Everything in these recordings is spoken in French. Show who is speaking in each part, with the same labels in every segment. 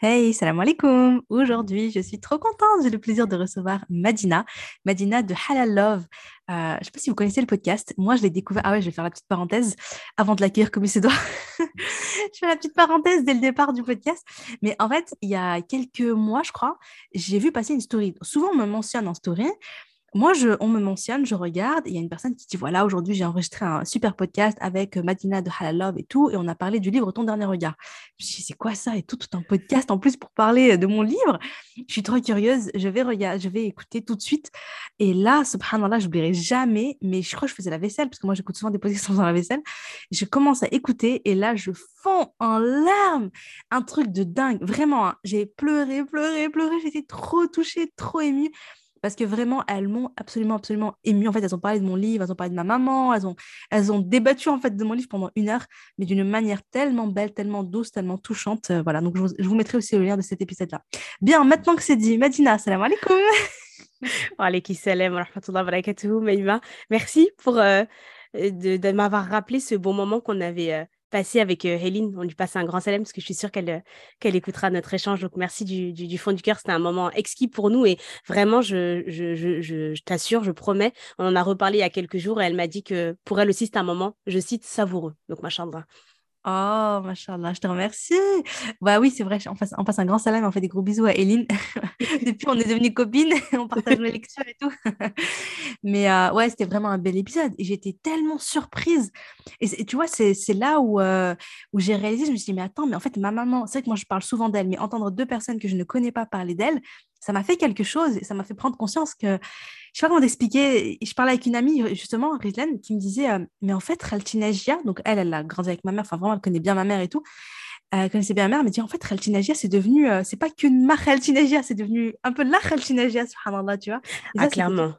Speaker 1: Hey, salam alaikum. Aujourd'hui, je suis trop contente. J'ai le plaisir de recevoir Madina, Madina de Halal Love. Euh, je ne sais pas si vous connaissez le podcast. Moi, je l'ai découvert. Ah ouais, je vais faire la petite parenthèse avant de l'accueillir comme il se doit. je fais la petite parenthèse dès le départ du podcast. Mais en fait, il y a quelques mois, je crois, j'ai vu passer une story. Souvent, on me mentionne en story, moi, je, on me mentionne, je regarde, il y a une personne qui dit voilà, aujourd'hui j'ai enregistré un super podcast avec euh, Madina de Halal Love et tout, et on a parlé du livre Ton dernier regard. Je me suis dit c'est quoi ça? Et tout, tout un podcast en plus pour parler de mon livre. Je suis trop curieuse, je vais regarder, je vais écouter tout de suite. Et là, subhanallah, je n'oublierai jamais, mais je crois que je faisais la vaisselle parce que moi j'écoute souvent des podcasts dans la vaisselle. Je commence à écouter et là je fonds en larmes, un truc de dingue, vraiment. Hein. j'ai pleuré, pleuré, pleuré, j'étais trop touchée, trop émue parce que vraiment, elles m'ont absolument, absolument émue. En fait, elles ont parlé de mon livre, elles ont parlé de ma maman, elles ont, elles ont débattu en fait de mon livre pendant une heure, mais d'une manière tellement belle, tellement douce, tellement touchante. Euh, voilà, donc je vous, mettrai aussi le lien de cet épisode-là. Bien, maintenant que c'est dit, Madina, salam alaikum.
Speaker 2: Alaikum salam wa rahmatullahi wa barakatuh, Merci pour euh, de, de m'avoir rappelé ce bon moment qu'on avait. Euh, passé avec Hélène. On lui passe un grand salam parce que je suis sûre qu'elle écoutera notre échange. Donc, merci du, fond du cœur. C'était un moment exquis pour nous. Et vraiment, je, t'assure, je promets, on en a reparlé il y a quelques jours et elle m'a dit que pour elle aussi, c'est un moment, je cite, savoureux. Donc, ma chandra.
Speaker 1: Oh, machallah, je te remercie. Bah oui, c'est vrai, on passe, un grand salam, on fait des gros bisous à Eline. Depuis, on est devenues copines, on partage les lectures et tout. Mais euh, ouais, c'était vraiment un bel épisode. Et j'étais tellement surprise. Et, tu vois, c'est là où, euh, où j'ai réalisé, je me suis dit, mais attends, mais en fait, ma maman, c'est vrai que moi, je parle souvent d'elle, mais entendre deux personnes que je ne connais pas parler d'elle, ça m'a fait quelque chose et ça m'a fait prendre conscience que je sais pas comment t'expliquer. Je parlais avec une amie, justement, Rizlan, qui me disait euh, Mais en fait, Raltinagia, donc elle, elle a grandi avec ma mère, enfin vraiment, elle connaît bien ma mère et tout. Elle connaissait bien ma mère, mais dit En fait, Raltinagia, c'est devenu, euh, c'est pas qu'une marque Raltinagia, c'est devenu un peu la Raltinagia, subhanallah, tu vois.
Speaker 2: ah, clairement.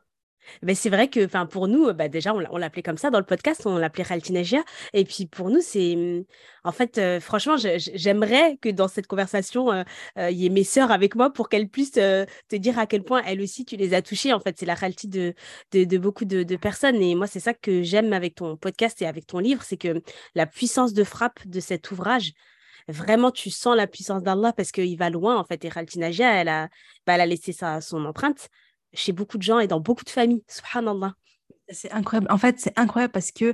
Speaker 2: Ben, c'est vrai que pour nous, bah, déjà, on, l'appelait comme ça dans le podcast, on l'appelait Raltinagia. Et puis pour nous, c'est. Mmh, en fait, euh, franchement, j'aimerais que dans cette conversation, euh, euh, il y ait mes sœurs avec moi pour qu'elles puissent te dire à quel point elles aussi, tu les as touchées. En fait, c'est la Ralti de, beaucoup de, personnes. Et moi, c'est ça que j'aime avec ton podcast et avec ton livre c'est que la puissance de frappe de cet ouvrage, vraiment tu sens la puissance d'Allah parce qu'il va loin en fait et Raltinagia elle a bah, elle a laissé son empreinte chez beaucoup de gens et dans beaucoup de familles. Subhanallah.
Speaker 1: C'est incroyable. En fait, c'est incroyable parce que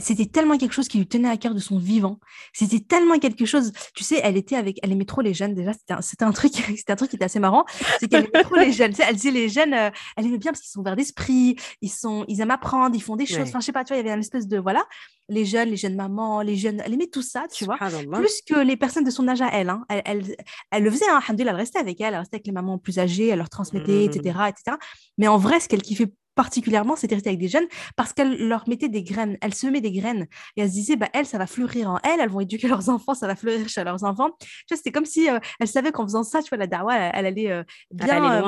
Speaker 1: c'était tellement quelque chose qui lui tenait à cœur de son vivant. C'était tellement quelque chose. Tu sais, elle était avec, elle aimait trop les jeunes déjà. C'était un, truc, c'était un truc qui était assez marrant. C'est qu'elle aimait trop les jeunes. Tu sais, elle disait les jeunes, euh, elle aimait bien parce qu'ils sont verts d'esprit, ils sont, ils aiment apprendre, ils font des choses. Enfin, je sais pas, tu vois, il y avait une espèce de voilà, les jeunes, les jeunes mamans, les jeunes. Elle aimait tout ça, tu vois. Plus que les personnes de son âge à elle. Hein. Elle, elle, elle, le faisait. Hein, elle restait avec elle, elle restait avec les mamans plus âgées, elle leur transmettait, etc., etc. Mais en vrai, ce qu'elle kiffait particulièrement, c'était rester avec des jeunes parce qu'elle leur mettait des graines, elle semait des graines et elle se disait, bah, elle, ça va fleurir en elle, elles vont éduquer leurs enfants, ça va fleurir chez leurs enfants. Tu vois, c'était comme si euh, elle savait qu'en faisant ça, tu vois, la dawa, elle, allait euh, bien,
Speaker 2: elle allait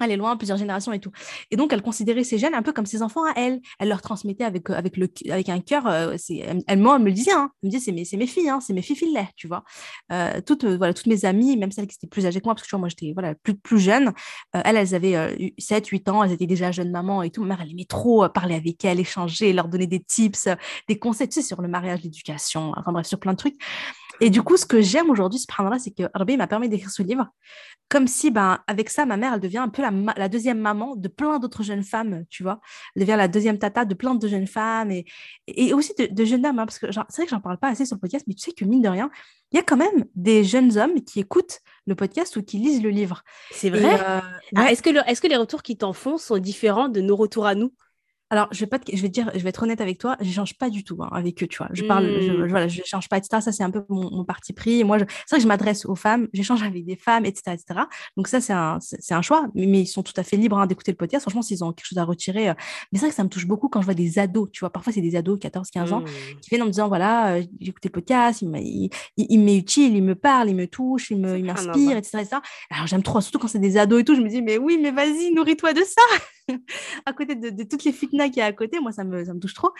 Speaker 1: elle est loin, plusieurs générations et tout. Et donc, elle considérait ces jeunes un peu comme ses enfants à elle. Elle leur transmettait avec, euh, avec, le, avec un cœur. Euh, elle, elle, me le disait. Hein. Elle me disait, c'est mes, mes filles, hein, c'est mes filles filles tu vois. Euh, toutes, voilà, toutes mes amies, même celles qui étaient plus âgées que moi, parce que tu moi, j'étais voilà, plus, plus jeune. elles, elles avaient 7, 8 ans, elles étaient déjà jeunes mamans et tout. Ma mère, elle aimait trop parler avec elles, échanger, leur donner des tips, des conseils, tu sais, sur le mariage, l'éducation, enfin bref, sur plein de trucs. Et du coup, ce que j'aime aujourd'hui, c'est que Rabbi m'a permis d'écrire ce livre, comme si, ben, avec ça, ma mère, elle devient un peu la, la deuxième maman de plein d'autres jeunes femmes, tu vois. Elle devient la deuxième tata de plein de jeunes femmes et, et aussi de, jeunes dames, hein, parce que c'est vrai que j'en parle pas assez sur le podcast, mais tu sais que mine de rien, il y a quand même des jeunes hommes qui écoutent le podcast ou qui lisent le livre.
Speaker 2: C'est vrai. Euh, ah, est-ce que, est que les retours qu'ils t'en font sont différents de nos retours à nous?
Speaker 1: Alors, je vais pas, je vais dire, je vais être honnête avec toi, je change pas du tout hein, avec eux, tu vois. Je parle, je, mmh. voilà, je change pas, etc. Ça, c'est un peu mon, parti pris. moi, c'est vrai que je m'adresse aux femmes, j'échange avec des femmes, etc., etc. Donc ça, c'est un, c'est un choix, mais, ils sont tout à fait libres hein, d'écouter le podcast. Franchement, s'ils ont quelque chose à retirer, euh, mais c'est vrai que ça me touche beaucoup quand je vois des ados, tu vois. Parfois, c'est des ados, 14, 15 ans, mmh. qui viennent en me disant, voilà, euh, j'ai écouté le podcast, il, il, m'est utile, il me parle, il me touche, il me, il m'inspire, etc., etc. Alors j'aime trop, surtout quand c'est des ados et tout. Je me dis, mais oui, mais vas-y, nourris-toi de ça. à côté de, toutes les fitnas qu'il y a à côté, moi, ça me, ça me touche trop.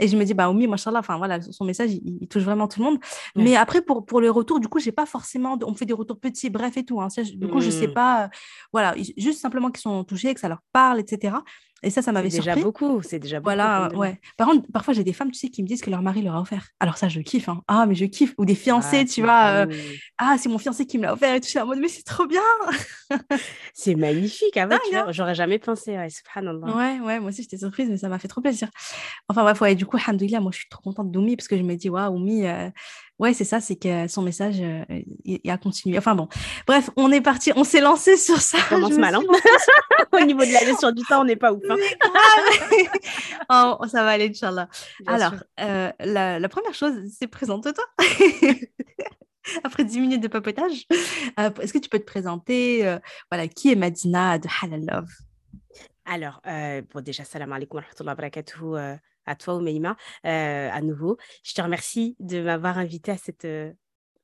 Speaker 1: Et je me dis, bah, Oumi, machallah, enfin, voilà, son message, il, touche vraiment tout le monde. Mais après, pour, pour le retour, du coup, j'ai pas forcément, on fait des retours petits, bref et tout. Hein. Du coup, je sais mmh. pas, euh, voilà, juste simplement qu'ils sont touchés, que ça leur parle, etc. Et ça, ça m'avait
Speaker 2: déjà beaucoup, c'est déjà
Speaker 1: beaucoup. Voilà, ouais. Par contre, parfois, j'ai des femmes, tu sais, qui me disent que leur mari leur a offert. Alors ça, je kiffe. Hein. Ah, mais je kiffe. Ou des fiancés, ah, tu vois. Euh, ah, c'est mon fiancé qui me l'a offert et tout. Je suis en mode, mais c'est trop bien.
Speaker 2: c'est magnifique. Ah hein. j'aurais jamais pensé. Ouais,
Speaker 1: ouais, ouais, moi aussi, j'étais surprise, mais ça m'a fait trop plaisir. Enfin, bref, ouais, du coup, alhamdoulilah, moi, je suis trop contente d'Oumi parce que je me dis, waouh, Oumi, euh, ouais, c'est ça, c'est que son message, euh, il, a continué. Enfin bon, bref, on est parti, on s'est lancé sur ça.
Speaker 2: Ça commence mal, hein. Au niveau de la gestion du temps, on n'est pas ouf. Hein.
Speaker 1: oh, ça va aller, Inch'Allah. Alors, euh, la, première chose, c'est présente-toi. Après 10 minutes de papotage, est-ce que tu peux te présenter Voilà, qui est Madina de Halal Love?
Speaker 2: Alors, bon, déjà, salam alaikum wa rahmatullahi wa barakatuh à toi, Oumeima, euh, à nouveau. Je te remercie de m'avoir invité à cette euh,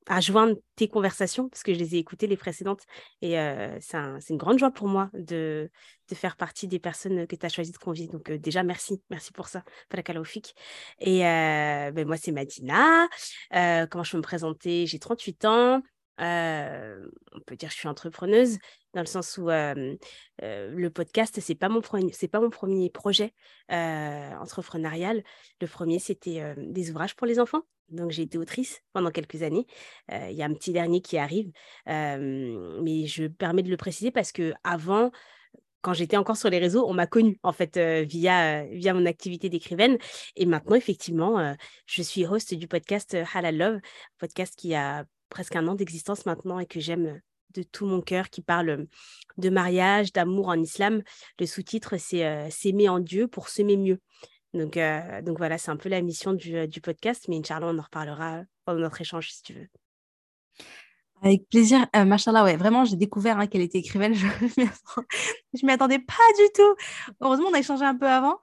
Speaker 2: à joindre tes conversations parce que je les ai écoutées les précédentes et euh, c'est une grande joie pour moi de, faire partie des personnes que tu as choisi de convier. Donc déjà, merci, merci pour ça, Falakalaoufik. Et ben, moi, c'est Madina. comment je peux me présenter? J'ai 38 ans. On peut dire que je suis entrepreneuse dans le sens où le podcast, c'est pas mon c'est pas mon premier projet entrepreneurial. Le premier, c'était des ouvrages pour les enfants. Donc, j'ai été autrice pendant quelques années. Il y a un petit dernier qui arrive, mais je permets de le préciser parce que avant, quand j'étais encore sur les réseaux, on m'a connue en fait via, via mon activité d'écrivaine. Et maintenant, effectivement, je suis host du podcast Halal Love, podcast qui a presque un an d'existence maintenant et que j'aime de tout mon cœur qui parle de mariage, d'amour en islam. Le sous-titre, c'est S'aimer en Dieu pour s'aimer mieux. Donc, voilà, c'est un peu la mission du, du podcast, mais Inch'Allah, on en reparlera pendant notre échange si tu veux.
Speaker 1: Avec plaisir. Euh, Machallah, ouais, vraiment, j'ai découvert hein, qu'elle était écrivaine. Je ne m'y attendais pas du tout. Heureusement, on a échangé un peu avant.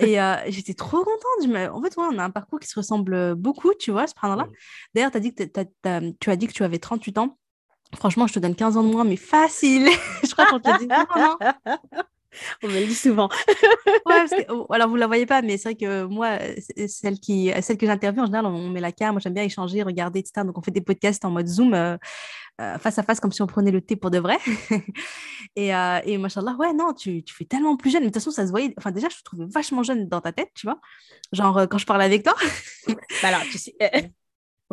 Speaker 1: Et j'étais trop contente. En fait, ouais, on a un parcours qui se ressemble beaucoup, tu vois, ce là D'ailleurs, tu as dit que tu as dit que tu avais 38 ans. Franchement, je te donne 15 ans de moins, mais facile. je crois qu'on te dit
Speaker 2: On me le dit souvent.
Speaker 1: Oh, alors, vous ne la voyez pas, mais c'est vrai que moi, celle, qui, celle que j'interviewe, en général, on met la carte. Moi, j'aime bien échanger, regarder, etc. Donc, on fait des podcasts en mode Zoom, euh, euh, face à face, comme si on prenait le thé pour de vrai. et, euh, et machallah, ouais, non, tu, tu, fais tellement plus jeune. Mais de toute façon, ça se voyait. Enfin, déjà, je te trouvais vachement jeune dans ta tête, tu vois. Genre, euh, quand je parlais avec toi.
Speaker 2: bah alors, tu sais.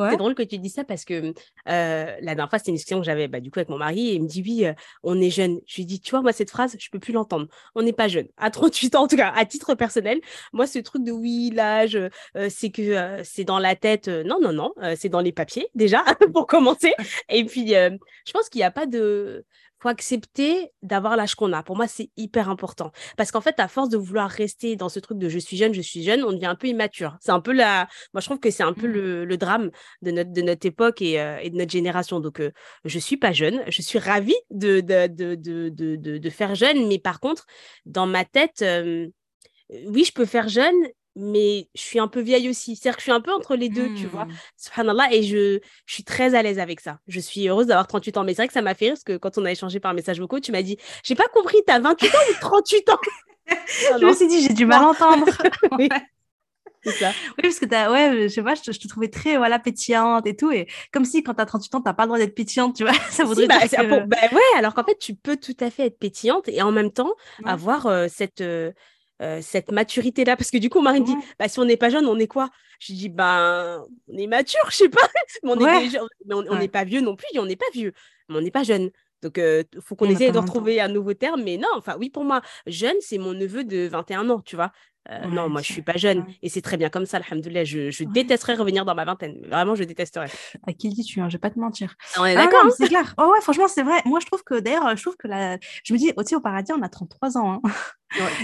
Speaker 2: C'est drôle que tu dis ça parce que la dernière fois, c'était une discussion que j'avais bah, du coup avec mon mari et il me dit oui, on est jeune. Je lui dis, tu vois, moi, cette phrase, je peux plus l'entendre. On n'est pas jeune. À 38 ans, en tout cas, à titre personnel, moi, ce truc de oui, l'âge, c'est que c'est dans la tête. non, non, non, c'est dans les papiers déjà, pour commencer. Et puis, je pense qu'il n'y a pas de faut accepter d'avoir l'âge qu'on a. Pour moi, c'est hyper important. Parce qu'en fait, à force de vouloir rester dans ce truc de je suis jeune, je suis jeune, on devient un peu immature. C'est un peu la. Moi, je trouve que c'est un peu mmh. le, drame de notre, de notre époque et, euh, de notre génération. Donc, je euh, je suis pas jeune. Je suis ravie de, de, de, de, faire jeune. Mais par contre, dans ma tête, euh, oui, je peux faire jeune, mais je suis un peu vieille aussi. C'est-à-dire que je suis un peu entre les deux, tu vois. Mmh. Subhanallah, et je, je suis très à l'aise avec ça. Je suis heureuse d'avoir 38 ans. Mais c'est vrai que ça m'a fait rire parce que quand on a échangé par message vocaux, tu m'as dit J'ai pas compris, t'as 28 ans ou 38 ans
Speaker 1: Je me suis dit J'ai du mal entendre. oui. Ça. Oui, parce que as, ouais, je sais pas, je te, trouvais très voilà, pétillante et tout. Et comme si quand tu as 38 ans, tu pas le droit d'être pétillante, tu vois. Ça voudrait
Speaker 2: bah, dire que... bah, ouais, alors qu'en fait, tu peux tout à fait être pétillante et en même temps avoir euh, cette. Euh, euh, cette maturité-là? Parce que du coup, Marine dit, bah, si on n'est pas jeune, on est quoi? Je dis, ben, on est mature, je sais pas, mais on n'est pas vieux non plus, on n'est pas vieux, mais on n'est pas jeune. Donc, il euh, faut qu'on essaye de retrouver un nouveau terme. Mais non, enfin, oui, pour moi, jeune, c'est mon neveu de 21 ans, tu vois. Euh, non, moi, je suis pas jeune. Et c'est très bien comme ça, alhamdoulilah. Je, je détesterais revenir dans ma vingtaine. Vraiment, je détesterais.
Speaker 1: À qui dis-tu hein? Je vais pas te mentir.
Speaker 2: On est ah d'accord.
Speaker 1: c'est clair. Oh ouais, franchement, c'est vrai. Moi, je trouve que, d'ailleurs, je trouve que la... je me dis, aussi au paradis, on a 33 ans. Hein.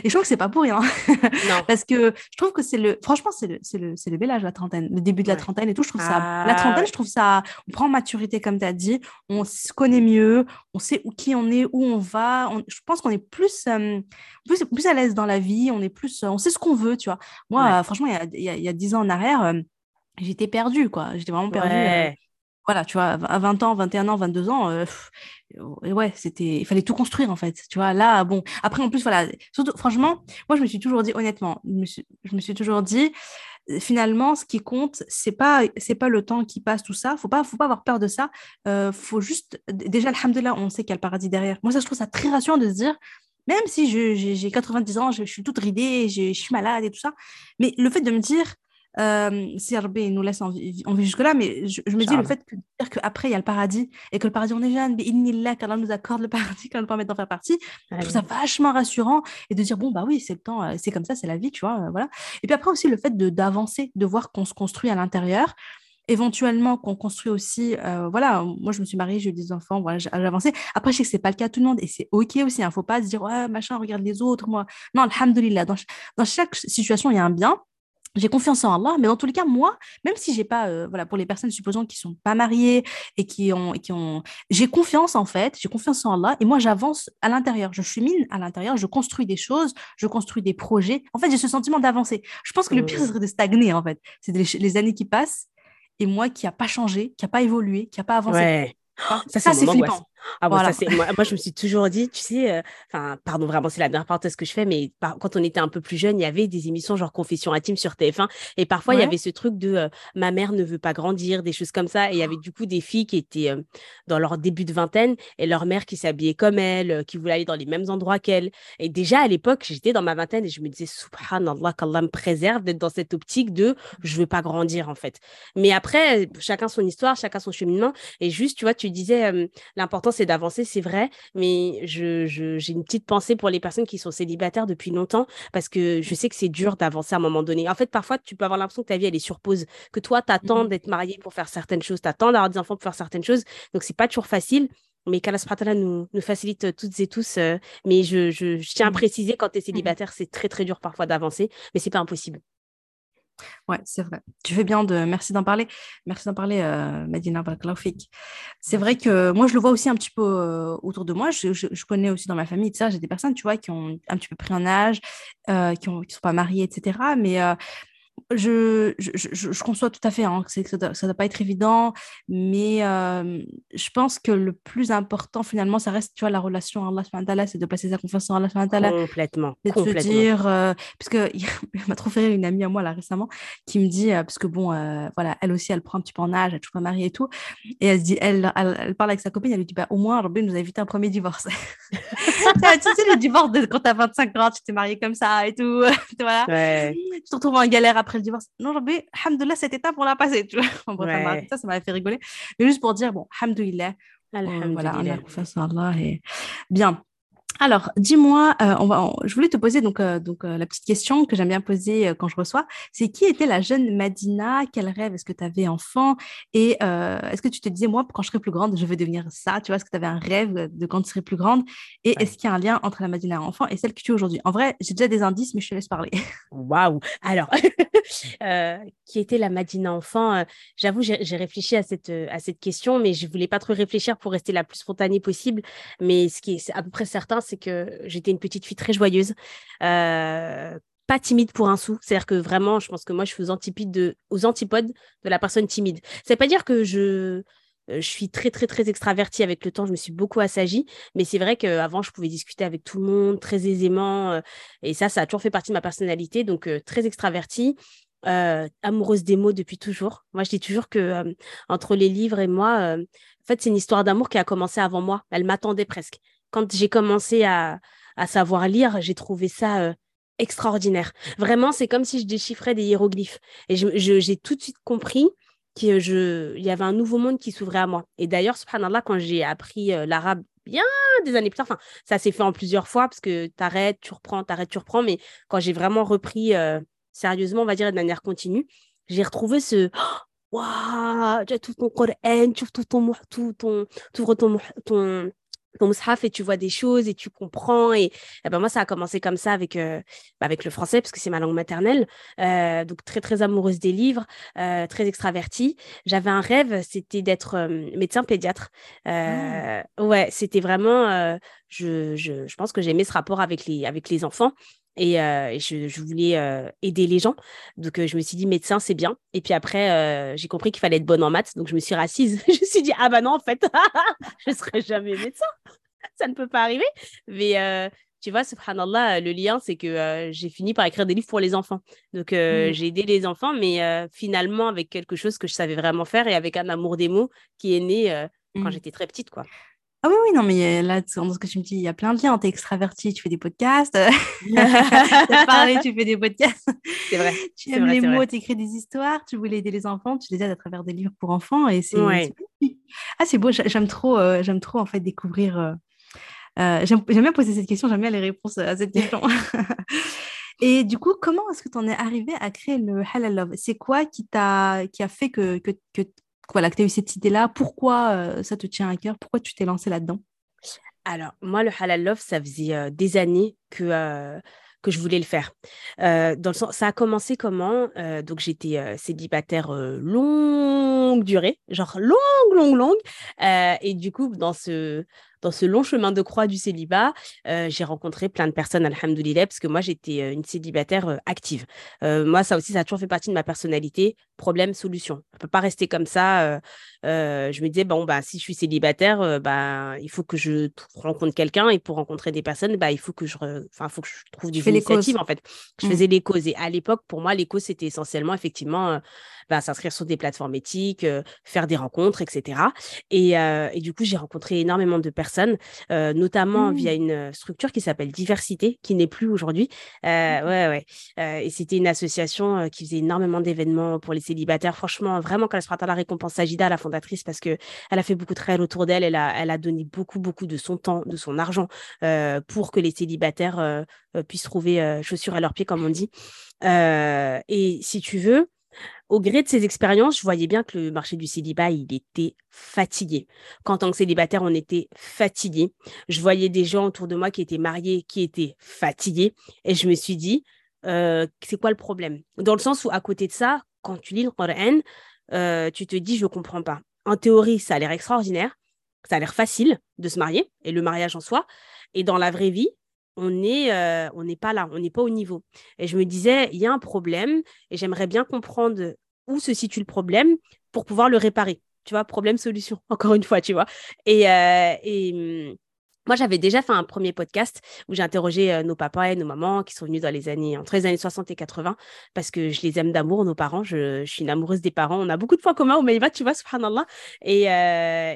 Speaker 1: Et je trouve que c'est pas pour rien. Non. Parce que je trouve que c'est le, franchement, c'est le, le, le bel âge, la trentaine, le début de la trentaine et tout. Je trouve ça, la ah, trentaine, je trouve ça, on prend maturité, comme tu as dit, on se connaît mieux, on sait où, qui on est, où on va. je pense qu'on est plus, euh, plus, plus, à l'aise dans la vie, on est plus, on sait ce qu'on veut, tu vois. Moi, franchement, il y a, il y a 10 ans en arrière, euh, j'étais perdue, quoi. J'étais vraiment perdue. Voilà, tu vois, à 20 ans, 21 ans, 22 ans, euh, ouais, c'était, il fallait tout construire en fait, tu vois. Là, bon, après en plus, voilà, franchement, moi je me suis toujours dit, honnêtement, je me suis, je toujours dit, finalement, ce qui compte, c'est pas, c'est pas le temps qui passe, tout ça. Faut pas, faut pas avoir peur de ça. Euh, faut juste, déjà, alhamdoulilah, on sait qu'il y a le paradis derrière. Moi, ça, je trouve ça très rassurant de se dire, même si j'ai 90 ans, je, suis toute ridée, je, suis malade et tout ça. Mais le fait de me dire, euh, si Rabbi nous laisse en vie, jusque-là, mais je, me dis le fait de dire qu'après, il y a le paradis et que le paradis, on est jeune, mais qu'Allah nous accorde le paradis, qu'Allah nous permet d'en faire partie, je trouve ça vachement rassurant et de dire, bon, bah oui, c'est le temps, euh, c'est comme ça, c'est la vie, tu vois, euh, voilà. Et puis après aussi, le fait d'avancer, de, de voir qu'on se construit à l'intérieur éventuellement qu'on construit aussi, euh, voilà, moi je me suis mariée, j'ai eu des enfants, voilà, j'ai avancé. Après, je sais que c'est pas le cas de tout le monde et c'est ok aussi, il hein, ne faut pas se dire, ouais, machin, regarde les autres, moi. Non, alhamdoulilah, dans, dans chaque situation, il y a un bien. J'ai confiance en Allah, mais dans tous les cas, moi, même si j'ai pas, euh, voilà, pour les personnes, supposons, qui sont pas mariées et qui ont, qui ont, j'ai confiance en fait, j'ai confiance en Allah, et moi, j'avance à l'intérieur, je chemine à l'intérieur, je construis des choses, je construis des projets. En fait, j'ai ce sentiment d'avancer. Je pense que le pire, ce serait de stagner, en fait. C'est les, années qui passent et moi qui n'a pas changé, qui n'a pas évolué, qui n'a pas avancé.
Speaker 2: ça, ça c'est flippant. Ah moi, moi, je me suis toujours dit, tu sais, euh, pardon, vraiment, c'est la dernière parenthèse que je fais, mais quand on était un peu plus jeune, il y avait des émissions genre Confession intime sur TF1, et parfois il y avait ce truc de euh, ma mère ne veut pas grandir, des choses comme ça, et il y avait du coup des filles qui étaient euh, dans leur début de vingtaine, et leur mère qui s'habillait comme elle, qui voulait aller dans les mêmes endroits qu'elle. Et déjà à l'époque, j'étais dans ma vingtaine et je me disais, subhanallah, qu'Allah me préserve d'être dans cette optique de je veux pas grandir en fait. Mais après, chacun son histoire, chacun son cheminement, et juste, tu vois, tu disais, l'important c'est d'avancer, c'est vrai, mais j'ai je, une petite pensée pour les personnes qui sont célibataires depuis longtemps parce que je sais que c'est dur d'avancer à un moment donné. En fait, parfois, tu peux avoir l'impression que ta vie, elle est sur pause, que toi, tu attends mmh d'être marié pour faire certaines choses, tu attends d'avoir des enfants pour faire certaines choses. Donc, c'est pas toujours facile. Mais qu'Allah nous, nous facilite toutes et tous. Euh, mais je, je, tiens à mmh préciser, quand tu es mmh célibataire, c'est très, très dur parfois d'avancer, mais c'est pas impossible.
Speaker 1: Ouais, c'est vrai. Tu fais bien de. Merci d'en parler. Merci d'en parler, euh, Medina. C'est vrai que moi, je le vois aussi un petit peu euh, autour de moi. Je, connais aussi dans ma famille, ça, j'ai des personnes, tu vois, qui ont un petit peu pris un âge, euh, qui ne qui sont pas mariées, etc. Mais je, je, je, conçois tout à fait hein, que ça ne doit, pas être évident, mais je pense que le plus important, finalement, ça reste tu vois, la relation à Allah, c'est de placer sa confiance en Allah.
Speaker 2: Complètement.
Speaker 1: C'est de se dire, parce que m'a trop fait une amie à moi là récemment qui me dit, parce que bon, voilà, elle aussi, elle prend un petit peu en âge, elle est toujours pas mariée et tout, et elle, dit, elle, elle, parle avec sa copine, elle lui dit, bah, au moins, Robin nous a évité un premier divorce. tu sais, le divorce de quand tu as 25 ans, tu t'es mariée comme ça et tout, voilà. Tu te retrouves en galère après le divorce. Non, Rabbi, alhamdoulilah, cette étape, on l'a passée. Tu vois ça, ça m'a fait rigoler. Mais juste pour dire, bon, alhamdoulilah.
Speaker 2: Alhamdoulilah. Voilà, on a
Speaker 1: Allah. Et... Bien. Alors, dis-moi, euh, on va, je voulais te poser donc, euh, donc euh, la petite question que j'aime bien poser quand je reçois, c'est qui était la jeune Madina? Quel rêve est-ce que tu avais enfant? Et est-ce que tu te disais, moi, quand je serai plus grande, je vais devenir ça Tu vois, est-ce que tu avais un rêve de quand tu serais plus grande? Et est-ce qu'il y a un lien entre la Madina enfant et celle que tu es aujourd'hui? En vrai, j'ai déjà des indices, mais je te laisse parler.
Speaker 2: Waouh Alors, qui était la Madina enfant J'avoue, j'ai réfléchi à cette, à cette question, mais je voulais pas trop réfléchir pour rester la plus spontanée possible. Mais ce qui est à peu près certain, c'est que j'étais une petite fille très joyeuse, euh, pas timide pour un sou. C'est-à-dire que vraiment, je pense que moi, je suis aux antipodes de, aux antipodes de la personne timide. Ça veut pas dire que je, euh, je suis très, très, très extravertie avec le temps. Je me suis beaucoup assagie. Mais c'est vrai qu'avant, je pouvais discuter avec tout le monde très aisément. Euh, et ça, ça a toujours fait partie de ma personnalité. Donc, très extravertie. amoureuse des mots depuis toujours. Moi, je dis toujours que entre les livres et moi, en fait, c'est une histoire d'amour qui a commencé avant moi. Elle m'attendait presque quand j'ai commencé à, savoir lire, j'ai trouvé ça euh, extraordinaire. Vraiment, c'est comme si je déchiffrais des hiéroglyphes. Et j'ai tout de suite compris qu'il y avait un nouveau monde qui s'ouvrait à moi. Et d'ailleurs, subhanallah, quand j'ai appris euh, l'arabe bien des années plus tard, enfin, ça s'est fait en plusieurs fois parce que tu arrêtes, tu reprends, tu arrêtes, tu reprends. Mais quand j'ai vraiment repris euh, sérieusement, on va dire de manière continue, j'ai retrouvé ce waouh, tu as tout ton Coran, tu ouvres tout ton, tout ton, ton, ton mushaf et tu vois des choses et tu comprends. Et, eh ben moi, ça a commencé comme ça avec, euh, bah, avec le français, parce que c'est ma langue maternelle. Euh, donc, très, très amoureuse des livres, euh, très extravertie. J'avais un rêve, c'était d'être médecin pédiatre. Ah. Ouais, c'était vraiment. Je, je, je, pense que j'aimais ce rapport avec les, avec les enfants. Et, euh, je, voulais euh, aider les gens. Donc, euh, je me suis dit, médecin, c'est bien. Et puis après, j'ai compris qu'il fallait être bonne en maths. Donc, je me suis rassise. je me suis dit, ah bah non, en fait, je ne serai jamais médecin. Ça ne peut pas arriver. Mais tu vois, subhanallah, le lien, c'est que j'ai fini par écrire des livres pour les enfants. Donc, mmh. j'ai aidé les enfants, mais finalement, avec quelque chose que je savais vraiment faire et avec un amour des mots qui est né quand mmh. j'étais très petite, quoi.
Speaker 1: Ah oui, oui, non, mais là, dans ce que tu me dis, il y a plein de liens. Tu es extraverti, tu fais des podcasts. tu parlé, tu fais des podcasts.
Speaker 2: C'est vrai.
Speaker 1: Tu aimes les mots, tu écris des histoires, tu voulais aider les enfants, tu les aides à travers des livres pour enfants. Et c'est. Ah, c'est beau, j'aime trop, j'aime trop, en fait, découvrir. j'aime bien poser cette question, j'aime bien les réponses à cette question. Et du coup, comment est-ce que tu en es arrivé à créer le Halal Love? C'est quoi qui, t'a, qui a fait que, que, que, voilà, que tu as eu cette idée-là Pourquoi euh, ça te tient à cœur Pourquoi tu t'es lancé là-dedans?
Speaker 2: Alors, moi, le Halal Love, ça faisait euh, des années que, euh, que je voulais le faire. dans le sens, ça a commencé comment? Donc, j'étais célibataire longue durée, genre longue, longue, longue. et du coup, dans ce dans ce long chemin de croix du célibat, euh, j'ai rencontré plein de personnes, alhamdoulilah, parce que moi, j'étais euh, une célibataire euh, active. moi, ça aussi, ça a toujours fait partie de ma personnalité. Problème, solution. On ne peut pas rester comme ça. je me disais, bon, bah, si je suis célibataire, bah, il faut que je rencontre quelqu'un. Et pour rencontrer des personnes, bah, il faut que je, enfin, faut que je trouve des initiatives, en fait. Je mmh. faisais les causes. Et à l'époque, pour moi, les causes, c'était essentiellement, effectivement, bah, s'inscrire sur des plateformes éthiques, faire des rencontres, etc. Et, et du coup, j'ai rencontré énormément de personnes euh, notamment via mmh. une euh, structure qui s'appelle Diversité, qui n'est plus aujourd'hui. Euh, ouais, ouais. et c'était une association qui faisait énormément d'événements pour les célibataires. Franchement, vraiment, quand elle se la récompense Sagida, la fondatrice, parce que elle a fait beaucoup de réels autour d'elle. Elle a, elle a donné beaucoup, beaucoup de son temps, de son argent pour que les célibataires puissent trouver chaussures à leurs pieds, comme on dit. et si tu veux, au gré de ces expériences, je voyais bien que le marché du célibat, il était fatigué. Qu'en tant que célibataire, on était fatigué. Je voyais des gens autour de moi qui étaient mariés, qui étaient fatigués. Et je me suis dit, euh, c'est quoi le problème? Dans le sens où, à côté de ça, quand tu lis le Coran, euh, tu te dis, je ne comprends pas. En théorie, ça a l'air extraordinaire, ça a l'air facile de se marier, et le mariage en soi. Et dans la vraie vie, on n'est euh, on n'est pas là, on n'est pas au niveau. Et je me disais, il y a un problème et j'aimerais bien comprendre où se situe le problème pour pouvoir le réparer. Tu vois, problème-solution, encore une fois, tu vois. Et, euh, et hum, moi, j'avais déjà fait un premier podcast où j'ai interrogé euh, nos papas et nos mamans qui sont venus dans les années, entre les années 60 et 80, parce que je les aime d'amour, nos parents. Je, suis une amoureuse des parents. On a beaucoup de points communs au Maïva, tu vois, subhanallah. Et,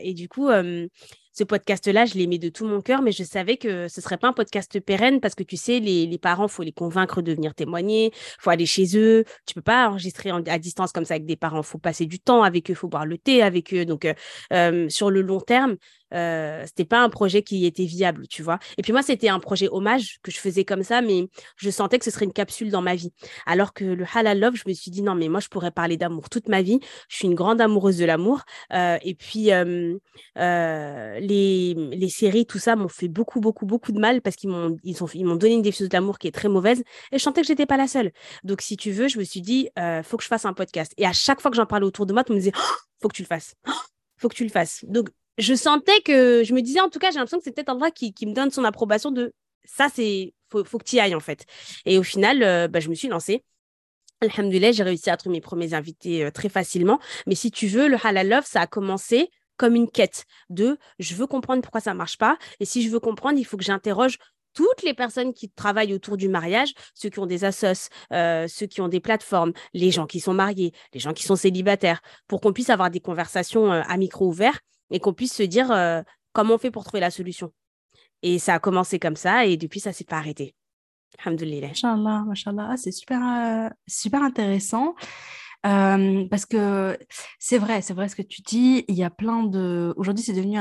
Speaker 2: et du coup, hum, ce podcast-là, je l'aimais de tout mon cœur, mais je savais que ce serait pas un podcast pérenne parce que tu sais, les, les parents, faut les convaincre de venir témoigner, faut aller chez eux. Tu peux pas enregistrer à distance comme ça avec des parents. Faut passer du temps avec eux, faut boire le thé avec eux. Donc, euh, euh, sur le long terme, euh, c'était pas un projet qui était viable, tu vois. Et puis moi, c'était un projet hommage que je faisais comme ça, mais je sentais que ce serait une capsule dans ma vie. Alors que le halal love, je me suis dit non, mais moi, je pourrais parler d'amour toute ma vie. Je suis une grande amoureuse de l'amour. Euh, et puis euh, les, les séries, tout ça, m'ont fait beaucoup, beaucoup, beaucoup de mal parce qu'ils m'ont ils ils m'ont donné une définition de l'amour qui est très mauvaise. Et je sentais que j'étais pas la seule. Donc si tu veux, je me suis dit faut que je fasse un podcast. Et à chaque fois que j'en parlais autour de moi, tu me disais oh, faut que tu le fasses. Oh, faut que tu le fasses. Donc, je sentais que, je me disais en tout cas, j'ai l'impression que c'est peut-être un endroit qui, me donne son approbation de ça, c'est, faut, que tu y ailles en fait. Et au final, euh, bah, je me suis lancée. Alhamdulillah, j'ai réussi à trouver mes premiers invités euh, très facilement. Mais si tu veux, le Halal Love, ça a commencé comme une quête de je veux comprendre pourquoi ça marche pas. Et si je veux comprendre, il faut que j'interroge toutes les personnes qui travaillent autour du mariage, ceux qui ont des assos, euh, ceux qui ont des plateformes, les gens qui sont mariés, les gens qui sont célibataires, pour qu'on puisse avoir des conversations à micro ouvert et qu'on puisse se dire euh, comment on fait pour trouver la solution. Et ça a commencé comme ça et depuis, ça s'est pas arrêté.
Speaker 1: Machallah. Ah, c'est super, euh, super intéressant. Euh, parce que c'est vrai, c'est vrai ce que tu dis. Il y a plein de. Aujourd'hui, c'est devenu,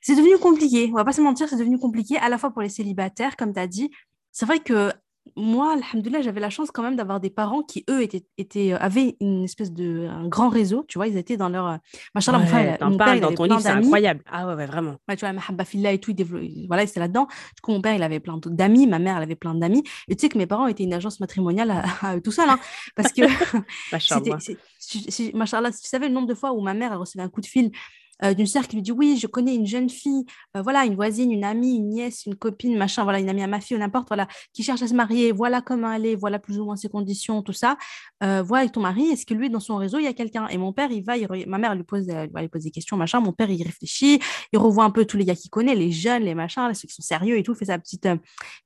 Speaker 1: c'est devenu compliqué. On va pas se mentir, c'est devenu compliqué à la fois pour les célibataires, comme tu as dit. C'est vrai que moi, alhamdoulilah, j'avais la chance quand même d'avoir des parents qui, eux, étaient, étaient, euh, avaient une espèce de un grand réseau, tu vois, ils étaient dans leur... Euh,
Speaker 2: machin mon frère, mon père, dans ton livre, c'est incroyable. Ah ouais, ouais vraiment.
Speaker 1: Ouais, tu vois, Mahabba Fillah et tout, il voilà, c'était là-dedans. Du coup, mon père, il avait plein d'amis, ma mère, elle avait plein d'amis. Et tu sais que mes parents étaient une agence matrimoniale à, eux tout seul, hein, parce que... Machallah. si tu savais le nombre de fois où ma mère, elle recevait un coup de fil euh, d'une sœur qui lui dit oui, je connais une jeune fille, euh, voilà, une voisine, une amie, une nièce, une copine, machin, voilà, une amie à ma fille ou n'importe, voilà, qui cherche à se marier, voilà comment elle est, voilà plus ou moins ses conditions, tout ça. Euh, voilà avec ton mari, est-ce que lui, dans son réseau, il y a quelqu'un? Et mon père, il va, ma mère, lui pose, lui pose des questions, machin. Mon père, il réfléchit, il revoit un peu tous les gars qu'il connaît, les jeunes, les machins, ceux qui sont sérieux et tout, fait sa petite,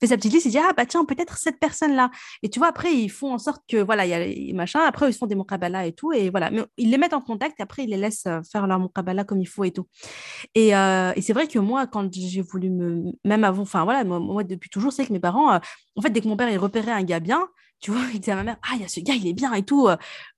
Speaker 1: fait sa petite liste, il dit ah bah tiens, peut-être cette personne-là. Et tu vois, après, ils font en sorte que voilà, il y a les machins, après, ils font des mokabala et tout, et voilà. Mais ils les mettent en contact, et après, ils les laissent faire leur mokabala comme comme il faut et tout. Et, et c'est vrai que moi, quand j'ai voulu me. Même avant, enfin voilà, moi, depuis toujours, c'est que mes parents, en fait, dès que mon père il repérait un gars bien, tu vois, il disait à ma mère, ah, il y a ce gars, il est bien et tout,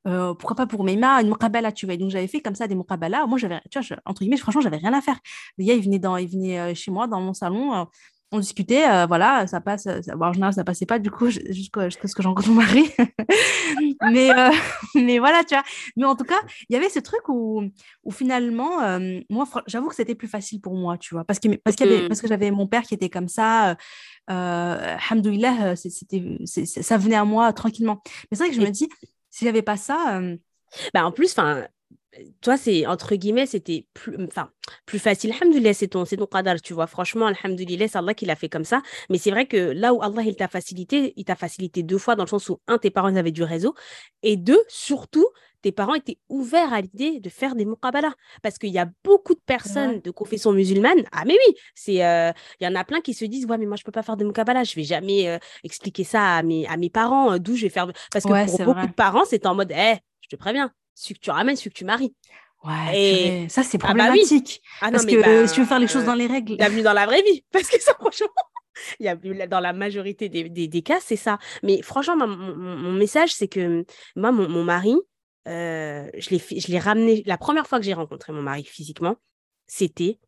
Speaker 1: pourquoi pas pour Meima, une muqabala, tu vois. donc, j'avais fait comme ça des muqabala. Moi, j'avais, tu vois, entre guillemets, franchement, j'avais rien à faire. Le gars, il venait, dans, il venait chez moi, dans mon salon, on discutait, euh, voilà, ça passe. Ça, en général, ça passait pas du coup jusqu'à ce que j'en rencontre mon mari. mais, euh, mais voilà, tu vois. Mais en tout cas, il y avait ce truc où, où finalement, euh, moi, j'avoue que c'était plus facile pour moi, tu vois, parce que, parce, avait, mm. parce que j'avais mon père qui était comme ça. Euh, Alhamdoulilah, c'était, ça venait à moi tranquillement. Mais c'est vrai que je me dis, s'il n'y avait pas ça.
Speaker 2: Bah en plus, enfin toi, c'est entre guillemets, c'était plus, enfin, plus facile. Alhamdoulilah, c'est ton, c'est ton qadar, tu vois. Franchement, alhamdoulilah, c'est Allah qui l'a fait comme ça. Mais c'est vrai que là où Allah, il t'a facilité, il t'a facilité deux fois dans le sens où, un, tes parents avaient du réseau, et deux, surtout, tes parents étaient ouverts à l'idée de faire des muqabala. Parce qu'il y a beaucoup de personnes de confession musulmane. Ah, mais oui, c'est, euh, il y en a plein qui se disent, ouais, mais moi, je peux pas faire de muqabala. Je vais jamais euh, expliquer ça à mes, à mes parents, euh, d'où je vais faire. Parce que pour beaucoup de parents, c'est en mode, hé, je te préviens, celui que tu ramènes, celui que tu maries.
Speaker 1: Ouais, ça c'est ah bah problématique. Ah parce que bah, si tu veux faire les choses dans les règles.
Speaker 2: Bienvenue dans la vraie vie. Parce que ça, franchement, il y a, dans la majorité des, des, cas, c'est ça. Mais franchement, mon, message, c'est que moi, mon, mari, euh, je l'ai ramené. La première fois que j'ai rencontré mon mari physiquement, c'était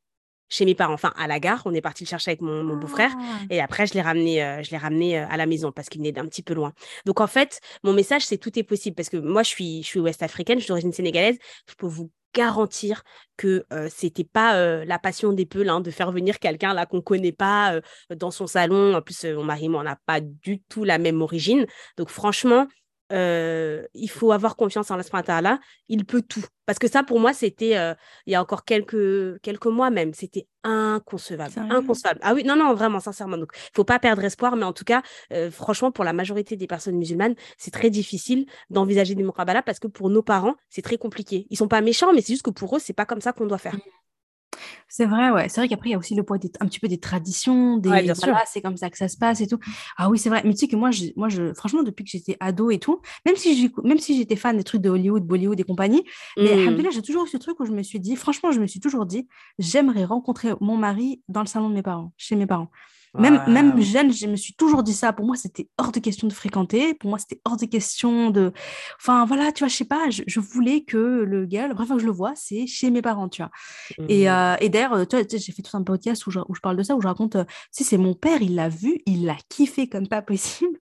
Speaker 2: chez mes parents, enfin à la gare. On est parti le chercher avec mon, beau-frère ah. et après je l'ai ramené, euh, je l'ai ramené euh, à la maison parce qu'il venait d'un petit peu loin. Donc en fait, mon message c'est tout est possible parce que moi je suis, je suis ouest-africaine, je suis d'origine sénégalaise. Je peux vous garantir que ce c'était pas la passion des peuls hein, de faire venir quelqu'un là qu'on connaît pas dans son salon. En plus, mon mari moi on n'a pas du tout la même origine. Donc franchement, euh, il faut avoir confiance en Allah, il peut tout. Parce que ça, pour moi, c'était, euh, il y a encore quelques, quelques mois même, c'était inconcevable. Inconcevable. Ah oui, non, non, vraiment, sincèrement. Donc, il faut pas perdre espoir, mais en tout cas, euh, franchement, pour la majorité des personnes musulmanes, c'est très difficile d'envisager des muqabala parce que pour nos parents, c'est très compliqué. Ils sont pas méchants, mais c'est juste que pour eux, c'est pas comme ça qu'on doit faire.
Speaker 1: C'est vrai, ouais. C'est vrai qu'après, il y a aussi le poids un petit peu des traditions, des voilà, c'est comme ça que ça se passe et tout. Ah oui, c'est vrai. Mais tu sais que moi, je, moi je, franchement, depuis que j'étais ado et tout, même si, même si j'étais fan des trucs de Hollywood, Bollywood et compagnie, mais mmh. j'ai toujours eu ce truc où je me suis dit, franchement, je me suis toujours dit, j'aimerais rencontrer mon mari dans le salon de mes parents, chez mes parents. Même, même jeune, je me suis toujours dit ça. Pour moi, c'était hors de question de fréquenter. Pour moi, c'était hors de question de. Enfin, voilà, tu vois, je sais pas, je, voulais que le gars, la première fois que je le vois, c'est chez mes parents, tu vois. Et, mmh. euh, et d'ailleurs, tu vois, j'ai fait tout un podcast où je, où je, parle de ça, où je raconte, euh, si c'est mon père, il l'a vu, il l'a kiffé comme pas possible.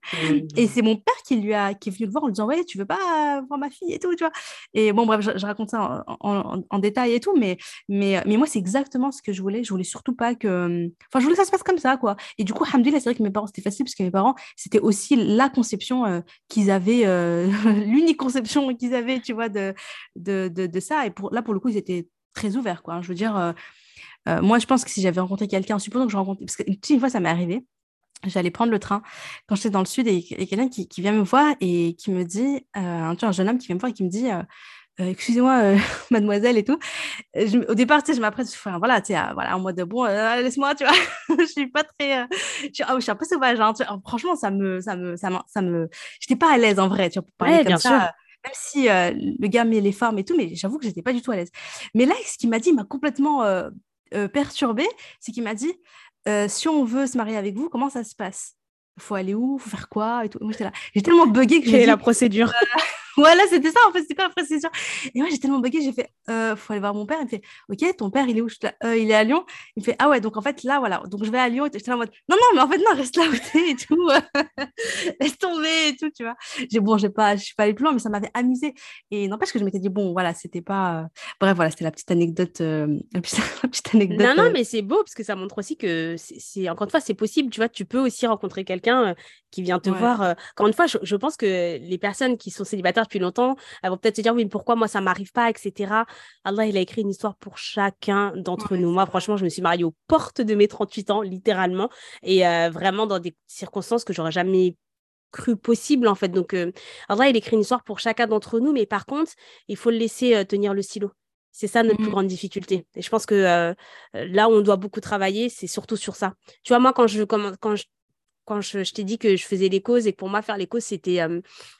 Speaker 1: Et c'est mon père qui, lui a, qui est venu le voir en lui disant, ouais, tu veux pas voir ma fille et tout, tu vois. Et bon, bref, je, raconte ça en, en, détail et tout, mais, mais, mais moi, c'est exactement ce que je voulais. Je voulais surtout pas que. Enfin, je voulais que ça se passe comme ça, quoi. Et du coup, Alhamdoulilah, c'est vrai que mes parents, c'était facile parce que mes parents, c'était aussi la conception euh, qu'ils avaient, euh, l'unique conception qu'ils avaient, tu vois, de, de, de, ça. Et pour, là, pour le coup, ils étaient très ouverts, quoi. Je veux dire, euh, moi, je pense que si j'avais rencontré quelqu'un, supposons que je rencontre, parce qu'une fois, ça m'est arrivé, j'allais prendre le train quand j'étais dans le sud et, quelqu'un qui, qui, vient me voir et qui me dit, un, un jeune homme qui vient me voir et qui me dit, euh, excusez-moi, euh, mademoiselle et tout. au départ, tu sais, je m'apprête, enfin, voilà, tu sais, voilà, en mode, bon, euh, laisse-moi, tu vois, je suis pas très, je, suis, oh, je suis un peu sauvage, hein, franchement, ça me, ça me, ça me, ça me, j'étais pas à l'aise en vrai, tu vois, pour parler comme bien ça. Sûr. Même si le gars met les formes et tout, mais j'avoue que j'étais pas du tout à l'aise. Mais là, ce qu'il m'a dit m'a complètement perturbée, c'est qu'il m'a dit, si on veut se marier avec vous, comment ça se passe? Faut aller où, faut faire quoi? Et tout. Moi, j'étais là. J'ai tellement bugué que
Speaker 2: j'ai la procédure?
Speaker 1: voilà, c'était ça en fait, c'était quoi la procédure Et moi j'ai tellement bugué, j'ai fait, euh, faut aller voir mon père. Il me fait, ok, ton père il est où? Euh, Il est à Lyon. Il me fait, ah ouais, donc en fait là, voilà, donc je vais à Lyon. Et j'étais en mode, non, non, mais en fait non, reste là où t'es et tout, laisse tomber et tout, tu vois. J'ai bon, j'ai pas, je suis pas allée plus loin, mais ça m'avait amusé. Et n'empêche que je m'étais dit, bon, voilà, c'était pas, euh, bref, voilà, c'était la petite anecdote, euh, la, petite, anecdote.
Speaker 2: Non, non, mais c'est beau parce que ça montre aussi que c'est, encore une fois, c'est possible, tu vois, tu peux aussi rencontrer quelqu'un qui vient te voir. Encore une fois, je, je pense que les personnes qui sont célibataires depuis longtemps, elles vont peut-être se dire oui, mais pourquoi moi ça m'arrive pas, etc. Allah, il a écrit une histoire pour chacun d'entre nous. Moi, franchement, je me suis mariée aux portes de mes 38 ans, littéralement, et euh, vraiment dans des circonstances que j'aurais jamais cru possible en fait. Donc euh, Allah, il écrit une histoire pour chacun d'entre nous, mais par contre, il faut le laisser euh, tenir le stylo. C'est ça notre plus mmh. grande difficulté. Et je pense que là où on doit beaucoup travailler, c'est surtout sur ça. Tu vois, moi, quand je, quand, quand je quand je, t'ai dit que je faisais les causes et que pour moi, faire les causes, c'était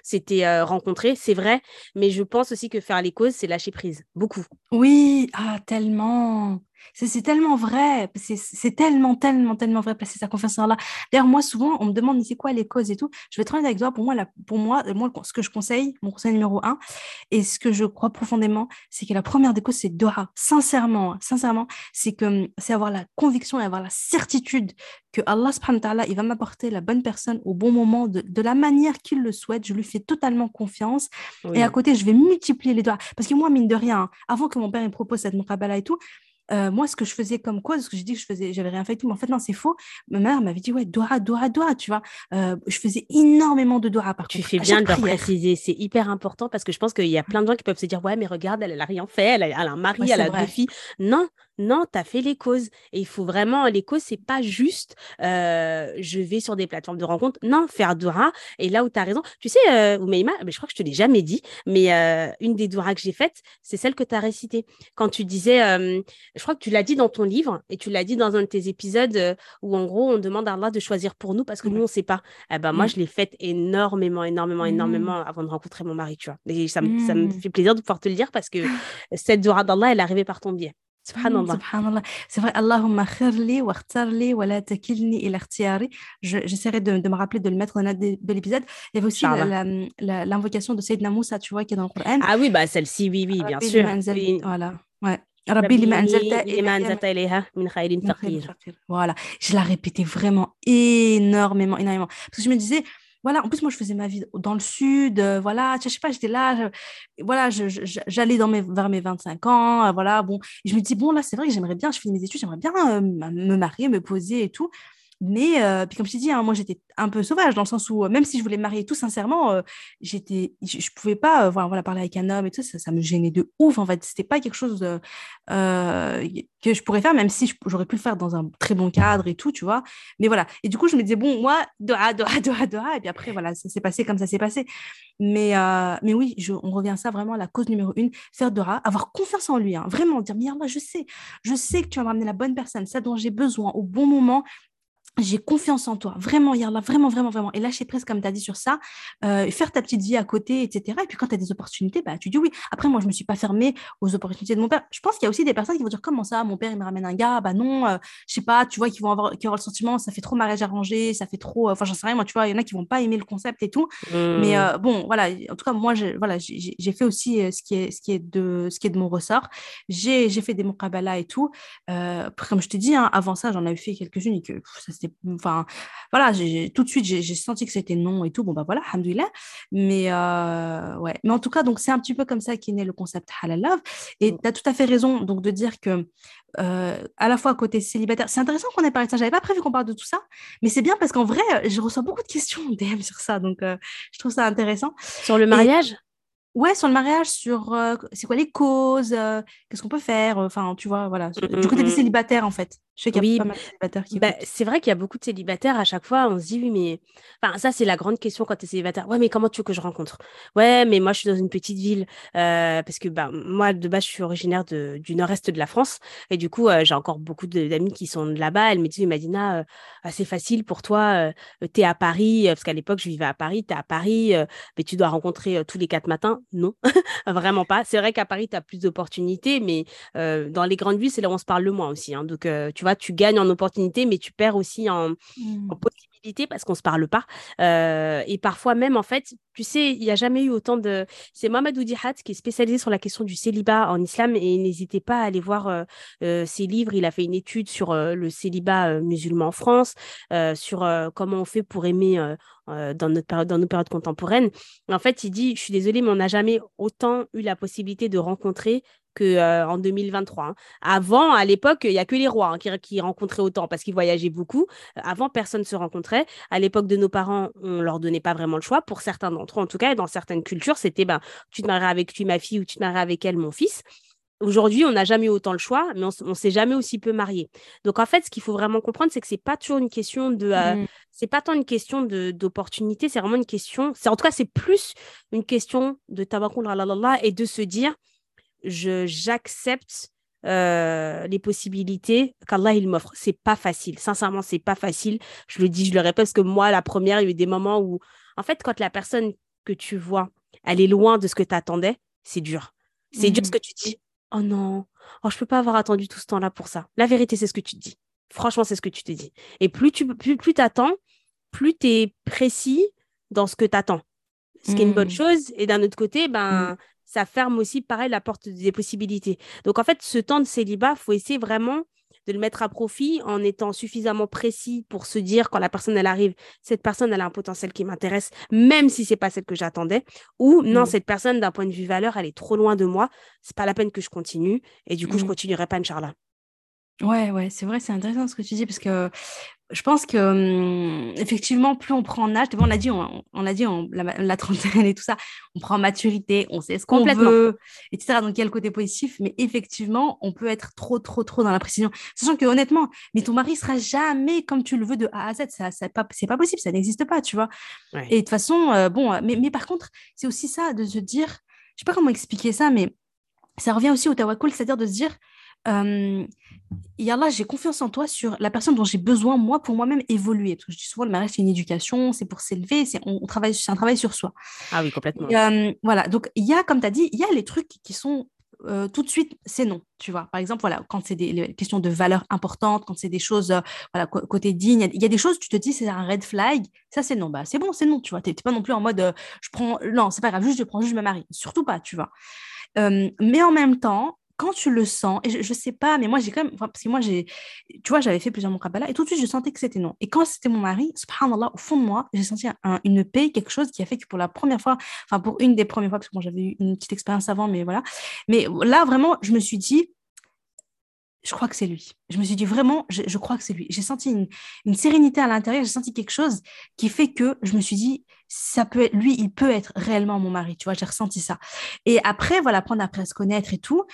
Speaker 2: c'était rencontrer, c'est vrai. Mais je pense aussi que faire les causes, c'est lâcher prise. Beaucoup.
Speaker 1: Oui, ah, tellement. C'est tellement vrai, c'est tellement, tellement, tellement vrai, placer sa confiance en Allah. D'ailleurs, moi, souvent, on me demande, mais c'est quoi les causes et tout? Je vais être honnête avec toi, pour moi, pour moi, moi, ce que je conseille, mon conseil numéro un, et ce que je crois profondément, c'est que la première des causes, c'est Doha. Sincèrement, sincèrement, c'est que c'est avoir la conviction et avoir la certitude que Allah subhanahu wa il va m'apporter la bonne personne au bon moment, de, de la manière qu'il le souhaite. Je lui fais totalement confiance. Et à côté, je vais multiplier les doigts. Parce que moi, mine de rien, avant que mon père me propose cette muqabala et tout, euh, moi, ce que je faisais comme cause, ce que j'ai dit que je faisais, j'avais rien fait tout, mais en fait, non, c'est faux. Ma mère m'avait dit, ouais, doha, doha, doha, tu vois. Euh, je faisais énormément de doha par
Speaker 2: Tu fais bien de préciser, c'est hyper important parce que je pense qu'il y a plein de gens qui peuvent se dire, ouais, mais regarde, elle, n'a rien fait, elle a, un mari, elle a deux filles. Non, non, tu as fait les causes. Et il faut vraiment, les causes, c'est pas juste euh, je vais sur des plateformes de rencontres. Non, faire doha. Et là où tu as raison, tu sais, euh, mais je crois que je te l'ai jamais dit, mais une des doha que j'ai faites, c'est celle que tu as récitée. Quand tu disais, je crois que tu l'as dit dans ton livre et tu l'as dit dans un de tes épisodes où en gros on demande à Allah de choisir pour nous parce que nous on ne sait pas. Eh ben, Moi mm. je l'ai faite énormément, énormément, énormément mm. avant de rencontrer mon mari, tu vois. Et ça, me, ça me mm. fait plaisir de pouvoir te le dire parce que cette dora d'Allah elle est arrivée par ton biais.
Speaker 1: Subhanallah. C'est vrai, wa khtarli wa la takilni ila ikhtiyari. J'essaierai de, de, me rappeler de le mettre dans de, de l'épisode. Il y avait aussi l'invocation de Sayyidina Moussa, tu vois, qui est dans le Coran.
Speaker 2: Ah oui, bah celle-ci, oui, oui, bien sûr.
Speaker 1: Voilà, ouais. Rabbi lima anzalta min khayrin faqir. Voilà, je la répétais vraiment énormément, énormément. Parce que je me disais, voilà, en plus, moi, je faisais ma vie dans le sud, euh, voilà, je sais pas, j'étais là, voilà, j'allais dans mes, vers mes 25 ans, euh, voilà, bon, je me dis, bon, là, c'est vrai que j'aimerais bien, je finis mes études, j'aimerais bien euh, me marier, me poser et tout. Mais euh, puis comme je t'ai dit, hein, moi j'étais un peu sauvage dans le sens où euh, même si je voulais me marier tout sincèrement, euh, j'étais, je, ne pouvais pas voilà, parler avec un homme et tout, ça, ça me gênait de ouf en fait. C'était pas quelque chose que je pourrais faire, même si j'aurais pu le faire dans un très bon cadre et tout, tu vois. Mais voilà. Et du coup, je me disais, bon, moi, doha, doha, doha, doha. Et puis après, voilà, ça s'est passé comme ça s'est passé. Mais, mais oui, on revient à ça vraiment la cause numéro une, faire doha, avoir confiance en lui, hein, vraiment dire, mais moi, je sais, je sais que tu vas m'amener la bonne personne, ça dont j'ai besoin au bon moment j'ai confiance en toi, vraiment, là vraiment, vraiment, vraiment. Et lâcher prise, comme tu as dit sur ça, euh, faire ta petite vie à côté, etc. Et puis quand tu as des opportunités, bah, tu dis oui. Après, moi, je me suis pas fermée aux opportunités de mon père. Je pense qu'il y a aussi des personnes qui vont dire comment ça, mon père, il me ramène un gars, bah non, euh, je sais pas, tu vois, qui vont avoir, qui avoir le sentiment, ça fait trop mariage arrangé, ça fait trop, euh, enfin, j'en sais rien, moi, tu vois, il y en a qui vont pas aimer le concept et tout. Mais mmh. bon, voilà, en tout cas, moi, voilà, j'ai fait aussi ce qui est, ce qui est de, ce qui est de mon ressort. J'ai fait des muqabala et tout. comme je te dis, hein, avant ça, j'en avais fait quelques-unes et que ça enfin voilà tout de suite j'ai senti que c'était non et tout. Bon bah voilà alhamdoulilah. Mais euh, ouais. Mais en tout cas donc c'est un petit peu comme ça qu'est né le concept halal love. Et mm. tu as tout à fait raison donc de dire que euh, à la fois côté célibataire c'est intéressant qu'on ait parlé de ça. J'avais pas prévu qu'on parle de tout ça mais c'est bien parce qu'en vrai je reçois beaucoup de questions DM sur ça. Donc euh, je trouve ça intéressant.
Speaker 2: Sur le mariage?
Speaker 1: Ouais, sur le mariage, sur c'est quoi les causes, qu'est-ce qu'on peut faire, enfin, tu vois, voilà. Mmh, du côté des célibataires, en fait. Je sais qu'il y a pas mal de célibataires qui.
Speaker 2: Bah, c'est vrai qu'il y a beaucoup de célibataires. À chaque fois, on se dit, oui, mais. Enfin, ça, c'est la grande question quand tu es célibataire. Ouais, mais comment tu veux que je rencontre? Ouais, mais moi, je suis dans une petite ville. parce que bah, moi, de base, je suis originaire de, du nord-est de la France. Et du coup, j'ai encore beaucoup d'amis qui sont là-bas. Elle me dit, Madina, c'est facile pour toi. tu es à Paris. Parce qu'à l'époque, je vivais à Paris. Tu es à Paris. mais tu dois rencontrer tous les quatre matins? Non, vraiment pas. C'est vrai qu'à Paris, tu as plus d'opportunités. Mais dans les grandes villes, c'est là où on se parle le moins aussi. Hein. Donc, tu vois, tu gagnes en opportunité, mais tu perds aussi en, mmh. possibilité parce qu'on ne se parle pas. Euh, et parfois même, en fait, tu sais, il n'y a jamais eu autant de... C'est Mohamed Oudihat qui est spécialisé sur la question du célibat en islam et n'hésitez pas à aller voir euh, euh, ses livres. Il a fait une étude sur le célibat musulman en France, sur comment on fait pour aimer dans, notre période, dans nos périodes contemporaines. En fait, il dit, je suis désolée, mais on n'a jamais autant eu la possibilité de rencontrer que euh, en 2023. Hein. Avant, à l'époque, il n'y a que les rois hein, qui, qui, rencontraient autant parce qu'ils voyageaient beaucoup. Avant, personne ne se rencontrait. À l'époque de nos parents, on leur donnait pas vraiment le choix. Pour certains d'entre eux, en tout cas, et dans certaines cultures, c'était ben, tu te marieras avec lui, ma fille, ou tu te marieras avec elle, mon fils. Aujourd'hui, on n'a jamais eu autant le choix, mais on, ne s'est jamais aussi peu marié. Donc en fait, ce qu'il faut vraiment comprendre, c'est que c'est pas toujours une question de, euh, mmh. c'est pas tant une question de d'opportunité, c'est vraiment une question. C'est en tout cas, c'est plus une question de tabakoul et de se dire, j'accepte euh, les possibilités qu'Allah il m'offre. C'est pas facile. Sincèrement, c'est pas facile. Je le dis, je le répète parce que moi, la première, il y a eu des moments où, en fait, quand la personne que tu vois, elle est loin de ce que tu attendais, c'est dur. C'est dur ce mmh. que tu dis. Oh non, oh, je peux pas avoir attendu tout ce temps-là pour ça. La vérité, c'est ce que tu dis. Franchement, c'est ce que tu te dis. Et plus tu plus, plus attends, plus tu es précis dans ce que tu attends. Ce qui est une bonne mmh. chose. Et d'un autre côté, ben, mmh. Ça ferme aussi, pareil, la porte des possibilités. Donc, en fait, ce temps de célibat, faut essayer vraiment de le mettre à profit en étant suffisamment précis pour se dire quand la personne elle arrive, cette personne elle a un potentiel qui m'intéresse, même si c'est pas celle que j'attendais, ou non, mmh. cette personne d'un point de vue valeur, elle est trop loin de moi, c'est pas la peine que je continue, et du coup, je mmh. continuerai pas, Inch'Allah.
Speaker 1: Ouais, ouais, c'est vrai, c'est intéressant ce que tu dis parce que je pense que hum, effectivement, plus on prend en âge, on l'a dit, on, l'a dit, la, trentaine et tout ça, on prend en maturité, on sait ce qu'on veut, etc. Donc il y a le côté positif, mais effectivement, on peut être trop, trop, trop dans la précision, sachant que honnêtement, mais ton mari sera jamais comme tu le veux de A à Z, ça, ça pas, c'est pas possible, ça n'existe pas, tu vois. Et de toute façon, euh, bon, mais, mais par contre, c'est aussi ça de se dire, je sais pas comment expliquer ça, mais ça revient aussi au tawakkul, c'est-à-dire de se dire euh, Yallah, j'ai confiance en toi sur la personne dont j'ai besoin, moi, pour moi-même évoluer. Parce que je dis souvent, le mariage, c'est une éducation, c'est pour s'élever, c'est on, travaille, c'est un travail sur soi.
Speaker 2: Ah oui, complètement.
Speaker 1: Euh, voilà, donc il y a, comme tu as dit, il y a les trucs qui sont euh, tout de suite, c'est non, tu vois. Par exemple, voilà, quand c'est des questions de valeurs importantes, quand c'est des choses, euh, voilà, côté digne, il y, a des choses, tu te dis, c'est un red flag, ça c'est non, bah c'est bon, c'est non, tu vois. T'es pas non plus en mode, je prends, non, c'est pas grave, juste je prends juste ma mari, surtout pas, tu vois. mais en même temps, quand tu le sens, et je, ne sais pas, mais moi j'ai quand même, parce que moi j'ai, tu vois, j'avais fait plusieurs muqabala et tout de suite je sentais que c'était non. Et quand c'était mon mari, subhanallah, au fond de moi, j'ai senti une paix, quelque chose qui a fait que pour la première fois, enfin pour une des premières fois, parce que moi j'avais eu une petite expérience avant, mais voilà. Mais là vraiment, je me suis dit, je crois que c'est lui. Je me suis dit vraiment, je, crois que c'est lui. J'ai senti une, sérénité à l'intérieur, j'ai senti quelque chose qui fait que je me suis dit, ça peut être, lui, il peut être réellement mon mari, tu vois, j'ai ressenti ça. Et après, voilà, apprendre après à se connaître et tout,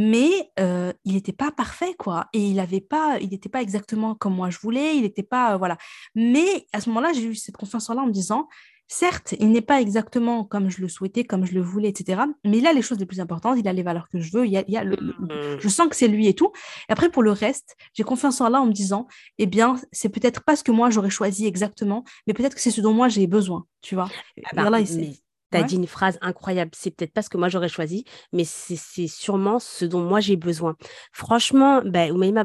Speaker 1: mais euh, il n'était pas parfait quoi. Et il avait pas il n'était pas exactement comme moi je voulais il n'était pas euh, voilà. Mais à ce moment-là j'ai eu cette confiance en là en me disant certes il n'est pas exactement comme je le souhaitais comme je le voulais etc mais il a les choses les plus importantes il a les valeurs que je veux il y a, mmh. je sens que c'est lui et tout. Et après pour le reste j'ai confiance en là en me disant eh bien c'est peut-être pas ce que moi j'aurais choisi exactement mais peut-être que c'est ce dont moi j'ai besoin tu vois.
Speaker 2: Ah bah, là, tu as dit une phrase incroyable. C'est peut-être pas ce que moi j'aurais choisi, mais c'est sûrement ce dont moi j'ai besoin. Franchement, ben, Oumaima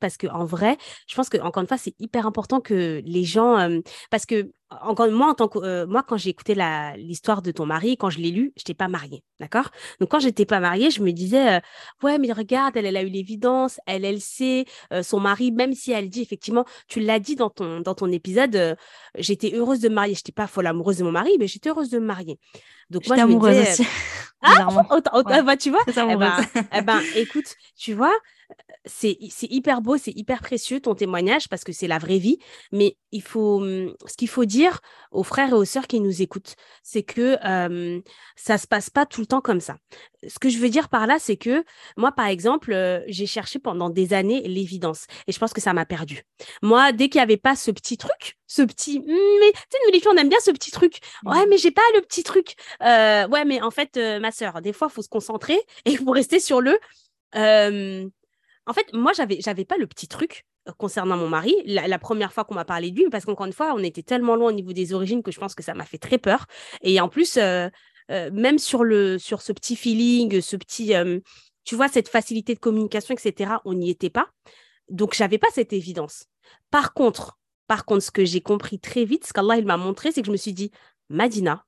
Speaker 2: parce que en vrai, je pense que encore une fois, c'est hyper important que les gens. Euh, parce que encore moi en tant que euh, moi quand j'ai écouté l'histoire de ton mari quand je l'ai lu je n'étais pas mariée d'accord? Donc quand j'étais pas mariée je me disais euh, ouais mais regarde elle elle a eu l'évidence elle elle sait euh, son mari même si elle dit effectivement tu l'as dit dans ton dans ton épisode j'étais heureuse de me marier. J'étais pas folle amoureuse de mon mari mais j'étais heureuse de me marier.
Speaker 1: Donc moi je amoureuse aussi
Speaker 2: ah bah, tu vois eh ben, eh ben, écoute tu vois c'est hyper beau, c'est hyper précieux ton témoignage parce que c'est la vraie vie. Mais il faut, mmh, ce qu'il faut dire aux frères et aux sœurs qui nous écoutent, c'est que euh, ça se passe pas tout le temps comme ça. Ce que je veux dire par là, c'est que moi, par exemple, j'ai cherché pendant des années l'évidence et je pense que ça m'a perdu. Moi, dès qu'il n'y avait pas ce petit truc, ce petit, «Mmh, mais tu sais, nous les filles, on aime bien ce petit truc. Ouais, mmh. mais j'ai pas le petit truc. ouais, mais en fait, ma sœur, des fois, il faut se concentrer et il faut rester sur le. En fait, moi, j'avais, j'avais pas le petit truc euh, concernant mon mari. La, première fois qu'on m'a parlé de lui, parce qu'encore une fois, on était tellement loin au niveau des origines que je pense que ça m'a fait très peur. Et en plus, euh, euh, même sur, le, sur ce petit feeling, ce petit, tu vois, cette facilité de communication, etc., on n'y était pas. Donc, j'avais pas cette évidence. Par contre, par contre, ce que j'ai compris très vite, ce qu'Allah il m'a montré, c'est que je me suis dit, Madina,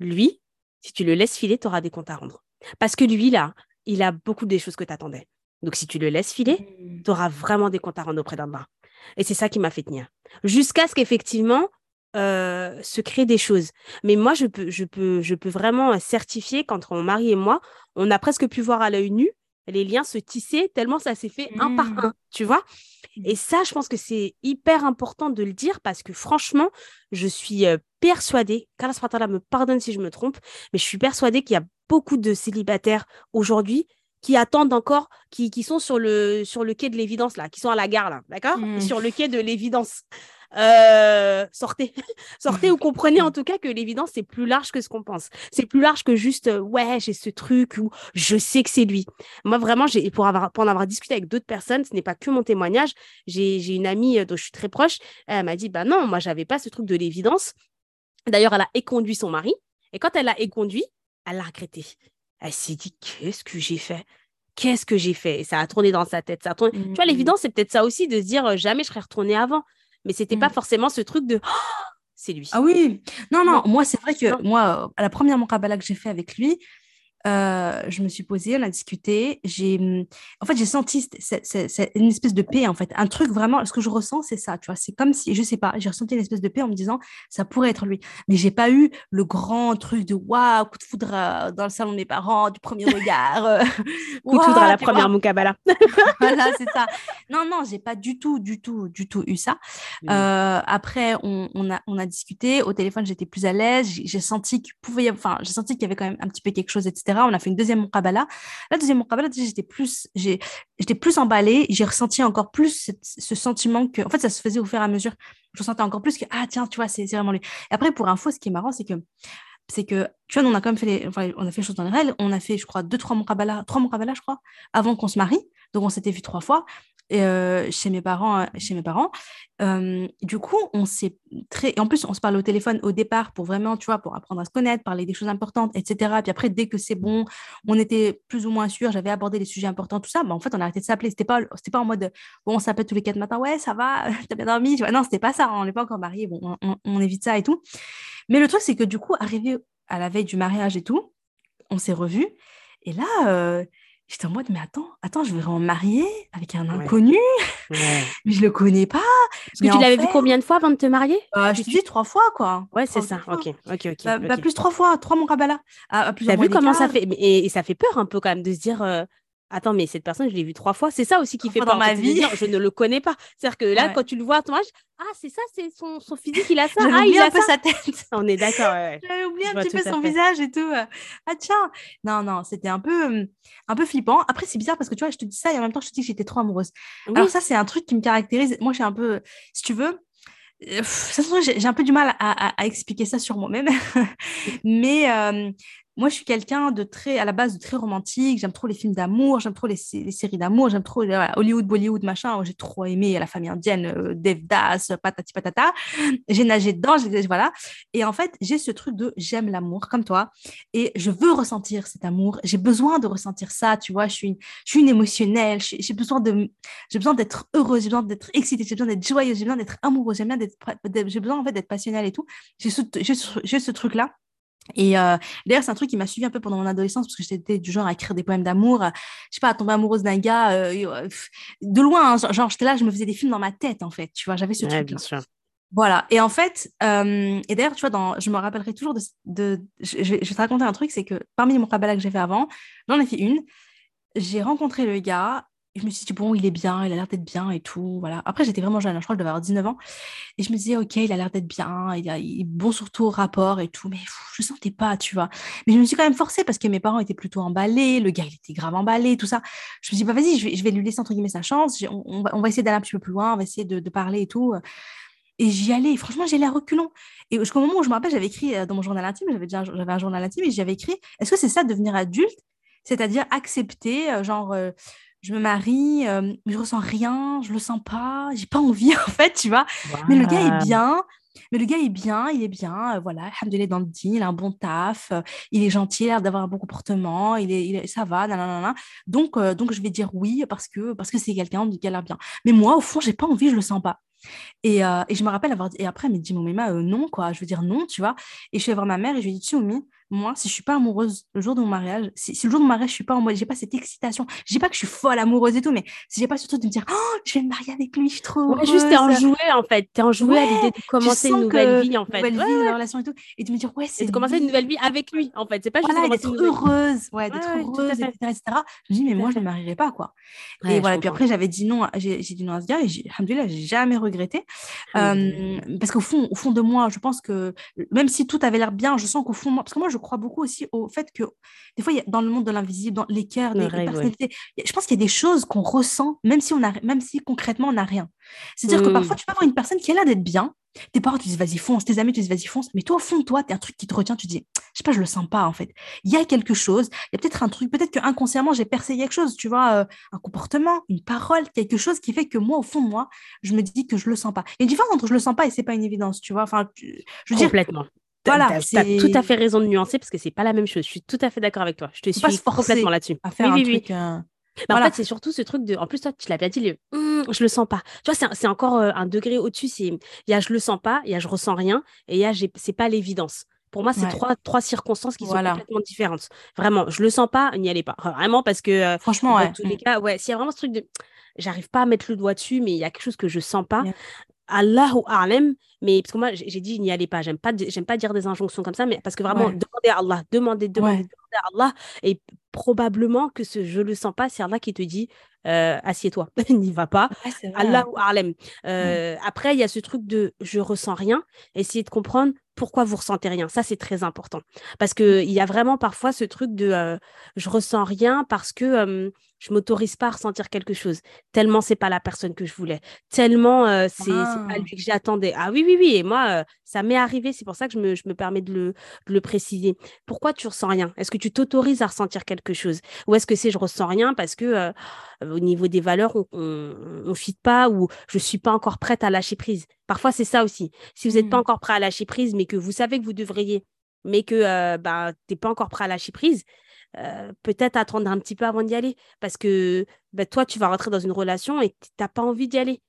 Speaker 2: lui, si tu le laisses filer, tu auras des comptes à rendre. Parce que lui, là, il a beaucoup des choses que tu attendais. Donc, si tu le laisses filer, mmh. tu auras vraiment des comptes à rendre auprès d'Allah. Et c'est ça qui m'a fait tenir. Jusqu'à ce qu'effectivement, euh, se créent des choses. Mais moi, je peux, je peux, je peux vraiment certifier qu'entre mon mari et moi, on a presque pu voir à l'œil nu les liens se tisser tellement ça s'est fait un par mmh. un, tu vois? Et mmh. ça, je pense que c'est hyper important de le dire parce que franchement, je suis euh, persuadée, qu'Allah me pardonne si je me trompe, mais je suis persuadée qu'il y a beaucoup de célibataires aujourd'hui qui attendent encore, qui, qui sont sur le, sur le quai de l'évidence, là, qui sont à la gare, là, d'accord? Mmh. Sur le quai de l'évidence. euh, sortez, sortez ou comprenez en tout cas que l'évidence c'est plus large que ce qu'on pense. C'est plus large que juste euh, ouais j'ai ce truc ou je sais que c'est lui. Moi vraiment j'ai pour avoir pour en avoir discuté avec d'autres personnes, ce n'est pas que mon témoignage. J'ai une amie dont je suis très proche, elle m'a dit bah non moi j'avais pas ce truc de l'évidence. D'ailleurs elle a éconduit son mari et quand elle a éconduit, elle l'a regretté. Elle s'est dit qu'est-ce que j'ai fait? Qu'est-ce que j'ai fait? Et ça a tourné dans sa tête. Ça Tu vois, mmh, l'évidence, c'est peut-être ça aussi de se dire jamais je serais retournée avant. Mais c'était pas mmh. forcément ce truc de «Oh, c'est lui.
Speaker 1: Ah oui, non, non, moi, c'est vrai que moi, à la première Moukabala que j'ai fait avec lui, euh, je me suis posée, on a discuté. J'ai, mmh, en fait, j'ai senti c'est une espèce de paix, en fait. Un truc vraiment, ce que je ressens, c'est ça, tu vois. C'est comme si, je sais pas, j'ai ressenti une espèce de paix en me disant, ça pourrait être lui. Mais j'ai pas eu le grand truc de waouh, coup de foudre euh, dans le salon de mes parents, du premier regard. Euh,
Speaker 2: coup de foudre à la première Moukabala.
Speaker 1: voilà, c'est ça. Non, non, j'ai pas du tout, du tout, du tout eu ça. Mmh. après, on, on, a, on a discuté. Au téléphone, j'étais plus à l'aise. J'ai senti qu'il pouvait, enfin, j'ai senti qu'il y avait quand même un petit peu quelque chose, etc. On a fait une deuxième Muqabala. La deuxième Muqabala, j'étais plus, j'étais plus emballée. J'ai ressenti encore plus ce, sentiment que, en fait, ça se faisait au fur et à mesure. Je ressentais encore plus que, ah, tiens, tu vois, c'est vraiment lui. Et après, pour info, ce qui est marrant, c'est que, c'est que, tu vois, on a quand même fait les, on a fait choses dans les. On a fait, je crois, deux, trois Muqabala, trois Muqabala, je crois, avant qu'on se marie. Donc, on s'était vu trois fois. Euh, chez mes parents. Euh, chez mes parents. Euh, du coup, on s'est très. Et en plus, on se parle au téléphone au départ pour vraiment, tu vois, pour apprendre à se connaître, parler des choses importantes, etc. Puis après, dès que c'est bon, on était plus ou moins sûr, j'avais abordé les sujets importants, tout ça. Bah, en fait, on a arrêté de s'appeler. C'était pas, pas en mode, bon, on s'appelle tous les quatre matins, ouais, ça va, t'as bien dormi. Tu vois, non, c'était pas ça. On n'est pas encore mariés. Bon, on, on, évite ça et tout. Mais le truc, c'est que du coup, arrivé à la veille du mariage et tout, on s'est revus. Et là, J'étais en mode, mais attends, attends, je vais me marier avec un inconnu, mais je le connais pas.
Speaker 2: Parce que tu l'avais vu combien de fois avant de te marier
Speaker 1: euh, Je te dis trois fois, quoi.
Speaker 2: Ouais, c'est ça. Ok, ok, ok.
Speaker 1: Bah, bah, plus trois fois, trois mon rabala.
Speaker 2: Ah, T'as vu comment ça fait? Et, ça fait peur un peu quand même de se dire, euh, attends, mais cette personne, je l'ai vue trois fois. C'est ça aussi qui fait peur.
Speaker 1: Dans ma vie.
Speaker 2: je ne le connais pas. C'est-à-dire que là, quand tu le vois à ton âge, ah, c'est ça, c'est son, son, physique, il a ça.
Speaker 1: ah,
Speaker 2: il
Speaker 1: a un peu sa tête.
Speaker 2: On est d'accord.
Speaker 1: J'avais oublié un petit peu son visage et tout. Ah, tiens. Non, non, c'était un peu, hum, un peu flippant. Après, c'est bizarre parce que tu vois, je te dis ça et en même temps, je te dis que j'étais trop amoureuse. Alors, ça, c'est un truc qui me caractérise. Moi, j'ai un peu, si tu veux, euh, j'ai un peu du mal à, à, expliquer ça sur moi-même, mais euh, moi, je suis quelqu'un de très, à la base, de très romantique. J'aime trop les films d'amour, j'aime trop les, séries d'amour, j'aime trop Hollywood, Bollywood, machin. J'ai trop aimé la famille indienne, euh, Devdas, patati patata. J'ai nagé dedans, voilà. Et en fait, j'ai ce truc de j'aime l'amour, comme toi, et je veux ressentir cet amour. J'ai besoin de ressentir ça, tu vois. Je suis une, je suis une émotionnelle. J'ai besoin de, j'ai besoin d'être heureuse, j'ai besoin d'être excitée, j'ai besoin d'être joyeuse, j'ai besoin d'être amoureuse, j'ai besoin en fait d'être passionnelle et tout. J'ai ce, ce truc-là. Et euh, d'ailleurs, c'est un truc qui m'a suivi un peu pendant mon adolescence parce que j'étais du genre à écrire des poèmes d'amour, je sais pas, à tomber amoureuse d'un gars euh, de loin. Hein, genre, j'étais là, je me faisais des films dans ma tête en fait. Tu vois, j'avais ce truc. Bien sûr. Voilà. Et en fait, euh, et d'ailleurs, tu vois, dans, je me rappellerai toujours de. de je, je, vais, te raconter un truc, c'est que parmi mon cabala que j'ai fait avant, j'en ai fait une. J'ai rencontré le gars je me suis dit, bon, il est bien, il a l'air d'être bien et tout. Voilà. Après, j'étais vraiment jeune, hein, je crois que je devais avoir 19 ans. Et je me disais, OK, il a l'air d'être bien, il, est bon surtout au rapport et tout. Mais je je sentais pas, tu vois. Mais je me suis quand même forcée parce que mes parents étaient plutôt emballés, le gars, il était grave emballé, tout ça. Je me suis dit, bah, vas-y, je vais, lui laisser entre guillemets sa chance. On, va, essayer d'aller un petit peu plus loin, on va essayer de, parler et tout. Et j'y allais. Franchement, j'y allais à reculons. Et jusqu'au moment où je me rappelle, j'avais écrit euh, dans mon journal intime, j'avais déjà un journal intime et j'avais écrit Est-ce que c'est ça devenir adulte? C'est-à-dire accepter, euh, genre, euh, je me marie, euh, je ressens rien, je le sens pas, j'ai pas envie en fait, tu vois. Mais le gars est bien, mais le gars est bien, il est bien, euh, voilà, est deal, il a un bon taf, euh, il est gentil, il a l'air d'avoir un bon comportement, il est, il ça va, nanana. Donc, euh, donc je vais dire oui parce que parce que c'est quelqu'un qui a l'air bien. Mais moi, au fond, j'ai pas envie, je le sens pas. Et, et je me rappelle avoir dit, et après, elle me dit, non, quoi, je veux dire non, tu vois. Et je vais voir ma mère et je lui ai dit, tu moi, si je suis pas amoureuse le jour de mon mariage, si, le jour de mon mariage, je suis pas en mode, j'ai pas cette excitation, je dis pas que je suis folle amoureuse et tout, mais si j'ai pas surtout de me dire, oh, je vais me marier avec lui, je suis trop
Speaker 2: ouais, juste t'es enjouée en fait, t'es enjouée à l'idée de commencer une nouvelle vie en fait,
Speaker 1: nouvelle vie, une relation et tout, et de me dire ouais, c'est
Speaker 2: de commencer une nouvelle vie avec lui en fait, c'est pas
Speaker 1: juste d'être heureuse, ouais, d'être heureuse, etc., etc. Je me dis mais moi je ne me marierai pas quoi. et voilà, puis après j'avais dit non, j'ai dit non à ce gars et j'ai jamais regretté, parce qu'au fond, au fond de moi, je pense que même si tout avait l'air bien, je sens qu'au fond, parce que moi je crois beaucoup aussi au fait que des fois, dans le monde de l'invisible, dans les cœurs, les, personnalités, je pense qu'il y a des choses qu'on ressent, même si, on a, même si concrètement on n'a rien. C'est-à-dire que parfois, mmh. tu peux avoir une personne qui a l'air d'être bien, tes parents te disent vas-y fonce, tes amis te disent vas-y fonce, mais toi au fond de toi, tu as un truc qui te retient, tu dis je sais pas, je le sens pas en fait. Il y a quelque chose, il y a peut-être un truc, peut-être que inconsciemment j'ai percé quelque chose, tu vois, euh, un comportement, une parole, quelque chose qui fait que moi au fond de moi, je me dis que je le sens pas. Il y a une différence entre je le sens pas et c'est pas une évidence, tu vois. Enfin,
Speaker 2: je veux complètement. Voilà, tu as tout à fait raison de nuancer parce que c'est pas la même chose. Je suis tout à fait d'accord avec toi. Je te suis complètement là-dessus.
Speaker 1: À faire un truc. Euh,
Speaker 2: en fait, c'est surtout ce truc de. En plus, toi, tu l'as bien dit, le «Hum, je le sens pas. Tu vois, c'est encore euh, un degré au-dessus. Il y a je le sens pas, il y a je ressens rien, et il y a c'est pas l'évidence. Pour moi, c'est trois, trois circonstances qui sont complètement différentes. Vraiment, je le sens pas, n'y allez pas. Vraiment, parce que. Euh,
Speaker 1: Franchement,
Speaker 2: dans tous les mmh. cas, ouais, s'il y a vraiment ce truc de. J'arrive pas à mettre le doigt dessus, mais il y a quelque chose que je sens pas. Ou Alem, mais parce que moi j'ai dit n'y allez pas, j'aime pas j'aime pas dire des injonctions comme ça, mais parce que vraiment demander à Allah, demander, demander, à Allah, et probablement que ce je le sens pas, c'est Allah qui te dit euh, assieds-toi, n'y va pas. Allah ou Alem. Euh, après il y a ce truc de je ressens rien, essayer de comprendre pourquoi vous ressentez rien? Ça, c'est très important. Parce qu'il y a vraiment parfois ce truc de euh, je ressens rien parce que je je m'autorise pas à ressentir quelque chose. Tellement c'est pas la personne que je voulais. Tellement c'est pas ah. lui que j'attendais. Ah oui, oui, oui. Et moi, ça m'est arrivé. C'est pour ça que je me, je me permets de le, de le, préciser. Pourquoi tu ressens rien? Est-ce que tu t'autorises à ressentir quelque chose? Ou est-ce que c'est je ressens rien parce que au niveau des valeurs, on ne fit pas ou je suis pas encore prête à lâcher prise? Parfois, c'est ça aussi. Si vous n'êtes pas mmh. encore prêt à lâcher prise, mais que vous savez que vous devriez, mais que euh, bah, tu n'es pas encore prêt à lâcher prise, euh, peut-être attendre un petit peu avant d'y aller. Parce que bah, toi, tu vas rentrer dans une relation et tu n'as pas envie d'y aller.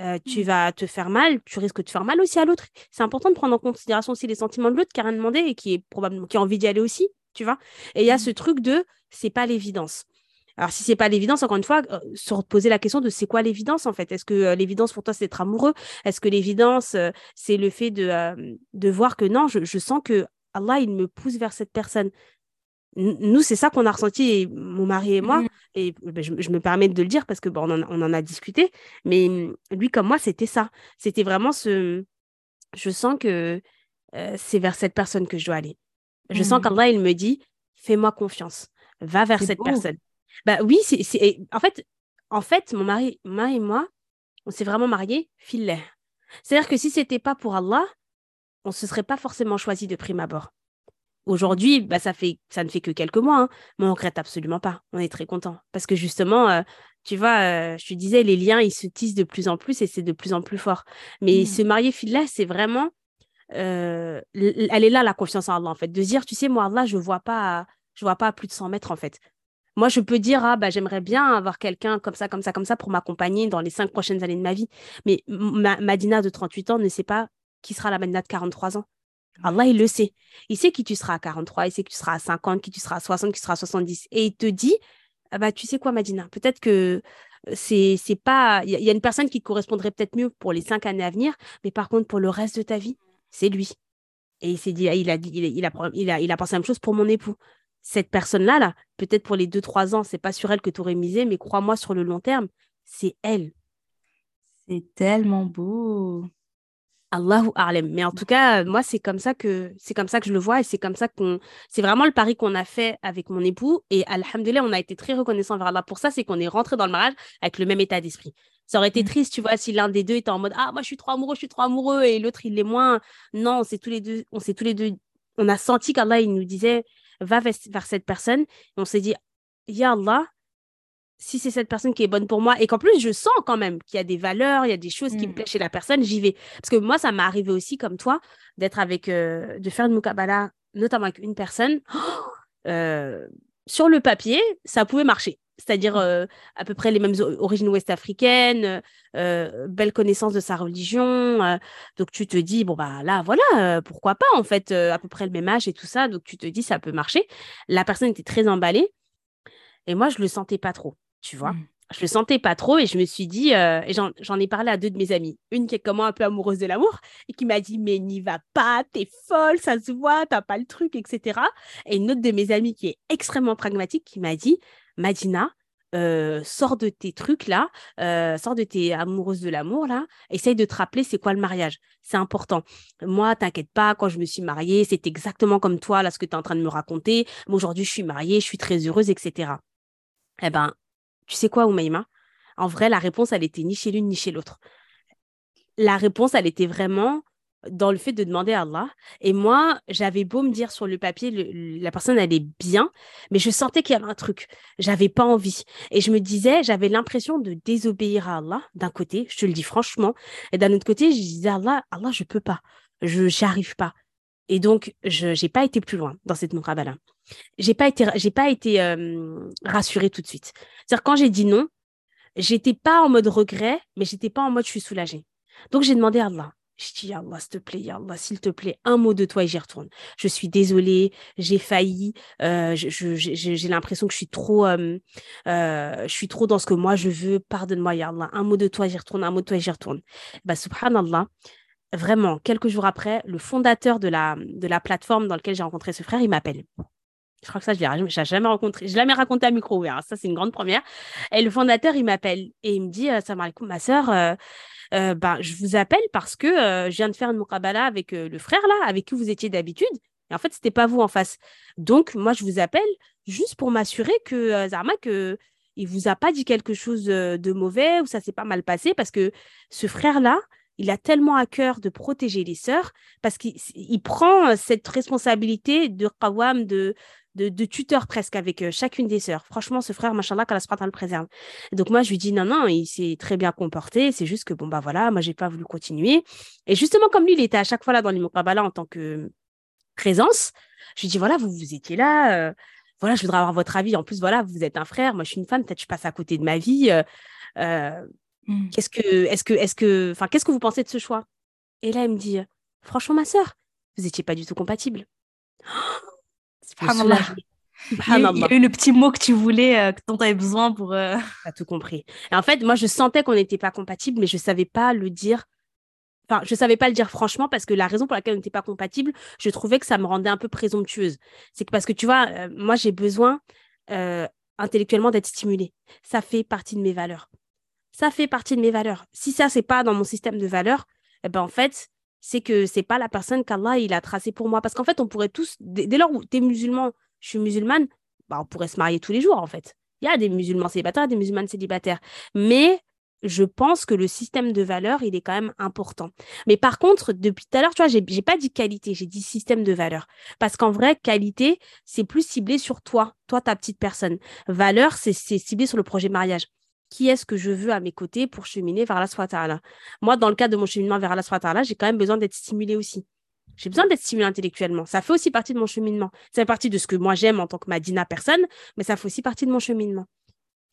Speaker 2: Euh, tu mmh. vas te faire mal, tu risques de te faire mal aussi à l'autre. C'est important de prendre en considération aussi les sentiments de l'autre qui a rien demandé et qui est probablement qui a envie d'y aller aussi, tu vois. Et il y a mmh. ce truc de c'est pas l'évidence. Alors, si c'est pas l'évidence, encore une fois, euh, se poser la question de c'est quoi l'évidence en fait? Est-ce que euh, l'évidence pour toi c'est d'être amoureux? Est-ce que l'évidence euh, c'est le fait de, de voir que non, je, sens que Allah il me pousse vers cette personne? Nous, c'est ça qu'on a ressenti, mon mari et moi. Mmh. Et ben, je, me permets de le dire parce que bon, on, en, a discuté. Mais mmh, lui, comme moi, c'était ça. C'était vraiment ce. Je sens que c'est vers cette personne que je dois aller. Je sens mmh. qu'Allah, il me dit fais-moi confiance, va vers cette personne. Bah oui, c'est, en fait, en fait, mon mari, et moi, on s'est vraiment mariés filet. C'est-à-dire que si c'était pas pour Allah, on se serait pas forcément choisi de prime abord. Aujourd'hui, bah, ça, fait, ça ne fait que quelques mois, hein, mais on regrette absolument pas. On est très content. Parce que justement, euh, tu vois, euh, je te disais, les liens, ils se tissent de plus en plus et c'est de plus en plus fort. Mais mmh. se marier filet, c'est vraiment. Euh, elle est là, la confiance en Allah, en fait. De dire, tu sais, moi, Allah, je vois pas je vois pas à plus de 100 mètres, en fait. Moi, je peux dire, ah, bah, j'aimerais bien avoir quelqu'un comme ça, comme ça, comme ça pour m'accompagner dans les cinq prochaines années de ma vie. Mais Madina de 38 ans ne sait pas qui sera la Madina de 43 ans. Allah, il le sait. Il sait qui tu seras à 43, il sait que tu seras à 50, qui tu seras à 60, qui tu seras à 70. Et il te dit, ah bah, tu sais quoi, Madina, peut-être que euh, c'est c'est pas il y, a une personne qui correspondrait peut-être mieux pour les cinq années à venir mais par contre pour le reste de ta vie c'est lui et il s'est dit ah, il a il, il, a, il a il a pensé la même chose pour mon époux cette personne-là, là, peut-être pour les deux, trois ans, c'est pas sur elle que tu aurais misé, mais crois-moi, sur le long terme, c'est elle.
Speaker 1: C'est tellement beau.
Speaker 2: Allahu A'lam. Mais en tout cas, moi, c'est comme ça que c'est comme ça que je le vois et c'est comme ça qu'on c'est vraiment le pari qu'on a fait avec mon époux et alhamdulillah, on a été très reconnaissant vers Allah pour ça, c'est qu'on est rentré dans le mariage avec le même état d'esprit. Ça aurait été mm. triste, tu vois, si l'un des deux était en mode ah moi je suis trop amoureux, je suis trop amoureux et l'autre il est moins. Non, c'est tous les deux, on s'est tous les deux, on a senti qu'Allah il nous disait va vers cette personne. on s'est dit, Ya Allah, si c'est cette personne qui est bonne pour moi et qu'en plus je sens quand même qu'il y a des valeurs, il y a des choses qui me mmh. plaisent chez la personne, j'y vais. Parce que moi, ça m'est arrivé aussi comme toi d'être avec, euh, de faire une mukabala, notamment avec une personne. Euh, sur le papier, ça pouvait marcher c'est-à-dire mmh. euh, à peu près les mêmes origines ouest-africaines, euh, belle connaissance de sa religion. Euh, donc tu te dis, bon, bah là, voilà, pourquoi pas, en fait, à peu près le même âge et tout ça. Donc tu te dis, ça peut marcher. La personne était très emballée et moi, je le sentais pas trop, tu vois. Mmh. Je le sentais pas trop et je me suis dit, et j'en ai parlé à deux de mes amies. Une qui est comme moi un peu amoureuse de l'amour et qui m'a dit, mais n'y va pas, t'es folle, ça se voit, t'as pas le truc, etc. Et une autre de mes amies qui est extrêmement pragmatique qui m'a dit, Madina, euh, sors de tes trucs là, euh, sors de tes amoureuses de l'amour là, essaye de te rappeler c'est quoi le mariage. C'est important. Moi, t'inquiète pas, quand je me suis mariée, c'est exactement comme toi, là, ce que tu es en train de me raconter. Aujourd'hui, je suis mariée, je suis très heureuse, etc. Eh ben, tu sais quoi, Oumaima? En vrai, la réponse, elle était ni chez l'une ni chez l'autre. La réponse, elle était vraiment dans le fait de demander à Allah. Et moi, j'avais beau me dire sur le papier, la personne, est bien, mais je sentais qu'il y avait un truc. J'avais pas envie. Et je me disais, j'avais l'impression de désobéir à Allah, d'un côté, je te le dis franchement. Et d'un autre côté, je disais Allah, Allah, je peux pas. Je n'y arrive pas. Et donc, je n'ai pas été plus loin dans cette muqabala. J'ai pas été, j'ai pas été euh, rassurée tout de suite. C'est-à-dire, quand j'ai dit non, j'étais pas en mode regret, mais j'étais pas en mode je suis soulagée. Donc, j'ai demandé à Allah, je dis, Allah, s'il te plaît, Allah, s'il te plaît, un mot de toi et j'y retourne. Je suis désolée, j'ai failli, euh, j'ai l'impression que je suis trop, euh, euh, je suis trop dans ce que moi je veux. Pardonne-moi, Allah, un mot de toi, j'y retourne, un mot de toi j'y retourne. Bah, subhanallah, vraiment, quelques jours après, le fondateur de la, de la plateforme dans laquelle j'ai rencontré ce frère, il m'appelle. Je crois que ça, je l'ai jamais rencontré. Je l'ai jamais raconté à micro ouvert. Hein. Ça, c'est une grande première. Et le fondateur, il m'appelle et il me dit, Salam alaikum, ma sœur, euh, bah, je vous appelle parce que euh, je viens de faire une muqabala avec euh, le frère là, avec qui vous étiez d'habitude. Et en fait, c'était pas vous en face. Donc, moi, je vous appelle juste pour m'assurer que Zarma, que il vous a pas dit quelque chose de mauvais ou ça s'est pas mal passé parce que ce frère là, il a tellement à cœur de protéger les sœurs parce qu'il prend cette responsabilité de qawam, de, de, tuteur presque avec euh, chacune des sœurs. Franchement, ce frère, machallah, qu'Allah le préserve. donc moi, je lui dis non, non, il s'est très bien comporté. C'est juste que bon, bah voilà, moi, j'ai pas voulu continuer. Et justement, comme lui, il était à chaque fois là dans les en tant que présence, je lui dis voilà, vous, vous étiez là. Euh, voilà, je voudrais avoir votre avis. En plus, voilà, vous êtes un frère. Moi, je suis une femme. Peut-être je passe à côté de ma vie. Euh, mmh. Qu'est-ce que, est-ce que, est-ce que, enfin, qu'est-ce que vous pensez de ce choix? Et là, il me dit franchement, ma sœur, vous étiez pas du tout compatible.
Speaker 1: Il y, a, eu le petit mot que tu voulais, euh, dont tu avais besoin pour. Euh...
Speaker 2: Tu as tout compris. Et en fait, moi, je sentais qu'on n'était pas compatible, mais je ne savais pas le dire. Enfin, je savais pas le dire franchement parce que la raison pour laquelle on n'était pas compatible, je trouvais que ça me rendait un peu présomptueuse. C'est que parce que tu vois, euh, moi, j'ai besoin euh, intellectuellement d'être stimulée. Ça fait partie de mes valeurs. Ça fait partie de mes valeurs. Si ça, c'est pas dans mon système de valeurs, eh ben, en fait, c'est que c'est pas la personne qu'Allah il a tracée pour moi. Parce qu'en fait, on pourrait tous, dès, lors où tu es musulman, je suis musulmane, bah, on pourrait se marier tous les jours, en fait. Il y a des musulmans célibataires, des musulmanes célibataires. Mais je pense que le système de valeurs, il est quand même important. Mais par contre, depuis tout à l'heure, tu vois, j'ai, j'ai pas dit qualité, j'ai dit système de valeurs. Parce qu'en vrai, qualité, c'est plus ciblé sur toi, toi, ta petite personne. Valeur, c'est, c'est ciblé sur le projet mariage qui est-ce que je veux à mes côtés pour cheminer vers la ta'ala. Moi, dans le cadre de mon cheminement vers la j'ai quand même besoin d'être stimulée aussi. J'ai besoin d'être stimulée intellectuellement. Ça fait aussi partie de mon cheminement. Ça fait partie de ce que moi j'aime en tant que Madina personne, mais ça fait aussi partie de mon cheminement.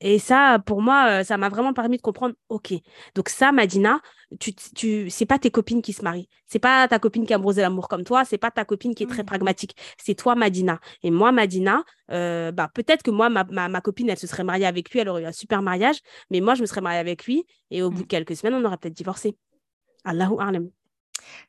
Speaker 2: Et ça, pour moi, euh, ça m'a vraiment permis de comprendre, OK, donc ça, Madina, tu, tu, c'est pas tes copines qui se marient. C'est pas ta copine qui a brosé l'amour comme toi. C'est pas ta copine qui est très pragmatique. C'est toi, Madina. Et moi, Madina, euh, bah, peut-être que moi, ma, ma, copine, elle se serait mariée avec lui, elle aurait eu un super mariage. Mais moi, je me serais mariée avec lui. Et au bout de mmh. quelques semaines, on aurait peut-être divorcé. Allahu A'lam.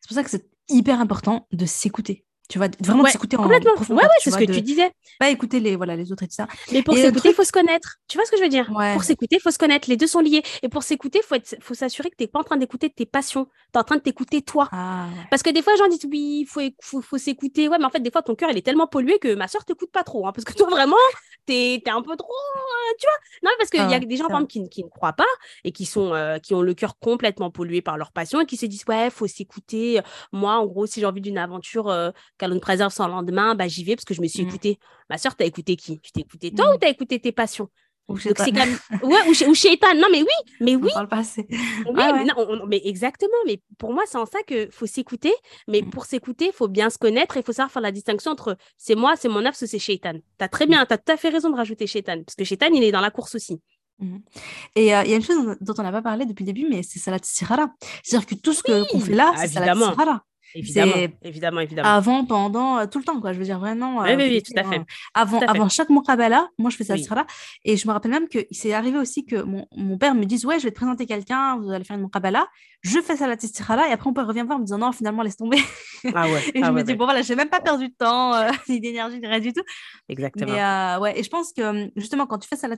Speaker 1: C'est pour ça que c'est hyper important de s'écouter. Tu vois, vraiment s'écouter en
Speaker 2: complètement. Ouais, ouais, c'est ce que tu disais.
Speaker 1: Pas écouter les, voilà, les autres et tout ça.
Speaker 2: Mais pour s'écouter, il faut se connaître. Tu vois ce que je veux dire? Pour s'écouter, il faut se connaître. Les deux sont liés. Et pour s'écouter, il faut, faut s'assurer que tu n'es pas en train d'écouter tes passions. Tu es en train de t'écouter toi. Ah, parce que des fois, les gens disent oui, il faut, faut, faut s'écouter. Ouais, mais en fait, des fois, ton cœur, il est tellement pollué que ma soeur t'écoute pas trop. Hein, parce que toi, vraiment, tu es, un peu trop. Euh, tu vois Non, parce qu'il y a des gens, par qui, qui, ne croient pas et qui, sont, euh, qui ont le cœur complètement pollué par leur passion et qui se disent ouais, faut s'écouter. Moi, en gros, si j'ai envie d'une aventure euh, qu'elle préserve sans lendemain, bah, j'y vais parce que je me suis mmh. écoutée. Ma soeur, t'as écouté qui? Tu t'es écouté toi ou mmh. t'as écouté tes passions? Ou comme... ouais, ou, chez, ou Non, mais oui, mais oui.
Speaker 1: On parle Oui,
Speaker 2: ah mais, non, mais, exactement. Mais pour moi, c'est en ça qu'il faut s'écouter. Mais mmh. pour s'écouter, il faut bien se connaître et il faut savoir faire la distinction entre c'est moi, c'est mon ou c'est Shaitan. Tu as très bien, tu as tout à fait raison de rajouter Shaitan. Parce que Shaitan, il est dans la course aussi.
Speaker 1: Et euh, il y a une chose dont on n'a pas parlé depuis le début, mais c'est Salat Sirara. C'est-à-dire que tout ce qu'on fait là, c'est Salat Sirara.
Speaker 2: Évidemment, évidemment, évidemment.
Speaker 1: Avant, pendant, euh, tout le temps, quoi. Je veux dire, vraiment.
Speaker 2: Oui, oui, oui, tout à fait.
Speaker 1: Avant, avant chaque Mokabala, moi, je fais ça là Et je me rappelle même que c'est arrivé aussi que mon, mon, père me dise Ouais, je vais te présenter quelqu'un, vous allez faire une Mokabala. Je fais ça la là et après, on peut revient voir en me disant Non, finalement, laisse tomber.
Speaker 2: Ah ouais.
Speaker 1: et je
Speaker 2: ah
Speaker 1: me dis Bon, voilà, j'ai même pas perdu de temps, euh, ni d'énergie, ni rien du tout.
Speaker 2: Exactement.
Speaker 1: Mais, ouais, et je pense que justement, quand tu fais ça la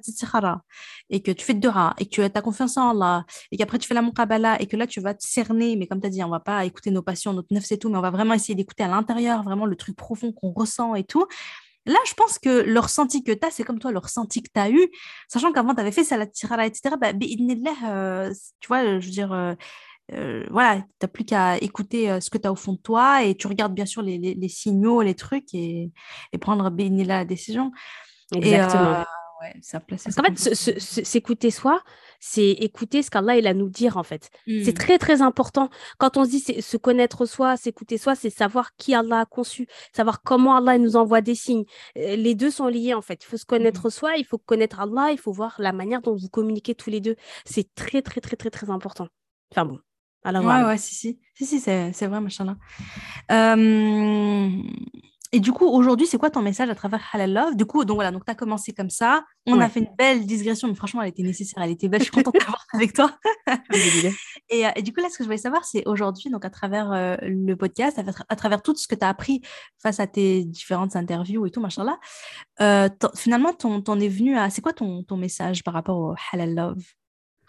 Speaker 1: et que tu fais de rats et que tu as confiance en Allah et qu'après tu fais la Mokabala et que là, tu vas te cerner, mais comme tu as dit, on va pas écouter nos passions, notre neuf, c'est tout, mais on va vraiment essayer d'écouter à l'intérieur, vraiment le truc profond qu'on ressent et tout. Là, je pense que le ressenti que tu as, c'est comme toi, le ressenti que tu as eu, sachant qu'avant, tu avais fait ça, la tirala, etc. Bah, euh, tu vois, je veux dire, euh, euh, voilà, tu n'as plus qu'à écouter ce que tu as au fond de toi et tu regardes bien sûr les, les, signaux, les trucs et, et prendre la décision.
Speaker 2: Exactement.
Speaker 1: Ouais, ça place.
Speaker 2: Parce qu'en fait, s'écouter soi, c'est écouter ce qu'Allah il a à nous dire en fait. C'est mmh. très très important. Quand on se dit se connaître soi, s'écouter soi, c'est savoir qui Allah a conçu, savoir comment Allah nous envoie des signes. Euh, les deux sont liés en fait. Il faut se connaître mmh. soi, il faut connaître Allah, il faut voir la manière dont vous communiquez tous les deux. C'est très très très très très important. Enfin bon.
Speaker 1: Alors, ouais, ouais, si, si, si, si c'est vrai, machin là. Et du coup, aujourd'hui, c'est quoi ton message à travers Halal Love? Du coup, donc voilà, donc tu as commencé comme ça. On a fait une belle digression, mais franchement, elle était nécessaire, elle était belle. Je suis contente d'avoir avec toi. et, euh, et, du coup, là, ce que je voulais savoir, c'est aujourd'hui, donc à travers euh, le podcast, à, travers tout ce que tu as appris face à tes différentes interviews et tout, machin là, euh, finalement, ton, est venu à. C'est quoi ton, ton message par rapport au Halal Love?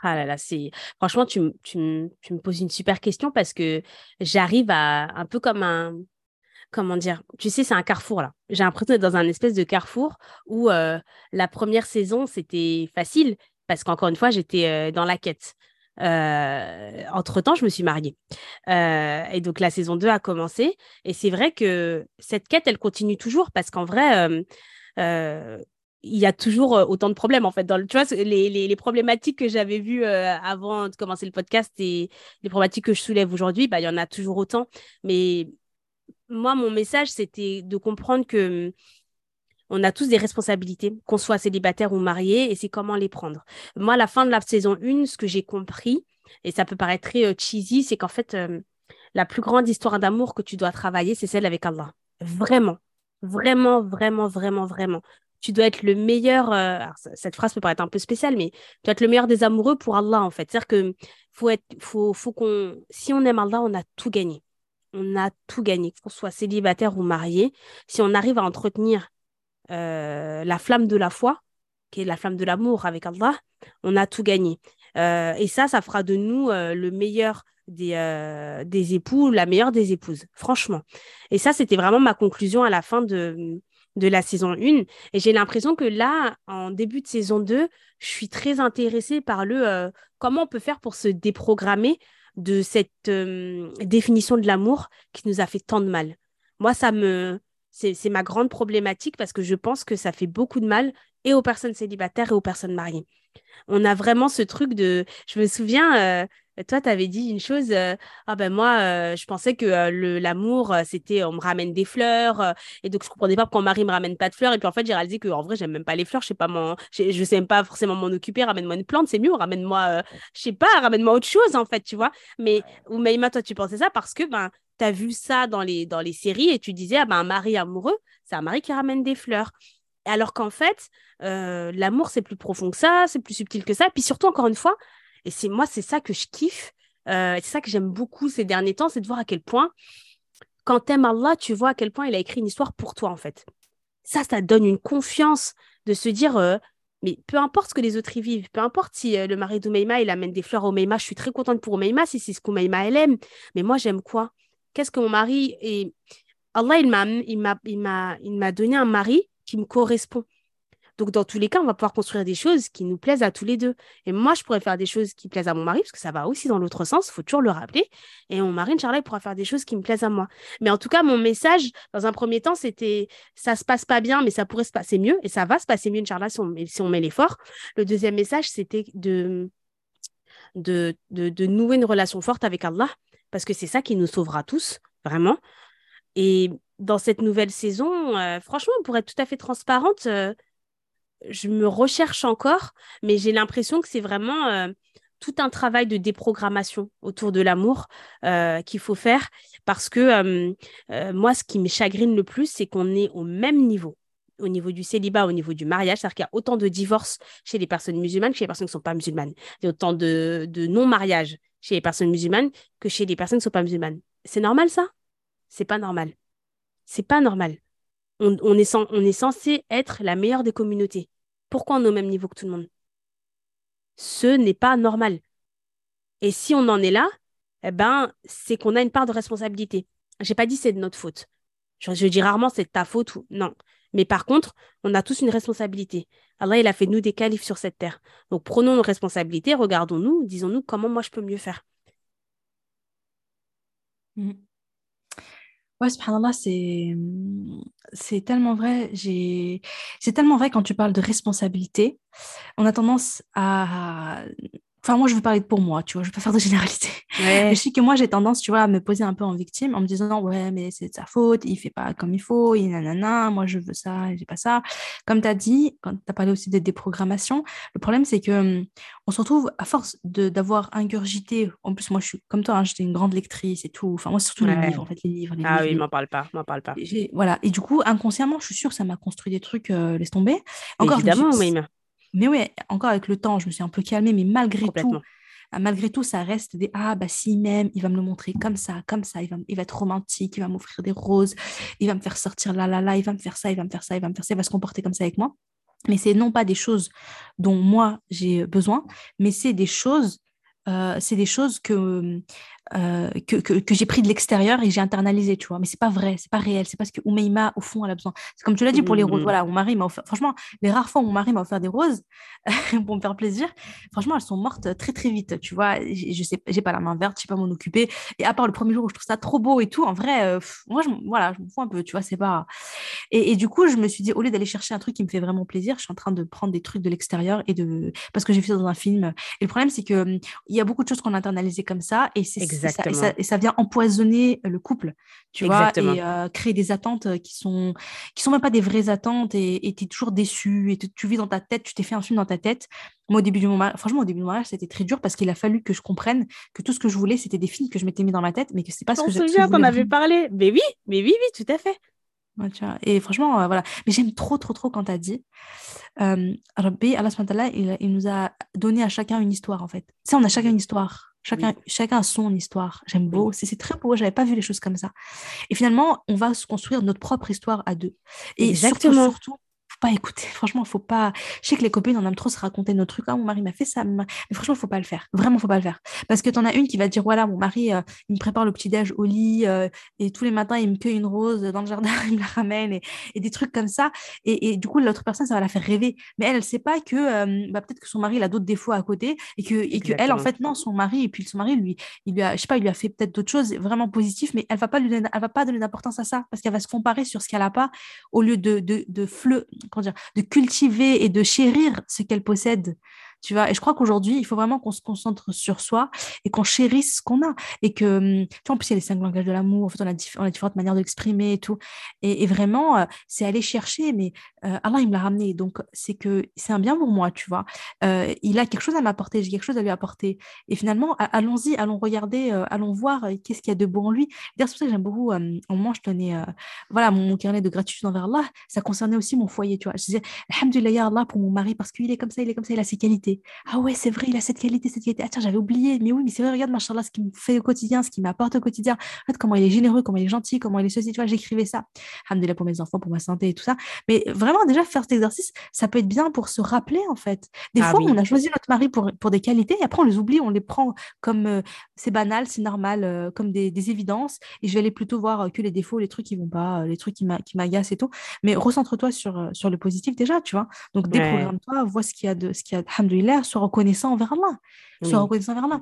Speaker 2: Ah là là, c'est franchement, tu, tu, tu, me poses une super question parce que j'arrive à un peu comme un, comment dire, tu sais, c'est un carrefour là. J'ai l'impression d'être dans un espèce de carrefour où euh, la première saison, c'était facile parce qu'encore une fois, j'étais euh, dans la quête. Euh, entre-temps, je me suis mariée. et donc, la saison 2 a commencé. Et c'est vrai que cette quête, elle continue toujours parce qu'en vrai, il y a toujours autant de problèmes en fait. Dans tu vois, les, problématiques que j'avais vues avant de commencer le podcast et les problématiques que je soulève aujourd'hui, bah, il y en a toujours autant. Mais moi, mon message, c'était de comprendre que on a tous des responsabilités, qu'on soit célibataire ou marié, et c'est comment les prendre. Moi, à la fin de la saison 1, ce que j'ai compris, et ça peut paraître très euh, cheesy, c'est qu'en fait, hum, la plus grande histoire d'amour que tu dois travailler, c'est celle avec Allah. Vraiment, vraiment, vraiment, vraiment, vraiment. Tu dois être le meilleur, euh, cette phrase peut paraître un peu spéciale, mais tu dois être le meilleur des amoureux pour Allah, en fait. C'est-à-dire que faut être, faut, faut qu'on, si on aime Allah, on a tout gagné on a tout gagné, qu'on soit célibataire ou marié. Si on arrive à entretenir euh, la flamme de la foi, qui est la flamme de l'amour avec Allah, on a tout gagné. Euh, et ça, ça fera de nous euh, le meilleur des, des époux, la meilleure des épouses, franchement. Et ça, c'était vraiment ma conclusion à la fin de, de la saison 1. Et j'ai l'impression que là, en début de saison 2, je suis très intéressée par le comment on peut faire pour se déprogrammer de cette euh, définition de l'amour qui nous a fait tant de mal. Moi, ça me, c'est ma grande problématique parce que je pense que ça fait beaucoup de mal et aux personnes célibataires et aux personnes mariées. On a vraiment ce truc de, je me souviens, euh, toi, tu avais dit une chose, euh, ah ben moi, euh, je pensais que euh, l'amour, c'était on me ramène des fleurs, et donc je comprenais pas pourquoi mon mari me ramène pas de fleurs, et puis en fait, j'ai réalisé que en vrai, j'aime même pas les fleurs, je sais pas, mon, je sais même pas forcément m'en occuper, ramène-moi une plante, c'est mieux, ramène-moi, je sais pas, ramène-moi autre chose, en fait, tu vois. Mais, ou Maïma, toi, tu pensais ça parce que, ben, tu as vu ça dans les, dans les séries, et tu disais, ah ben, un mari amoureux, c'est un mari qui ramène des fleurs. Alors qu'en fait, l'amour, c'est plus profond que ça, c'est plus subtil que ça. Puis surtout, encore une fois, et c'est moi, c'est ça que je kiffe. Euh, c'est ça que j'aime beaucoup ces derniers temps, c'est de voir à quel point, quand t'aimes Allah, tu vois à quel point il a écrit une histoire pour toi, en fait. Ça, ça donne une confiance de se dire, euh, mais peu importe ce que les autres y vivent, peu importe si euh, le mari d'Oumeima, il amène des fleurs à Oumeima, je suis très contente pour Oumeima si c'est ce qu'Oumeima, elle aime. Mais moi, j'aime quoi? Qu'est-ce que mon mari... Et Allah, il m'a, donné un mari qui me correspond. Donc, dans tous les cas, on va pouvoir construire des choses qui nous plaisent à tous les deux. Et moi, je pourrais faire des choses qui plaisent à mon mari, parce que ça va aussi dans l'autre sens, il faut toujours le rappeler. Et mon mari, Inch'Allah, pourra faire des choses qui me plaisent à moi. Mais en tout cas, mon message, dans un premier temps, c'était ça se passe pas bien, mais ça pourrait se passer mieux. Et ça va se passer mieux, Inch'Allah, si on, si on met l'effort. Le deuxième message, c'était de, de, de, nouer une relation forte avec Allah, parce que c'est ça qui nous sauvera tous, vraiment. Et dans cette nouvelle saison, euh, franchement, pour être tout à fait transparente, euh, je me recherche encore, mais j'ai l'impression que c'est vraiment euh, tout un travail de déprogrammation autour de l'amour euh, qu'il faut faire parce que euh, moi, ce qui me chagrine le plus, c'est qu'on est au même niveau au niveau du célibat, au niveau du mariage, c'est-à-dire qu'il y a autant de divorces chez les personnes musulmanes que chez les personnes qui ne sont pas musulmanes. Il y a autant de, non-mariage chez les personnes musulmanes que chez les personnes qui ne sont pas musulmanes. C'est normal ça? C'est pas normal. C'est pas normal. On, est censé être la meilleure des communautés. Pourquoi on est au même niveau que tout le monde? Ce n'est pas normal. Et si on en est là, eh ben, c'est qu'on a une part de responsabilité. Je n'ai pas dit c'est de notre faute. Je, dis rarement c'est de ta faute ou non. Mais par contre, on a tous une responsabilité. Allah, il a fait nous des califs sur cette terre. Donc prenons nos responsabilités, regardons-nous, disons-nous comment moi je peux mieux faire.
Speaker 1: Mmh. Ouais, subhanallah, c'est, c'est tellement vrai. J'ai, c'est tellement vrai quand tu parles de responsabilité. On a tendance à Enfin, moi, je veux parler pour moi, tu vois, je veux pas faire de généralité. Mais je sais que moi, j'ai tendance, tu vois, à me poser un peu en victime en me disant, ouais, mais c'est de sa faute, il fait pas comme il faut, il nanana, moi, je veux ça, j'ai pas ça. Comme tu as dit, quand tu as parlé aussi des déprogrammations, le problème, c'est que hum, on se retrouve, à force d'avoir ingurgité, en plus, moi, je suis comme toi, hein, j'étais une grande lectrice et tout. Enfin, moi, surtout les livres, en fait, les livres. Les
Speaker 2: ah
Speaker 1: oui,
Speaker 2: m'en parle pas, m'en parle pas.
Speaker 1: Voilà. Et du coup, inconsciemment, je suis sûre que ça m'a construit des trucs, euh, laisse tomber.
Speaker 2: Encore, Évidemment, oui.
Speaker 1: Mais oui, encore avec le temps, je me suis un peu calmée, mais malgré tout, ah, malgré tout, ça reste des Ah, bah s'il m'aime, il va me le montrer comme ça, comme ça, il va, il va être romantique, il va m'offrir des roses, il va me faire sortir là, là, là, il va me faire ça, il va me faire ça, il va me faire ça, il va se comporter comme ça avec moi. Mais c'est non pas des choses dont moi j'ai besoin, mais c'est des choses, euh, c'est des choses que euh, que, que, j'ai pris de l'extérieur et j'ai internalisé, tu vois. Mais c'est pas vrai, c'est pas réel, c'est parce que Oumeima, au fond, elle a besoin. C'est comme tu l'as dit pour les roses. Mmh. Voilà, mon mari m'a offert, franchement, les rares fois où mon mari m'a offert des roses pour me faire plaisir, franchement, elles sont mortes très, très vite, tu vois. Je sais, j'ai pas la main verte, je sais pas m'en occuper. Et à part le premier jour où je trouve ça trop beau et tout, en vrai, euh, moi, je, voilà, je m'en fous un peu, tu vois, c'est pas. Et, et, du coup, je me suis dit, au lieu d'aller chercher un truc qui me fait vraiment plaisir, je suis en train de prendre des trucs de l'extérieur et de. Parce que j'ai vu ça dans un film. Et le problème, c'est qu'il il y a beaucoup de choses qu'on a internalisées comme ça et c'est
Speaker 2: Exactement.
Speaker 1: et ça ça vient empoisonner le couple, tu vois, et euh, créer des attentes qui sont qui sont même pas des vraies attentes et tu es toujours déçu et tu vis dans ta tête, tu t'es fait un film dans ta tête. Moi, au début du mariage, franchement, au début du mariage, c'était très dur parce qu'il a fallu que je comprenne que tout ce que je voulais, c'était des films que je m'étais mis dans ma tête, mais que c'est pas ce que je
Speaker 2: voulais. On qu'on avait parlé. Mais oui, mais oui, oui, tout à fait.
Speaker 1: Et franchement, euh, voilà. Mais j'aime trop, trop, trop quand tu as dit. Euh, Rabbi, Allah, il, il nous a donné à chacun une histoire, en fait. Ça, on a chacun une histoire. Chacun, chacun a son histoire. J'aime beau. C'est très beau. J'avais pas vu les choses comme ça. Et finalement, on va se construire notre propre histoire à deux. Et Exactement. surtout, surtout pas écouter. Franchement, faut pas. Je sais que les copines, on aime trop se raconter nos trucs. Ah, mon mari m'a fait ça. Mais franchement, faut pas le faire. Vraiment, faut pas le faire. Parce que tu en as une qui va dire voilà, mon mari, euh, il me prépare le petit-déj au lit euh, et tous les matins, il me cueille une rose dans le jardin, il me la ramène et, des trucs comme ça. Et, du coup, l'autre personne, ça va la faire rêver. Mais elle, elle sait pas que euh, bah, peut-être que son mari, il a d'autres défauts à côté et que, et que elle, en fait, non, son mari, et puis son mari, lui, il lui a, je sais pas, il lui a fait peut-être d'autres choses vraiment positives, mais elle va pas lui donner, elle va pas donner d'importance à ça parce qu'elle va se comparer sur ce qu'elle a pas au lieu de, de, de, fleu, de cultiver et de chérir ce qu'elle possède tu vois. Et je crois qu'aujourd'hui, il faut vraiment qu'on se concentre sur soi et qu'on chérisse ce qu'on a. Et que, hum, en plus, il y a les cinq langages de l'amour, en fait, on a, différentes manières d'exprimer et tout. Et, vraiment, euh, c'est aller chercher, mais euh, Allah, il me l'a ramené. Donc, c'est que c'est un bien pour moi, tu vois. Euh, il a quelque chose à m'apporter, j'ai quelque chose à lui apporter. Et finalement, allons-y, allons regarder, allons voir qu'est-ce qu'il y a de beau en lui. D'ailleurs, c'est pour ça que j'aime beaucoup, au moment, je tenais, voilà, mon, carnet de gratitude envers Allah, ça concernait aussi mon foyer, tu vois. Je disais, Alhamdulillah, Allah, pour mon mari, parce qu'il est comme ça, il est comme ça, il a ses qualités. Ah ouais, c'est vrai, il a cette qualité, cette qualité. Ah tiens, j'avais oublié. Mais oui, mais c'est vrai, regarde, machallah, ce qu'il me fait au quotidien, ce qu'il m'apporte au quotidien. En fait, comment il est généreux, comment il est gentil, comment il est ceci. Tu vois, j'écrivais ça. Alhamdulillah pour mes enfants, pour ma santé et tout ça. Mais vraiment, déjà, faire cet exercice, ça peut être bien pour se rappeler, en fait. Des ah fois, on a choisi notre mari pour, pour des qualités et après, on les oublie, on les prend comme euh, c'est banal, c'est normal, euh, comme des, des, évidences. Et je vais aller plutôt voir euh, que les défauts, les trucs qui vont pas, les trucs qui m'agacent et tout. Mais recentre-toi sur, sur le positif déjà, tu vois. Donc, déprogramme-toi, vois ce qu'il y a de, ce qu'il y a, alhamdulillah, sois reconnaissant envers Allah. Sois reconnaissant envers Allah.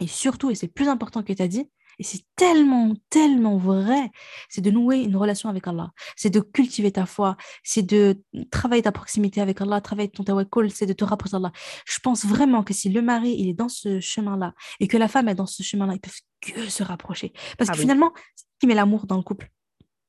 Speaker 1: Et surtout, et c'est plus important que tu as dit, et c'est tellement, tellement vrai, c'est de nouer une relation avec Allah. C'est de cultiver ta foi, c'est de travailler ta proximité avec Allah, travailler ton tawakkul, c'est de te rapprocher d'Allah. Je pense vraiment que si le mari, il est dans ce chemin-là, et que la femme est dans ce chemin-là, ils peuvent que se rapprocher. Parce ah que finalement, c'est qui met l'amour dans le couple?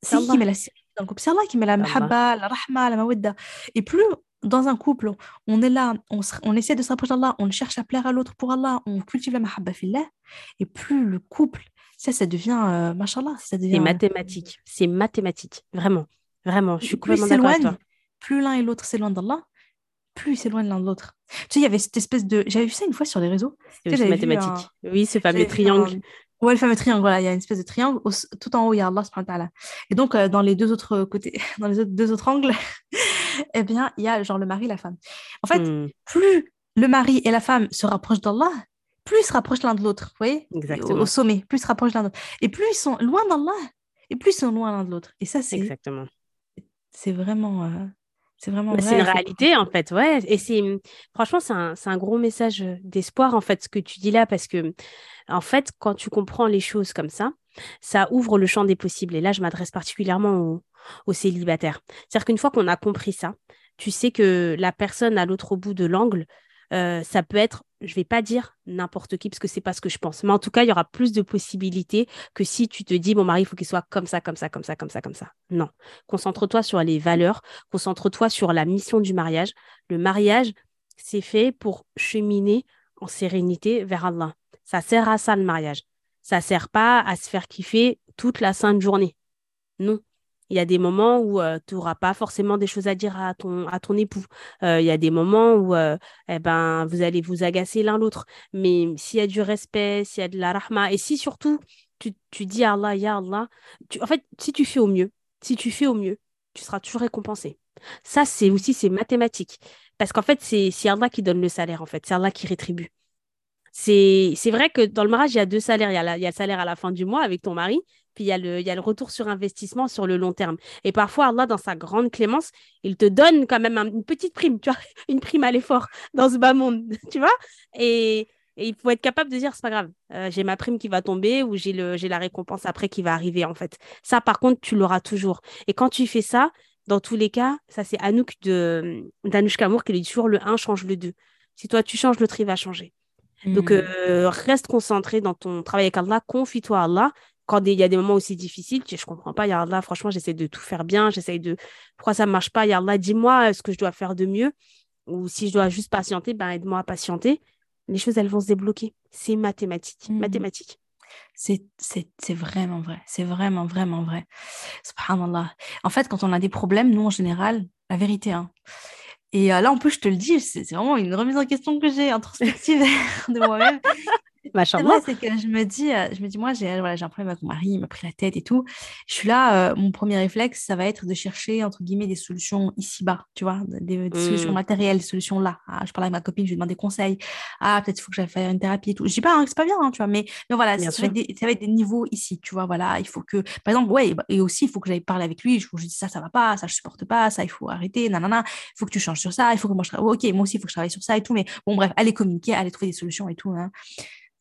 Speaker 1: C'est qui met la sérénité dans le couple? C'est Allah qui met la mahabba, la rahma, la mawadda. Et plus dans un couple, on est là, on, on essaie de se rapprocher d'Allah, on cherche à plaire à l'autre pour Allah, on cultive la mahabba fillah, et plus le couple, ça, ça devient, euh, machallah, ça devient...
Speaker 2: C'est mathématique, c'est mathématique, vraiment, vraiment, je suis complètement d'accord avec toi.
Speaker 1: Plus l'un et l'autre s'éloignent d'Allah, plus ils s'éloignent l'un de l'autre. Tu sais, il y avait cette espèce de... J'avais vu ça une fois sur les réseaux.
Speaker 2: C'est mathématique. Oui, ce fameux triangle.
Speaker 1: Ouais, le fameux triangle, voilà, il y a une espèce de triangle. Tout en haut, il y a Allah subhanahu wa ta'ala. Et donc, euh, dans les deux autres côtés, dans les deux autres angles, eh bien, il y a genre le mari et la femme. En fait, hmm. plus le mari et la femme se rapprochent d'Allah, plus ils se rapprochent l'un de l'autre, vous voyez?
Speaker 2: Exactement.
Speaker 1: Au, sommet, plus ils se rapprochent l'un de l'autre. Et plus ils sont loin d'Allah, et plus ils sont loin l'un de l'autre. Et ça, c'est...
Speaker 2: Exactement.
Speaker 1: C'est vraiment... Euh, c'est vraiment
Speaker 2: bah, C'est une réalité, en fait, ouais. Et c'est... Franchement, c'est un, un gros message d'espoir, en fait, ce que tu dis là, parce que, en fait, quand tu comprends les choses comme ça, ça ouvre le champ des possibles. Et là, je m'adresse particulièrement aux, aux célibataires. C'est-à-dire qu'une fois qu'on a compris ça, tu sais que la personne à l'autre bout de l'angle, euh, ça peut être, je vais pas dire n'importe qui parce que c'est pas ce que je pense, mais en tout cas, il y aura plus de possibilités que si tu te dis mon mari, il faut qu'il soit comme ça, comme ça, comme ça, comme ça, comme ça. Non, concentre-toi sur les valeurs, concentre-toi sur la mission du mariage. Le mariage, c'est fait pour cheminer en sérénité vers Allah. Ça sert à ça le mariage. Ça sert pas à se faire kiffer toute la sainte journée. Non, il y a des moments où tu n'auras pas forcément des choses à dire à ton, à ton époux. Il y a des moments où eh ben, vous allez vous agacer l'un l'autre. Mais s'il y a du respect, s'il y a de la rahma, et si surtout tu, tu dis Allah, Ya Allah, en fait, si tu fais au mieux, si tu fais au mieux, tu seras toujours récompensé. Ça, c'est aussi, c'est mathématique. Parce qu'en fait, c'est Allah qui donne le salaire, en fait. C'est Allah qui rétribue. C'est vrai que dans le mariage, il y a deux salaires. Y a, il y a le salaire à la fin du mois avec ton mari, puis il y, a le, il y a le retour sur investissement sur le long terme. Et parfois, Allah, dans sa grande clémence, il te donne quand même une petite prime, tu vois, une prime à l'effort dans ce bas monde, tu vois. Et, il faut être capable de dire, c'est pas grave, euh, j'ai ma prime qui va tomber ou j'ai la récompense après qui va arriver, en fait. Ça, par contre, tu l'auras toujours. Et quand tu fais ça, dans tous les cas, ça, c'est Anouk d'Anouchka Kamour qui dit toujours le 1 change le 2. Si toi, tu changes, l'autre, il va changer. Donc, mmh. euh, reste concentré dans ton travail avec Allah, confie-toi à Allah quand il y a des moments aussi difficiles, je ne comprends pas, Allah, franchement, j'essaie de tout faire bien, j'essaie de... Pourquoi ça ne marche pas Allah, dis-moi ce que je dois faire de mieux. Ou si je dois juste patienter, ben aide-moi à patienter. Les choses, elles vont se débloquer. C'est mathématique. Mmh. Mathématique.
Speaker 1: C'est vraiment vrai. C'est vraiment, vraiment vrai. Subhanallah. En fait, quand on a des problèmes, nous, en général, la vérité, hein, et euh, là, en plus, je te le dis, c'est vraiment une remise en question que j'ai introspective de moi-même. C'est que je me dis, euh, je me dis moi, j'ai voilà, un problème avec mon mari, il m'a pris la tête et tout. Je suis là, euh, mon premier réflexe, ça va être de chercher, entre guillemets, des solutions ici-bas, tu vois, des, solutions mmh. matérielles, des solutions là. Ah, je parle avec ma copine, je lui demande des conseils. Ah, peut-être il faut que j'aille faire une thérapie et tout. Je dis pas hein, que c'est pas bien, hein, tu vois, mais, mais voilà, ça va, des, ça va, être des, niveaux ici, tu vois, voilà. Il faut que, par exemple, ouais, et aussi, il faut que j'aille parler avec lui. Je, je dis ça, ça va pas, ça, je supporte pas, ça, il faut arrêter, nanana, il faut que tu changes sur ça, il faut que moi je travaille. Ok, moi aussi, il faut que je travaille sur ça et tout, mais bon, bref, aller communiquer, aller trouver des solutions et tout. Hein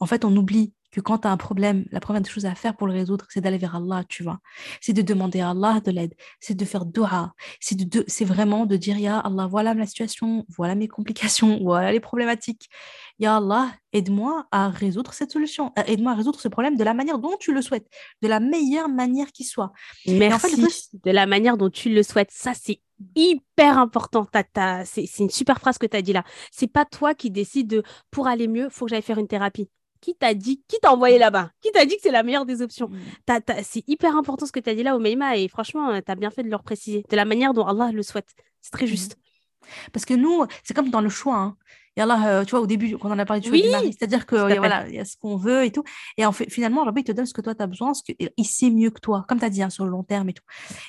Speaker 1: en fait, on oublie que quand tu as un problème, la première chose à faire pour le résoudre, c'est d'aller vers Allah, tu vois. C'est de demander à Allah de l'aide, c'est de faire dua, c'est de, c'est vraiment de dire, Ya Allah, voilà ma situation, voilà mes complications, voilà les problématiques. Ya Allah, aide-moi à résoudre cette solution, euh, aide-moi à résoudre ce problème de la manière dont tu le souhaites, de la meilleure manière qui soit.
Speaker 2: Merci, de la manière dont tu le souhaites. Ça, c'est hyper important. C'est une super phrase que tu as dit là. C'est pas toi qui décides de, pour aller mieux, faut que j'aille faire une thérapie qui t'a dit, qui t'a envoyé là-bas? Qui t'a dit que c'est la meilleure des options? Mm. C'est hyper important ce que tu as dit là, Omeima, et franchement, euh, tu as bien fait de leur préciser, de la manière dont Allah le souhaite. C'est très mm. juste.
Speaker 1: Parce que nous, c'est comme dans le choix. Hein. Et Allah, euh, tu vois, au début, quand on a parlé du, oui, mari, c'est-à-dire que voilà, il y a ce qu'on veut et tout. Et en fait, finalement, il te donne ce que toi, tu as besoin, ce que, il sait mieux que toi, comme tu as dit, hein, sur le long terme et tout.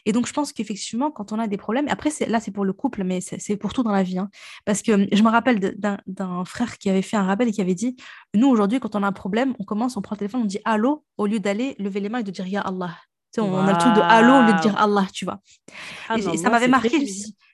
Speaker 1: Et donc, je pense qu'effectivement, quand on a des problèmes, après, là, c'est pour le couple, mais c'est pour tout dans la vie. Hein. parce que je me rappelle d'un frère qui avait fait un rappel et qui avait dit Nous, aujourd'hui, quand on a un problème, on commence, on prend le téléphone, on dit Allô, au lieu d'aller lever les mains et de dire Ya Allah on a le truc de allô au lieu de dire Allah, tu vois. Ah et, ça m'avait marqué.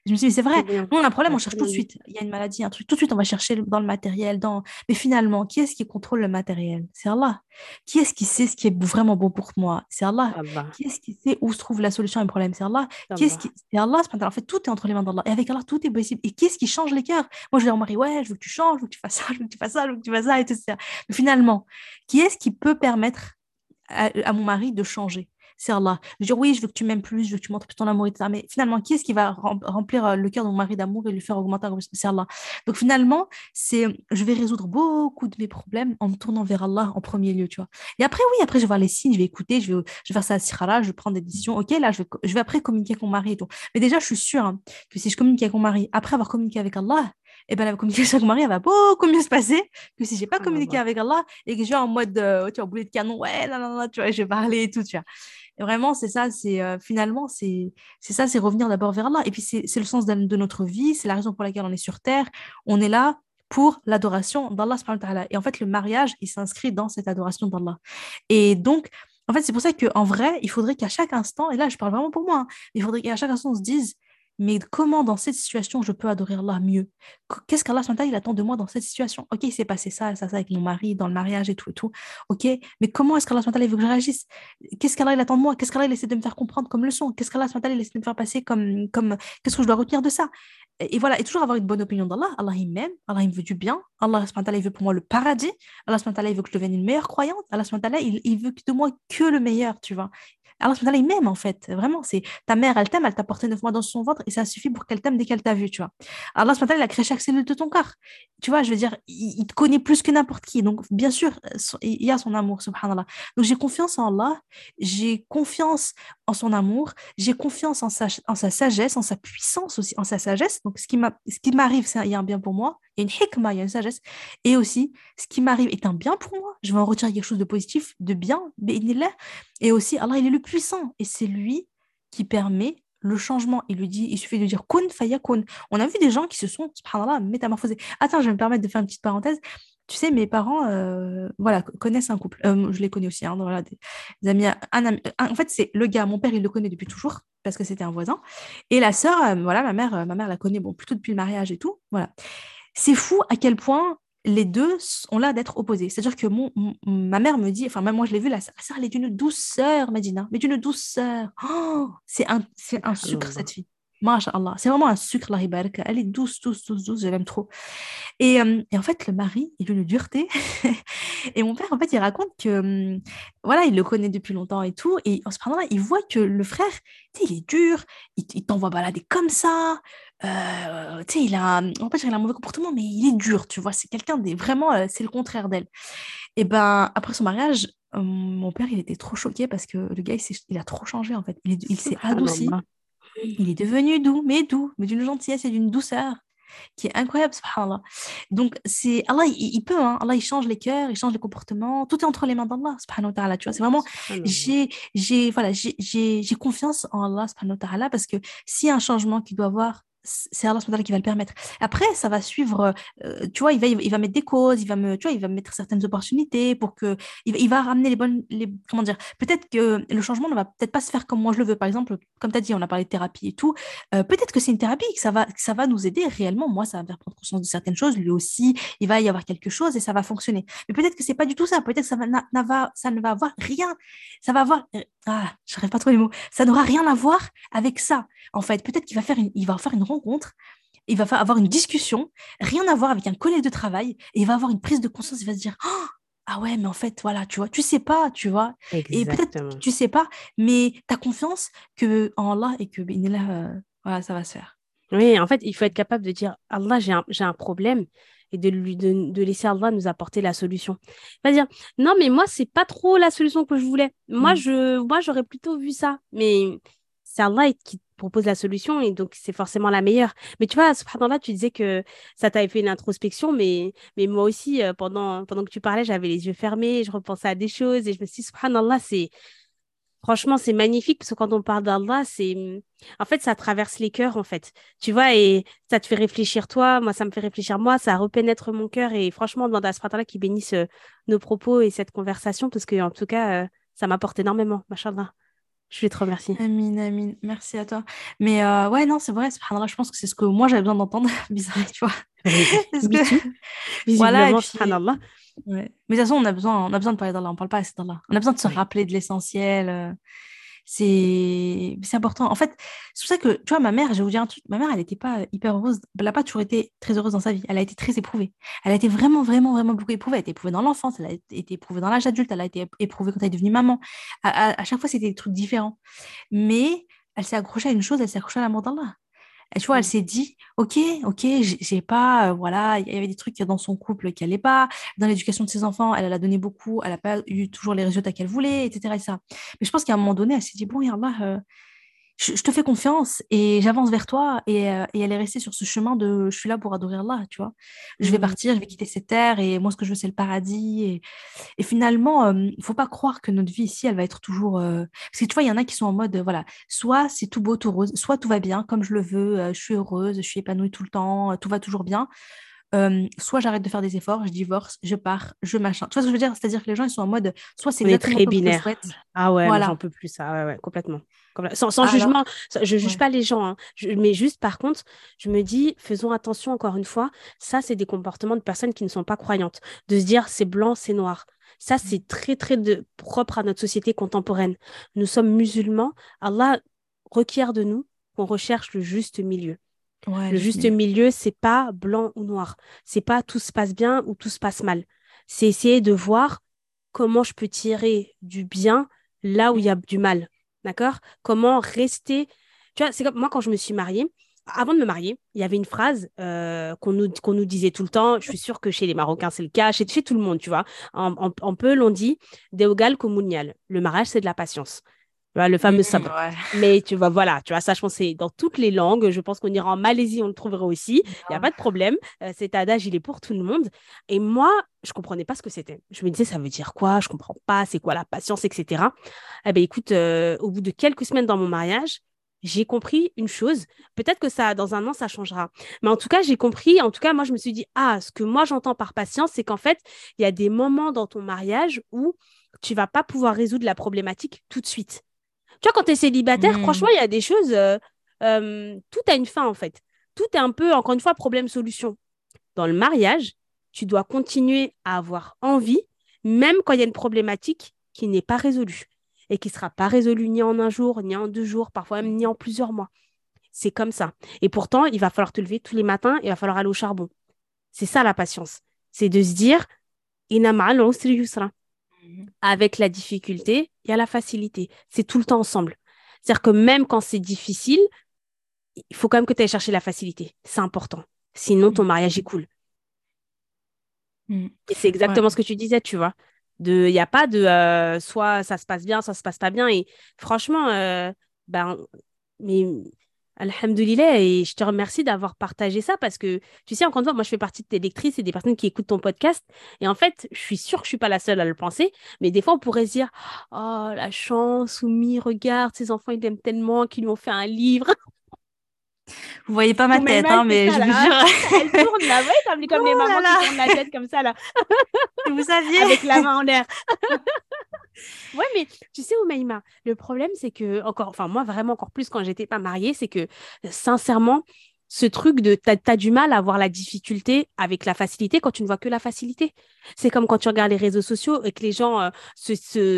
Speaker 1: Je me, suis dit, c'est vrai. Nous, on a un problème, on cherche tout de suite. Il y a une maladie, un truc. Tout de suite, on va chercher dans le matériel. Dans... Mais finalement, qui est-ce qui contrôle le matériel? C'est Allah. Qui est-ce qui sait ce qui est vraiment bon pour moi? C'est Allah. Qui est-ce qui sait où se trouve la solution à un problème? C'est Allah. Qui est-ce qui... C'est Allah. En fait, tout est entre les mains d'Allah. Et avec Allah, tout est possible. Et qui est-ce qui change les cœurs? Moi, je dis à mon mari, ouais, je veux que tu changes, je veux que tu fasses ça, je veux que tu fasses ça, je veux que tu fasses ça, et tout ça. Mais finalement, qui est-ce qui peut permettre à mon mari de changer? C'est Allah. Je veux dire, oui, je veux que tu m'aimes plus, je veux que tu montres plus ton amour et tout ça. Mais finalement, qui est-ce qui va remplir euh, le cœur de mon mari d'amour et lui faire augmenter C'est Allah. Donc finalement, c'est, je vais résoudre beaucoup de mes problèmes en me tournant vers Allah en premier lieu, tu vois. Et après, oui, après, je vais voir les signes, je vais écouter, je vais, je vais faire ça à Sirala, je vais prendre des décisions. Ok, là, je vais, je vais après communiquer avec mon mari et tout. Mais déjà, je suis sûre hein, que si je communique avec mon mari, après avoir communiqué avec Allah, et eh ben la communication avec mon mari, elle va beaucoup mieux se passer que si j'ai pas communiqué avec Allah et que je suis en mode, euh, tu vois, boulet de canon, ouais, non, non, non, tu vois, je vais parler et tout, tu vois. Et vraiment, c'est ça, c'est euh, finalement, c'est ça, c'est revenir d'abord vers Allah. Et puis, c'est le sens de, notre vie, c'est la raison pour laquelle on est sur Terre. On est là pour l'adoration d'Allah. Et en fait, le mariage, il s'inscrit dans cette adoration d'Allah. Et donc, en fait, c'est pour ça qu'en vrai, il faudrait qu'à chaque instant, et là, je parle vraiment pour moi, hein, il faudrait qu'à chaque instant, on se dise, mais comment dans cette situation je peux adorer Allah mieux? Qu'est-ce qu'Allah il attend de moi dans cette situation? Ok, il s'est passé ça, ça, ça avec mon mari, dans le mariage et tout et tout. Ok, mais comment est-ce qu'Allah il veut que je réagisse? Qu'est-ce qu'Allah il attend de moi? Qu'est-ce qu'Allah il essaie de me faire comprendre comme leçon? Qu'est-ce qu'Allah il essaie de me faire passer comme, comme qu'est-ce que je dois retenir de ça? Et, voilà, et toujours avoir une bonne opinion d'Allah. Allah, il m'aime, Allah, il me veut du bien. Allah, il veut pour moi le paradis. Allah, il veut que je devienne une meilleure croyante. Allah, il, il veut de moi que le meilleur, tu vois. Allah il m'aime en fait. Vraiment, c'est ta mère, elle t'aime, elle t'a porté neuf mois dans son ventre et ça suffit pour qu'elle t'aime dès qu'elle t'a vu, tu vois. Allah il a créé chaque cellule de ton corps. Tu vois, je veux dire, il, te connaît plus que n'importe qui. Donc, bien sûr, il y a son amour, subhanallah. Donc, j'ai confiance en Allah, j'ai confiance en son amour, j'ai confiance en sa, sagesse, en sa puissance aussi, en sa sagesse. Donc, ce qui m'arrive, il y a un bien pour moi. Il y a une hikmah, il y a une sagesse. Et aussi, ce qui m'arrive est un bien pour moi. Je vais en retirer quelque chose de positif, de bien, et aussi, Allah, il est le puissant. Et c'est lui qui permet le changement. Il lui dit, il suffit de dire kun fayakun. On a vu des gens qui se sont, subhanallah, métamorphosés. Attends, je vais me permettre de faire une petite parenthèse. Tu sais, mes parents euh, voilà, connaissent un couple. Euh, je les connais aussi. Hein, voilà, des, amis, en fait, c'est le gars, mon père, il le connaît depuis toujours parce que c'était un voisin. Et la sœur, euh, voilà, ma mère, ma mère la connaît bon, plutôt depuis le mariage et tout. Voilà. C'est fou à quel point les deux ont l'air d'être opposés. C'est-à-dire que mon, ma mère me dit, enfin même moi je l'ai vu, la sœur, elle est d'une douceur, Medina, mais d'une douceur. Oh, c'est un, c'est un sucre cette fille. Masha'Allah. C'est vraiment un sucre, la Elle est douce, douce, douce, douce, je l'aime trop. Et, euh, et, en fait, le mari, il a une dureté. et mon père, en fait, il raconte que, hum, voilà, il le connaît depuis longtemps et tout. Et en ce moment-là, il voit que le frère, il est dur, il, il t'envoie balader comme ça. Euh, tu sais, il a, va pas dire qu'il a un mauvais comportement, mais il est dur, tu vois. C'est quelqu'un des vraiment, euh, c'est le contraire d'elle. Et ben après son mariage, euh, mon père, il était trop choqué parce que le gars, il, il a trop changé en fait. Il, il s'est adouci. Il est devenu doux, mais doux, mais d'une gentillesse et d'une douceur qui est incroyable, subhanallah. Donc, c'est Allah, il, peut, hein, Allah, il change les cœurs, il change les comportements, tout est entre les mains d'Allah, subhanahu wa ta'ala, tu vois, c'est vraiment, j'ai, voilà, j'ai confiance en Allah, subhanahu wa ta'ala, parce que s'il y a un changement qu'il doit avoir, c'est Allah qui va le permettre. Après, ça va suivre, euh, tu vois, il va, il va mettre des causes, il va me, tu vois, il va mettre certaines opportunités pour que, il, va ramener les bonnes, les, comment dire, peut-être que le changement ne va peut-être pas se faire comme moi je le veux. Par exemple, comme tu as dit, on a parlé de thérapie et tout. Euh, peut-être que c'est une thérapie, que ça va, ça va nous aider réellement. Moi, ça va me faire prendre conscience de certaines choses. Lui aussi, il va y avoir quelque chose et ça va fonctionner. Mais peut-être que c'est pas du tout ça. Peut-être que ça, va, ça ne va avoir rien. Ça va avoir, ah, je n'arrive pas trop les mots. Ça n'aura rien à voir avec ça. En fait, peut-être qu'il va faire il va faire une rencontre, il va avoir une discussion, rien à voir avec un collègue de travail, et il va avoir une prise de conscience, il va se dire oh, ah ouais, mais en fait, voilà, tu vois, tu sais pas, tu vois. Et peut-être tu sais pas, mais tu as confiance que en Allah et que ben, là, euh, voilà, ça va se faire.
Speaker 2: Oui, en fait, il faut être capable de dire Allah, j'ai un, un, problème et de lui de, laisser Allah nous apporter la solution. Il va dire non, mais moi, c'est pas trop la solution que je voulais. Moi, mm. je moi j'aurais plutôt vu ça. Mais c'est Allah qui propose la solution et donc c'est forcément la meilleure. Mais tu vois, subhanallah, tu disais que ça t'avait fait une introspection, mais, moi aussi, euh, pendant, que tu parlais, j'avais les yeux fermés, je repensais à des choses et je me suis dit, subhanallah, c'est. Franchement, c'est magnifique parce que quand on parle d'Allah, c'est. En fait, ça traverse les cœurs, en fait. Tu vois, et ça te fait réfléchir toi, moi, ça me fait réfléchir moi, ça repénètre mon cœur et franchement, demande à ce qui bénisse euh, nos propos et cette conversation parce que, en tout cas, euh, ça m'apporte énormément, machallah. Je vais te remercier.
Speaker 1: Amine, Amine. Merci à toi. Mais euh, ouais, non, c'est vrai, je pense que c'est ce que moi j'avais besoin d'entendre. Bizarre, tu vois. Parce que... voilà, et puis... ouais. Mais de toute façon, on a besoin, on a besoin de parler d'Allah, on parle pas assez d'Allah. On a besoin de se rappeler de l'essentiel. Euh. C'est important. En fait, c'est pour ça que, tu vois, ma mère, je vais vous dire un truc, ma mère, elle n'était pas hyper heureuse, elle n'a pas toujours été très heureuse dans sa vie, elle a été très éprouvée. Elle a été vraiment, vraiment, vraiment beaucoup éprouvée. Elle a été éprouvée dans l'enfance, elle a été éprouvée dans l'âge adulte, elle a été éprouvée quand elle est devenue maman. À, chaque fois, c'était des trucs différents. Mais elle s'est accrochée à une chose, elle s'est accrochée à l'amour d'Allah. Et tu vois, elle mmh. s'est dit, ok, ok, j'ai pas, euh, voilà, il y avait des trucs dans son couple qui n'allaient pas, dans l'éducation de ses enfants, elle, elle a donné beaucoup, elle n'a pas eu toujours les résultats qu'elle voulait, etc., Mais je pense qu'à un moment donné, elle s'est dit, bon, là, euh, je, te fais confiance et j'avance vers toi. Et, euh, et, elle est restée sur ce chemin de je suis là pour adorer Allah, tu vois. Je vais mmh. partir, je vais quitter cette terre et moi, ce que je veux, c'est le paradis. Et, et finalement, il ne faut pas croire que notre vie ici, elle va être toujours. Parce que tu vois, il y en a qui sont en mode, voilà, soit c'est tout beau, tout rose, soit tout va bien comme je le veux, je suis heureuse, je suis épanouie tout le temps, tout va toujours bien. Soit j'arrête de faire des efforts, je divorce, je pars, je machin. Tu vois ce que je veux dire? C'est-à-dire que les gens, ils sont en mode, soit c'est
Speaker 2: très binaire. Ah ouais, voilà. j'en peux plus ça, ouais, ouais, complètement. Sans, jugement, je ne juge pas les gens, hein. mais juste par contre, je me dis, faisons attention encore une fois, ça c'est des comportements de personnes qui ne sont pas croyantes, de se dire c'est blanc, c'est noir. Ça, mmh. c'est très, très de, propre à notre société contemporaine. Nous sommes musulmans. Allah requiert de nous qu'on recherche le juste milieu. Le juste milieu, c'est pas blanc ou noir. C'est pas tout se passe bien ou tout se passe mal. C'est essayer de voir comment je peux tirer du bien là où il y a du mal. D'accord? Comment rester. Tu vois, c'est comme moi quand je me suis mariée. Avant de me marier, il y avait une phrase euh, qu'on nous, qu'on nous disait tout le temps. Je suis sûre que chez les Marocains, c'est le cas, chez, tout le monde, tu vois. En, peu, l'on dit Deogal komunial. Le mariage, c'est de la patience le fameux mmh, Mais tu vois, voilà, tu vois, ça, je pense, c'est dans toutes les langues. Je pense qu'on ira en Malaisie, on le trouvera aussi. Il n'y a pas de problème. Euh, cet adage, il est pour tout le monde. Et moi, je comprenais pas ce que c'était. Je me disais, ça veut dire quoi? Je comprends pas. C'est quoi la patience, etc. Eh ben, écoute, euh, au bout de quelques semaines dans mon mariage, j'ai compris une chose. Peut-être que ça, dans un an, ça changera. Mais en tout cas, j'ai compris. En tout cas, moi, je me suis dit, ah, ce que moi j'entends par patience, c'est qu'en fait, il y a des moments dans ton mariage où tu vas pas pouvoir résoudre la problématique tout de suite. Tu vois, quand tu es célibataire, hmm. franchement, il y a des choses, euh, euh, tout a une fin en fait. Tout est un peu, encore une fois, problème-solution. Dans le mariage, tu dois continuer à avoir envie, même quand il y a une problématique qui n'est pas résolue et qui ne sera pas résolue ni en un jour, ni en deux jours, parfois même ni en plusieurs mois. C'est comme ça. Et pourtant, il va falloir te lever tous les matins, il va falloir aller au charbon. C'est ça la patience. C'est de se dire, Mhm. Avec la difficulté, il y a la facilité. C'est tout le temps ensemble. C'est-à-dire que même quand c'est difficile, il faut quand même que tu ailles chercher la facilité. C'est important. Sinon, ton mhm. mariage est cool. Et c'est exactement ce que tu disais, tu vois. Il n'y a pas de euh, soit ça se passe bien, soit ça se passe pas bien. Et franchement, euh, ben, mais Alhamdulillah, et je te remercie d'avoir partagé ça parce que, tu sais, encore une fois, moi, je fais partie de tes lectrices et des personnes qui écoutent ton podcast. Et en fait, je suis sûre que je suis pas la seule à le penser, mais des fois, on pourrait se dire, oh, la chance, Oumi, regarde, ses enfants, ils l'aiment tellement qu'ils lui ont fait un livre.
Speaker 1: Vous voyez pas ma tête, hein, mais je vous jure.
Speaker 2: Elle tourne là, ouais, comme, comme les oh mamans qui tournent la tête comme ça là.
Speaker 1: Vous saviez
Speaker 2: Avec la main en l'air. ouais, mais tu sais, Oumaïma, le problème c'est que, encore, enfin moi vraiment encore plus quand j'étais pas mariée, c'est que sincèrement, ce truc de tu as, du mal à voir la difficulté avec la facilité quand tu ne vois que la facilité. C'est comme quand tu regardes les réseaux sociaux et que les gens euh, se,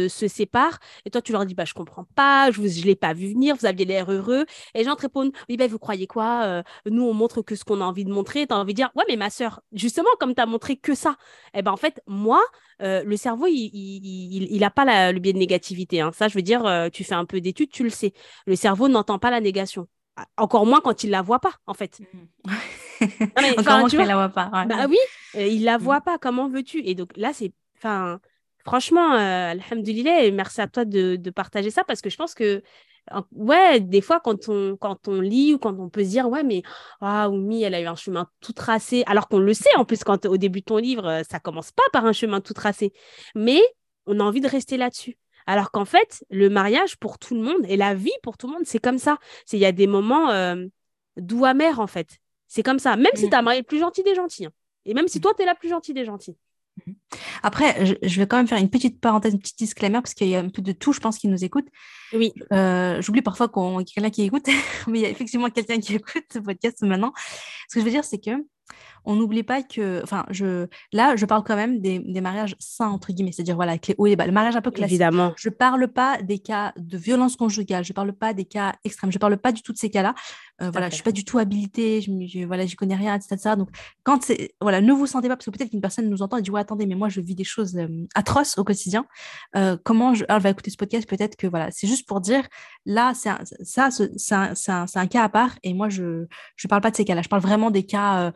Speaker 2: se, séparent et toi tu leur dis bah je comprends pas, je je l'ai pas vu venir, vous aviez l'air heureux et les gens te répondent oui ben vous croyez quoi euh, nous on montre que ce qu'on a envie de montrer, tu as envie de dire ouais mais ma sœur, justement comme tu as montré que ça. Eh ben en fait moi euh, le cerveau, il n'a il, il, pas le biais de négativité. Hein. Ça, je veux dire, tu fais un peu d'études, tu le sais. Le cerveau n'entend pas la négation encore moins quand il la voit pas en fait.
Speaker 1: Mm. encore moins qu'il la voit pas.
Speaker 2: Bah oui, euh, il la voit mm. pas. Comment veux-tu? Et donc là, c'est, enfin, franchement, euh, alhamdoulilah, et merci à toi de, de, partager ça parce que je pense que, ouais, des fois quand on quand on lit ou quand on peut se dire ouais mais ah Oumi, elle a eu un chemin tout tracé, alors qu'on le sait en plus quand au début de ton livre, euh, ça commence pas par un chemin tout tracé, mais on a envie de rester là-dessus. Alors qu'en fait, le mariage pour tout le monde et la vie pour tout le monde, c'est comme ça. Il y a des moments euh, doux amers, en fait. C'est comme ça. Même si mm. tu as marié le plus gentil des gentils. Hein. Et même si mm. toi, tu es la plus gentille des gentils.
Speaker 1: Mm. Après, je, vais quand même faire une petite parenthèse, une petite disclaimer, parce qu'il y a un peu de tout, je pense, qui nous écoute.
Speaker 2: Oui.
Speaker 1: Euh, j'oublie parfois qu'il y a quelqu'un qui écoute, mais il y a effectivement quelqu'un qui écoute ce podcast maintenant. Ce que je veux dire, c'est que on n'oublie pas que, enfin, je, là, je parle quand même des, des mariages sains, entre guillemets, c'est-à-dire, voilà, avec les hauts et les bas, le mariage un peu classique.
Speaker 2: Évidemment.
Speaker 1: Je parle pas des cas de violence conjugale, je parle pas des cas extrêmes, je parle pas du tout de ces cas-là. Euh, voilà, je suis pas du tout habilitée, je, je voilà, j'y connais rien, etc., Donc, quand c'est, voilà, ne vous sentez pas, parce que peut-être qu'une personne nous entend et dit, ouais, attendez, mais moi, je vis des choses euh, atroces au quotidien. Euh, comment je, elle va écouter ce podcast, peut-être que, voilà, c'est juste pour dire, là, c'est ça, c'est un, un, un, cas à part, et moi, je, je parle pas de ces cas-là, je parle vraiment des cas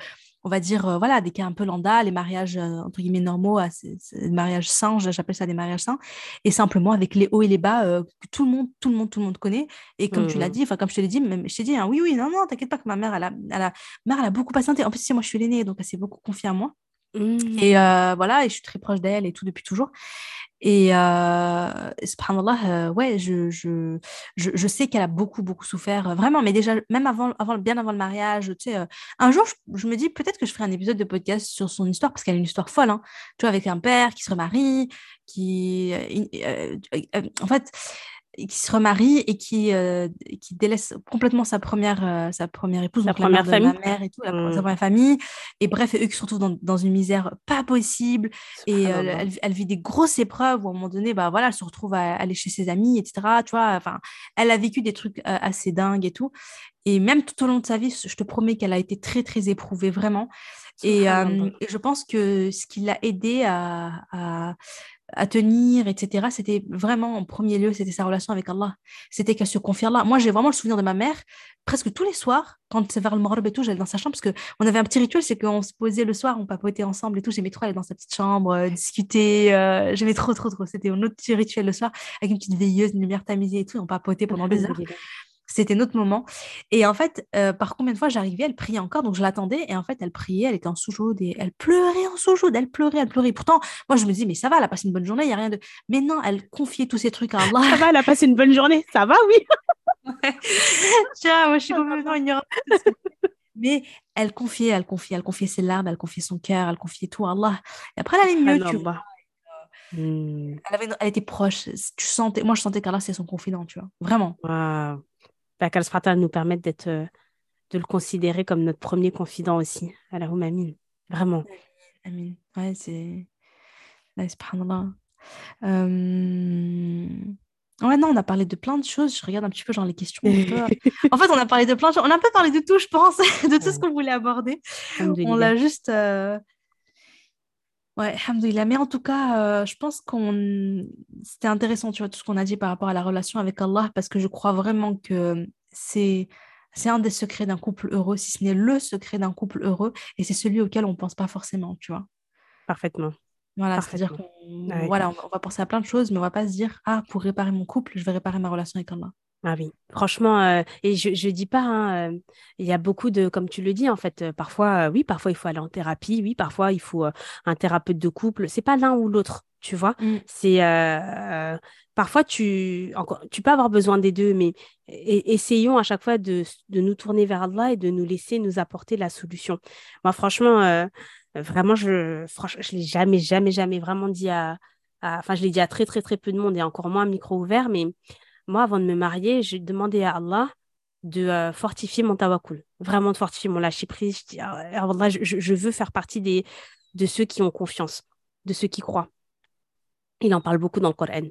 Speaker 1: on va dire, euh, voilà, des cas un peu lambda, les mariages, euh, entre guillemets, normaux, les mariages sains, j'appelle ça des mariages sains, et simplement avec les hauts et les bas euh, que tout le monde, tout le monde, tout le monde connaît. Et comme tu l'as mmh. dit, enfin, comme je te l'ai dit, même, je t'ai dit, hein, oui, oui, non, non, t'inquiète pas que ma mère, elle a, elle a, mère, elle a beaucoup patienté. En plus, moi, je suis l'aînée, donc elle s'est beaucoup confiée à moi. Mmh. Et voilà, et je suis très proche d'elle et tout depuis toujours. Et euh, subhanallah, euh, ouais, je, je, je, sais qu'elle a beaucoup, beaucoup souffert, euh, vraiment, mais déjà, même avant, avant, bien avant le mariage, tu sais, euh, un jour, je, me dis peut-être que je ferai un épisode de podcast sur son histoire, parce qu'elle a une histoire folle, hein, tu vois, avec un père qui se remarie, qui, en fait, qui se remarie et qui, euh, qui délaisse complètement sa première, euh, sa première épouse,
Speaker 2: sa première famille.
Speaker 1: ma mère et tout, sa première famille. Et bref, eux qui se retrouvent dans, dans une misère pas possible. Et euh, elle, elle, vit des grosses épreuves où à un moment donné, bah, voilà, elle se retrouve à, aller chez ses amis, etc. Tu vois, enfin, elle a vécu des trucs assez dingues et tout. Et même tout au long de sa vie, je te promets qu'elle a été très, très éprouvée, vraiment. Et, et, je pense que ce qui l'a aidé à, à à tenir, etc. C'était vraiment en premier lieu, c'était sa relation avec Allah. C'était qu'elle se confie à Allah. Moi, j'ai vraiment le souvenir de ma mère, presque tous les soirs, quand c'est vers le Maghreb et tout, j'allais dans sa chambre, parce qu'on avait un petit rituel, c'est qu'on se posait le soir, on papotait ensemble et tout. J'aimais trop aller dans sa petite chambre, euh, discuter. Euh, j'aimais trop, trop, trop. C'était un autre petit rituel le soir, avec une petite veilleuse, une lumière tamisée et tout. On papotait pendant des heures. C'était notre moment. Et en fait, euh, par combien de fois j'arrivais, elle priait encore, donc je l'attendais. Et en fait, elle priait, elle était en sous-chaude et elle pleurait en sous-chaude, elle pleurait, elle pleurait. Pourtant, moi, je me dis, mais ça va, elle a passé une bonne journée, il n'y a rien de. Mais non, elle confiait tous ces trucs à Allah.
Speaker 2: Ça va, elle a passé une bonne journée, ça va, oui.
Speaker 1: Tiens, moi, je suis complètement ignorante. Mais elle confiait, elle confiait, elle confiait ses larmes, elle confiait son cœur, elle confiait tout à Allah. Et après, elle allait mieux, tu vois. Hmm. Elle, avait, elle était proche. Tu sentais, moi, je sentais qu'Allah, c'est son confident, tu vois. Vraiment.
Speaker 2: Wow bah, qu'Al nous permette d'être, euh, de le considérer comme notre premier confident aussi. Allahumma amin. Vraiment.
Speaker 1: Amin. Ouais, c'est. subhanallah. Euh... Ouais, non, on a parlé de plein de choses. Je regarde un petit peu genre les questions. en fait, on a parlé de plein de choses. On a un peu parlé de tout, je pense, de tout ce qu'on voulait aborder. On l'a juste. Euh... Ouais, alhamdoulilah. Mais en tout cas, euh, je pense qu'on c'était intéressant, tu vois, tout ce qu'on a dit par rapport à la relation avec Allah, parce que je crois vraiment que c'est c'est un des secrets d'un couple heureux, si ce n'est le secret d'un couple heureux, et c'est celui auquel on ne pense pas forcément, tu vois.
Speaker 2: Parfaitement.
Speaker 1: Voilà, c'est-à-dire qu'on voilà, on va penser à plein de choses, mais on va pas se dire, ah, pour réparer mon couple, je vais réparer ma relation avec Allah.
Speaker 2: Ah oui, franchement, euh, et je ne dis pas, hein, euh, il y a beaucoup de, comme tu le dis, en fait, euh, parfois, oui, parfois il faut aller en thérapie, oui, parfois il faut un thérapeute de couple, c'est pas l'un ou l'autre, tu vois. Mmh. C'est parfois tu, encore, tu peux avoir besoin des deux, mais essayons à chaque fois de, de, nous tourner vers Allah et de nous laisser nous apporter la solution. Moi, franchement, vraiment, je, franchement, je l'ai jamais, jamais, jamais vraiment dit à, enfin, je l'ai dit à très, très, très peu de monde et encore moins à micro ouvert, mais moi, avant de me marier, j'ai demandé à Allah de euh, fortifier mon tawakkul, vraiment de fortifier mon lâcher prise. Je dis, ah, je, veux faire partie des, de ceux qui ont confiance, de ceux qui croient. Il en parle beaucoup dans le Coran.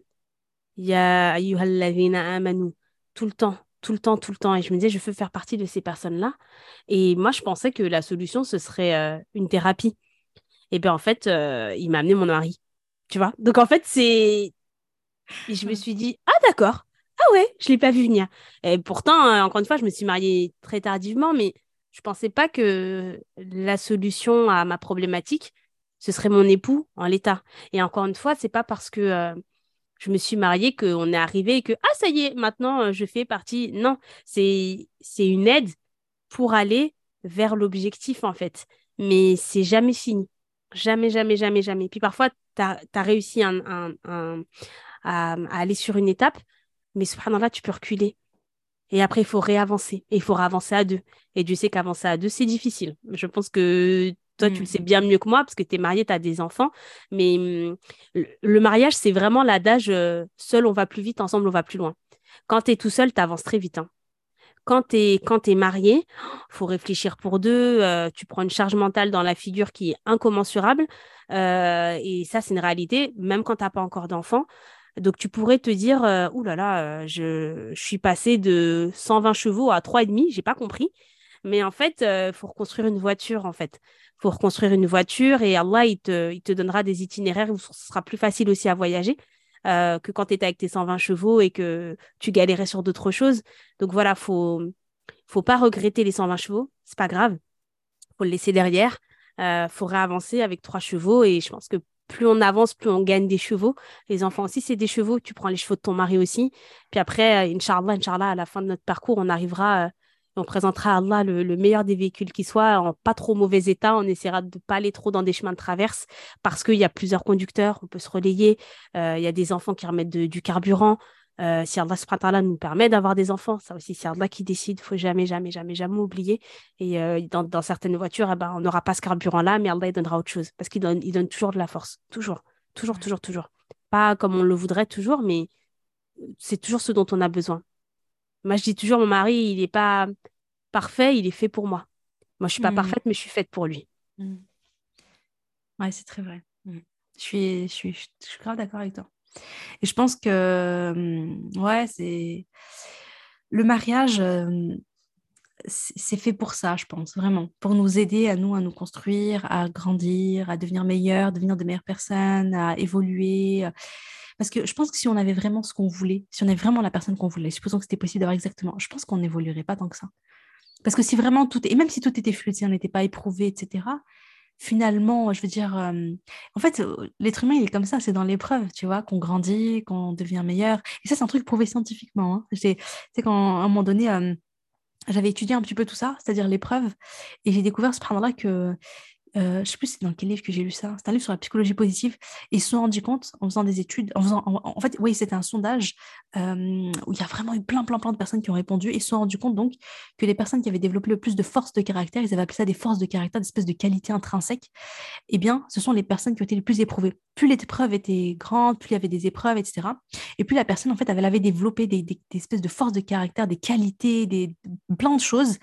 Speaker 2: Ya amanu, tout le temps, tout le temps, tout le temps. Et je me disais, je veux faire partie de ces personnes-là. Et moi, je pensais que la solution, ce serait euh, une thérapie. Et bien, en fait, euh, il m'a amené mon mari. Tu vois? Donc, en fait, c'est. Et je me suis dit, ah, d'accord. Ah ouais, je l'ai pas vu venir. Et pourtant, euh, encore une fois, je me suis mariée très tardivement, mais je pensais pas que la solution à ma problématique, ce serait mon époux en l'état. Et encore une fois, c'est pas parce que euh, je me suis mariée qu'on est arrivé et que ah ça y est, maintenant euh, je fais partie. Non, c'est une aide pour aller vers l'objectif en fait. Mais c'est jamais fini. Jamais, jamais, jamais, jamais. Puis parfois, tu as, réussi à aller sur une étape, mais subhanallah, tu peux reculer. Et après, il faut réavancer. Et il faut avancer à deux. Et Dieu sait qu'avancer à deux, c'est difficile. Je pense que toi, tu le sais mm. bien mieux que moi parce que tu es marié, tu as des enfants. Mais mm, le mariage, c'est vraiment l'adage euh, seul, on va plus vite, ensemble, on va plus loin. Quand tu es tout seul, tu avances très vite. Hein. quand tu es, quand es marié, faut réfléchir pour deux, euh, tu prends une charge mentale dans la figure qui est incommensurable. Euh, et ça, c'est une réalité, même quand tu n'as pas encore d'enfant. Donc, tu pourrais te dire, ouh là là, je, suis passé de 120 chevaux à 3,5, j'ai pas compris. Mais en fait, il faut reconstruire une voiture, en fait. Faut reconstruire une voiture et Allah, il te, il te donnera des itinéraires où ce sera plus facile aussi à voyager. Que quand tu étais avec tes 120 chevaux et que tu galérais sur d'autres choses. Donc voilà, faut faut pas regretter les 120 chevaux, c'est pas grave. Faut le laisser derrière. Euh, faut réavancer avec trois chevaux et je pense que plus on avance, plus on gagne des chevaux. Les enfants aussi, c'est des chevaux. Tu prends les chevaux de ton mari aussi. Puis après, euh, Inch'Allah, Inch'Allah, à la fin de notre parcours, on arrivera euh, on présentera à Allah le, meilleur des véhicules qui soit en pas trop mauvais état. On essaiera de ne pas aller trop dans des chemins de traverse parce qu'il y a plusieurs conducteurs, on peut se relayer. Euh, il y a des enfants qui remettent du carburant. Euh, si Allah nous permet d'avoir des enfants, ça aussi c'est Allah qui décide, il faut jamais, jamais, jamais, jamais oublier. Et euh, dans, certaines voitures, eh ben, on n'aura pas ce carburant-là, mais Allah il donnera autre chose parce qu'il donne, il donne toujours de la force, toujours, toujours, toujours, toujours. Pas comme on le voudrait toujours, mais c'est toujours ce dont on a besoin. Moi, je dis toujours, mon mari, il n'est pas parfait, il est fait pour moi. Moi, je suis pas mm. parfaite, mais je suis faite pour lui.
Speaker 1: Mm. Ouais, c'est très vrai. Mm. Je, suis, je, suis, je suis grave d'accord avec toi. Et je pense que, ouais, c'est. Le mariage, c'est fait pour ça, je pense, vraiment. Pour nous aider à nous, à nous construire, à grandir, à devenir meilleurs, devenir de meilleures personnes, à évoluer. Parce que je pense que si on avait vraiment ce qu'on voulait, si on avait vraiment la personne qu'on voulait, supposons que c'était possible d'avoir exactement, je pense qu'on n'évoluerait pas tant que ça. Parce que si vraiment tout, et même si tout était fluide, si on n'était pas éprouvé, etc., finalement, je veux dire, euh, en fait, euh, l'être humain, il est comme ça, c'est dans l'épreuve, tu vois, qu'on grandit, qu'on devient meilleur. Et ça, c'est un truc prouvé scientifiquement. Hein. C'est qu'à un moment donné, euh, j'avais étudié un petit peu tout ça, c'est-à-dire l'épreuve, et j'ai découvert, ce là que euh, je sais plus c'est dans quel livre que j'ai lu ça, c'est un livre sur la psychologie positive, et ils se sont rendus compte en faisant des études, en faisant, en, fait, oui, c'était un sondage euh, où il y a vraiment eu plein, plein, plein de personnes qui ont répondu, et ils se sont rendus compte donc que les personnes qui avaient développé le plus de force de caractère, ils avaient appelé ça des forces de caractère, des espèces de qualités intrinsèques, eh bien, ce sont les personnes qui ont été les plus éprouvées. Plus l'épreuve était grande, plus il y avait des épreuves, etc. Et plus la personne, en fait, avait, avait développé des, des, des espèces de forces de caractère, des qualités, des, plein de choses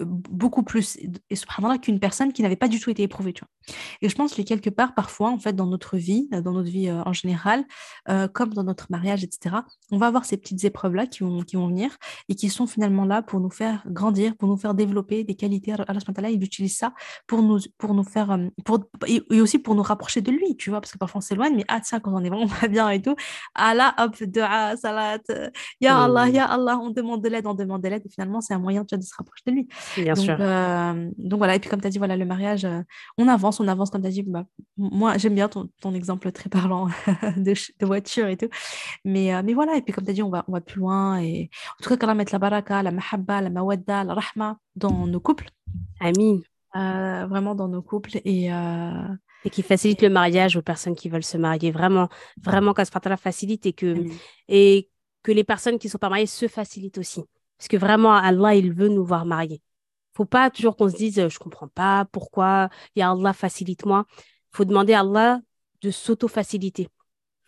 Speaker 1: beaucoup plus, et subhanallah, qu'une personne qui n'avait pas du tout été éprouvée. Tu vois. Et je pense que quelque part, parfois, en fait, dans notre vie, euh, dans notre vie euh, en général, euh, comme dans notre mariage, etc., on va avoir ces petites épreuves-là qui vont, qui vont venir et qui sont finalement là pour nous faire grandir, pour nous faire développer des qualités. Allah, il utilise ça pour nous, pour nous faire, pour, et, aussi pour nous rapprocher de lui, tu vois, parce que parfois on s'éloigne, mais ah, tiens, quand on est vraiment pas bien et tout, Allah, hop, dua, salat, ya Allah, ya Allah, on demande de l'aide, on demande de l'aide, et finalement, c'est un moyen de se rapprocher de lui.
Speaker 2: Bien
Speaker 1: donc,
Speaker 2: sûr.
Speaker 1: Euh, donc voilà, et puis comme tu as dit, voilà, le mariage, euh, on avance, on avance, comme tu as dit. Bah, moi, j'aime bien ton, ton, exemple très parlant de, de, voiture et tout. Mais, euh, mais voilà, et puis comme tu as dit, on va, on va plus loin. Et... En tout cas, qu'Allah mette la baraka, la mahabba, la mawadda, la rahma dans nos couples.
Speaker 2: Amin.
Speaker 1: vraiment dans nos couples. Et.
Speaker 2: Et qui facilite le mariage aux personnes qui veulent se marier. Vraiment, vraiment, la facilite et que, et que les personnes qui ne sont pas mariées se facilitent aussi. Parce que vraiment, Allah, il veut nous voir mariés faut pas toujours qu'on se dise je comprends pas pourquoi ya Allah facilite-moi. Faut demander à Allah de s'auto-faciliter.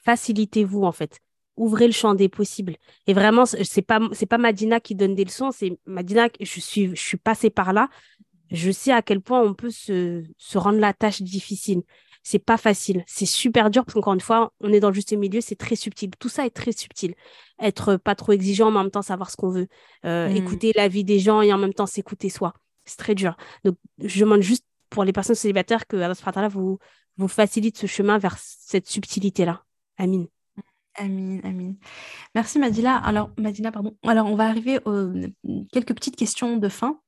Speaker 2: Facilitez-vous en fait. Ouvrez le champ des possibles. Et vraiment c'est pas c'est pas Madina qui donne des leçons c'est Madina je suis je suis passée par là. Je sais à quel point on peut se, se rendre la tâche difficile. C'est pas facile. C'est super dur parce qu'encore une fois on est dans le juste milieu c'est très subtil. Tout ça est très subtil. Être pas trop exigeant mais en même temps savoir ce qu'on veut. Euh, mmh. écouter la vie des gens et en même temps s'écouter soi c'est très dur. Donc, je demande juste pour les personnes célibataires que Allah vous, vous facilite ce chemin vers cette subtilité-là. Amin.
Speaker 1: Amin, amin. Merci Madila. Alors, Madina, pardon. Alors, on va arriver aux quelques petites questions de fin.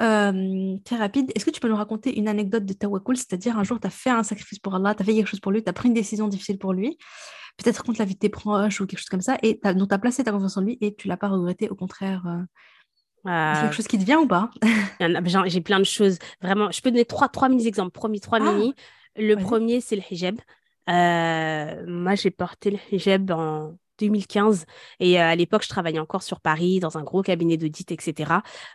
Speaker 1: Euh, très rapide. Est-ce que tu peux nous raconter une anecdote de Tawakul C'est-à-dire, un jour, tu as fait un sacrifice pour Allah, tu as fait quelque chose pour lui, tu as pris une décision difficile pour lui, peut-être contre la vie de tes proches ou quelque chose comme ça, et donc tu as placé ta confiance en lui et tu l'as pas regretté, au contraire. Euh, c'est quelque chose qui te vient ou pas?
Speaker 2: J'ai plein de choses. Vraiment, je peux donner trois, trois mini-exemples. Promis, trois ah, mini. Le premier, c'est le hijab. Euh, moi, j'ai porté le hijab en, 2015. Et à l'époque, je travaillais encore sur Paris, dans un gros cabinet d'audit, etc.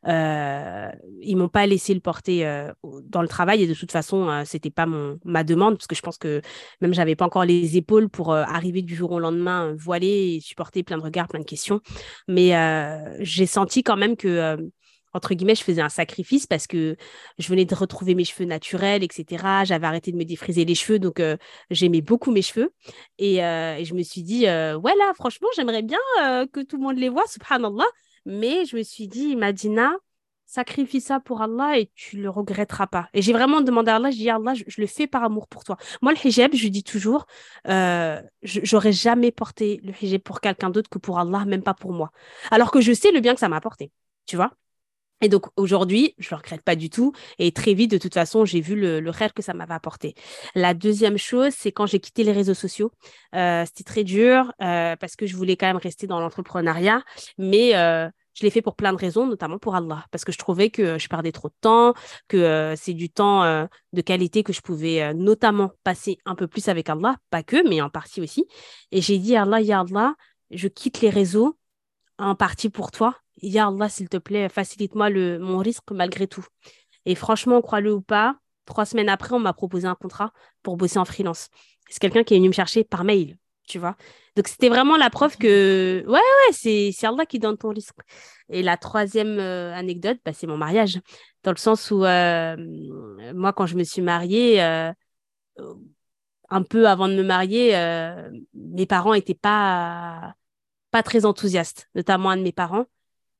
Speaker 2: Euh, ils m'ont pas laissé le porter dans le travail. Et de toute façon, c'était pas mon, ma demande, parce que je pense que même j'avais pas encore les épaules pour arriver du jour au lendemain voilée et supporter plein de regards, plein de questions. Mais j'ai senti quand même que entre guillemets, je faisais un sacrifice parce que je venais de retrouver mes cheveux naturels, etc. J'avais arrêté de me défriser les cheveux, donc euh, j'aimais beaucoup mes cheveux. Et, euh, je me suis dit, euh, franchement, j'aimerais bien que tout le monde les voit, subhanallah. Mais je me suis dit, Madina, sacrifie ça pour Allah et tu le regretteras pas. Et j'ai vraiment demandé à Allah, je dis, Allah, je, le fais par amour pour toi. Moi, le hijab, je dis toujours, j'aurais jamais porté le hijab pour quelqu'un d'autre que pour Allah, même pas pour moi. Alors que je sais le bien que ça m'a apporté, tu vois? Et donc aujourd'hui, je ne le regrette pas du tout. Et très vite, de toute façon, j'ai vu le, rêve que ça m'avait apporté. La deuxième chose, c'est quand j'ai quitté les réseaux sociaux. Euh, c'était très dur euh, parce que je voulais quand même rester dans l'entrepreneuriat. Mais euh, je l'ai fait pour plein de raisons, notamment pour Allah. Parce que je trouvais que je perdais trop de temps, que c'est du temps de qualité que je pouvais notamment passer un peu plus avec Allah. Pas que, mais en partie aussi. Et j'ai dit, Allah, Ya Allah, je quitte les réseaux en partie pour toi Ya Allah, s'il te plaît, facilite-moi le, mon risque malgré tout. Et franchement, crois-le ou pas, trois semaines après, on m'a proposé un contrat pour bosser en freelance. C'est quelqu'un qui est venu me chercher par mail, tu vois. Donc, c'était vraiment la preuve que, ouais, ouais, c'est, c'est Allah qui donne ton risque. Et la troisième euh, anecdote, bah, c'est mon mariage. Dans le sens où, euh, moi, quand je me suis mariée, euh, un peu avant de me marier, mes parents n'étaient pas, pas très enthousiastes, notamment un de mes parents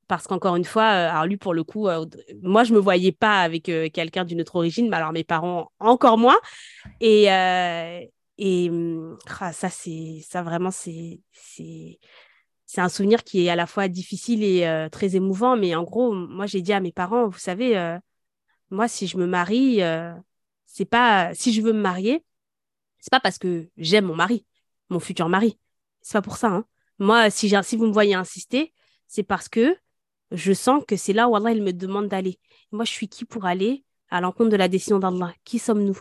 Speaker 2: parce qu'encore une fois, euh, alors lui pour le coup, euh, moi je me voyais pas avec euh, quelqu'un d'une autre origine, mais alors mes parents encore moins. Et et hum, ah, ça c'est ça vraiment c'est un souvenir qui est à la fois difficile et très émouvant. Mais en gros, moi j'ai dit à mes parents, vous savez, moi si je me marie, c'est pas si je veux me marier, c'est pas parce que j'aime mon mari, mon futur mari. C'est pas pour ça. Hein. Moi, si, si vous me voyez insister, c'est parce que je sens que c'est là où Allah il me demande d'aller. Moi, je suis qui pour aller à l'encontre de la décision d'Allah? Qui sommes-nous?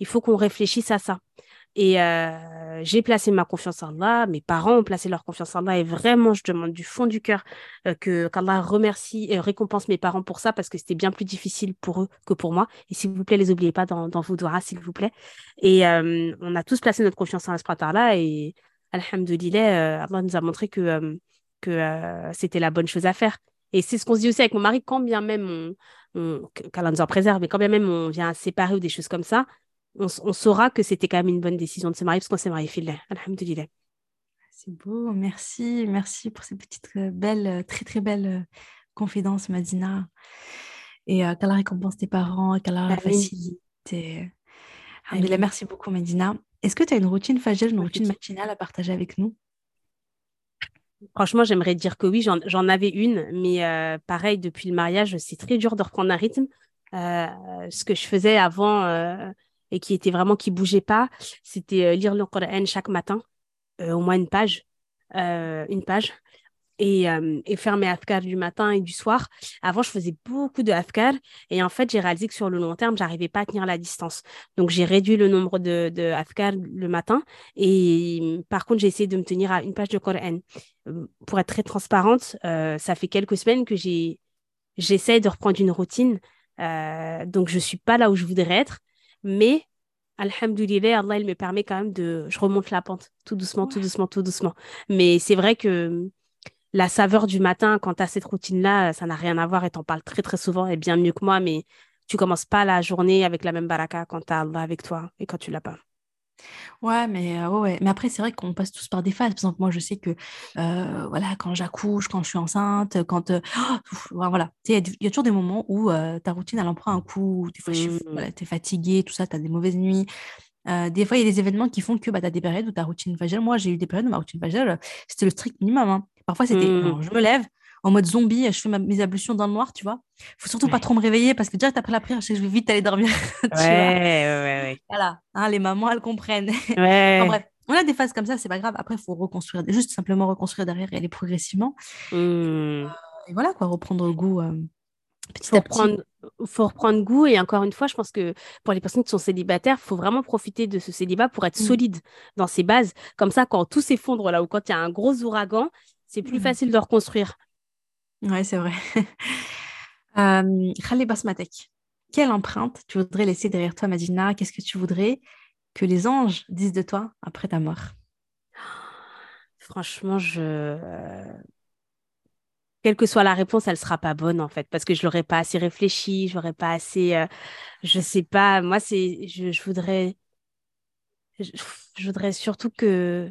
Speaker 2: Il faut qu'on réfléchisse à ça. Et euh, j'ai placé ma confiance en Allah, mes parents ont placé leur confiance en Allah et vraiment, je demande du fond du cœur euh, que qu'Allah remercie et récompense mes parents pour ça parce que c'était bien plus difficile pour eux que pour moi. Et s'il vous plaît, les oubliez pas dans, vos doigts, s'il vous plaît. Et euh, on a tous placé notre confiance en Allah et Alhamdulillah, Allah nous a montré que, que c'était la bonne chose à faire. Et c'est ce qu'on se dit aussi avec mon mari, quand bien même on, qu'Allah nous en préserve, mais quand bien même on vient séparer ou des choses comme ça, on, saura que c'était quand même une bonne décision de se marier parce qu'on s'est marié filé. Alhamdulillah.
Speaker 1: C'est beau, merci, merci pour ces petites euh, belles, euh, très très belles euh, confidences, Madina. Et qu'Allah récompense tes parents, qu'Allah facilite. Et... Merci beaucoup, Madina. Est-ce que tu as une routine fajr, une routine matinale à partager avec nous?
Speaker 2: Franchement, j'aimerais dire que oui, j'en avais une, mais euh, pareil, depuis le mariage, c'est très dur de reprendre un rythme. Euh, ce que je faisais avant euh, et qui était vraiment qui bougeait pas, c'était lire le Coran chaque matin, au moins une page, une page et, euh, et, faire mes afkar du matin et du soir. Avant, je faisais beaucoup de afkar et en fait, j'ai réalisé que sur le long terme, j'arrivais pas à tenir la distance. Donc, j'ai réduit le nombre de, de afkar le matin et par contre, j'ai essayé de me tenir à une page de Coran. Euh, pour être très transparente, euh, ça fait quelques semaines que j'ai j'essaie de reprendre une routine. Euh, donc, je suis pas là où je voudrais être, mais Alhamdulillah, Allah, il me permet quand même de... Je remonte la pente, tout doucement, tout doucement, tout doucement. Mais c'est vrai que la saveur du matin, quand tu as cette routine-là, ça n'a rien à voir et t'en parles très, très souvent et bien mieux que moi, mais tu commences pas la journée avec la même baraka quand tu as Allah avec toi et quand tu l'as pas.
Speaker 1: Ouais, mais, euh, ouais, mais après, c'est vrai qu'on passe tous par des phases. Par exemple, moi, je sais que euh, voilà, quand j'accouche, quand je suis enceinte, quand. Euh, voilà, il y, a toujours des moments où ta routine, elle en prend un coup. Des fois, tu es fatiguée, tout ça, tu as des mauvaises nuits. des fois, il y a des événements qui font que bah, tu as des périodes où ta routine fagelle. Moi, j'ai eu des périodes où ma routine fagelle, c'était le strict minimum. Hein. Parfois, c'était mmh. je me lève en mode zombie, je fais mes ablutions dans le noir, tu vois. Faut surtout pas trop me réveiller parce que déjà, après la prière, je, vais vite aller dormir.
Speaker 2: ouais, ouais, ouais,
Speaker 1: Voilà, hein, les mamans, elles comprennent. bref, on a des phases comme ça, c'est pas grave. Après, il faut reconstruire, juste simplement reconstruire derrière et aller progressivement.
Speaker 2: Mmh.
Speaker 1: et voilà, quoi, reprendre goût. Euh,
Speaker 2: petit faut reprendre, faut reprendre goût. Et encore une fois, je pense que pour les personnes qui sont célibataires, il faut vraiment profiter de ce célibat pour être mmh. solide dans ses bases. Comme ça, quand tout s'effondre là ou quand il y a un gros ouragan, c'est plus mmh. facile de reconstruire.
Speaker 1: Ouais, c'est vrai. euh, Basmatek, quelle empreinte tu voudrais laisser derrière toi, Madina? Qu'est-ce que tu voudrais que les anges disent de toi après ta mort?
Speaker 2: Franchement, je quelle que soit la réponse, elle sera pas bonne en fait, parce que je l'aurais pas assez réfléchi, je n'aurais pas assez, euh, je sais pas. Moi, c'est, je, voudrais, je, voudrais surtout que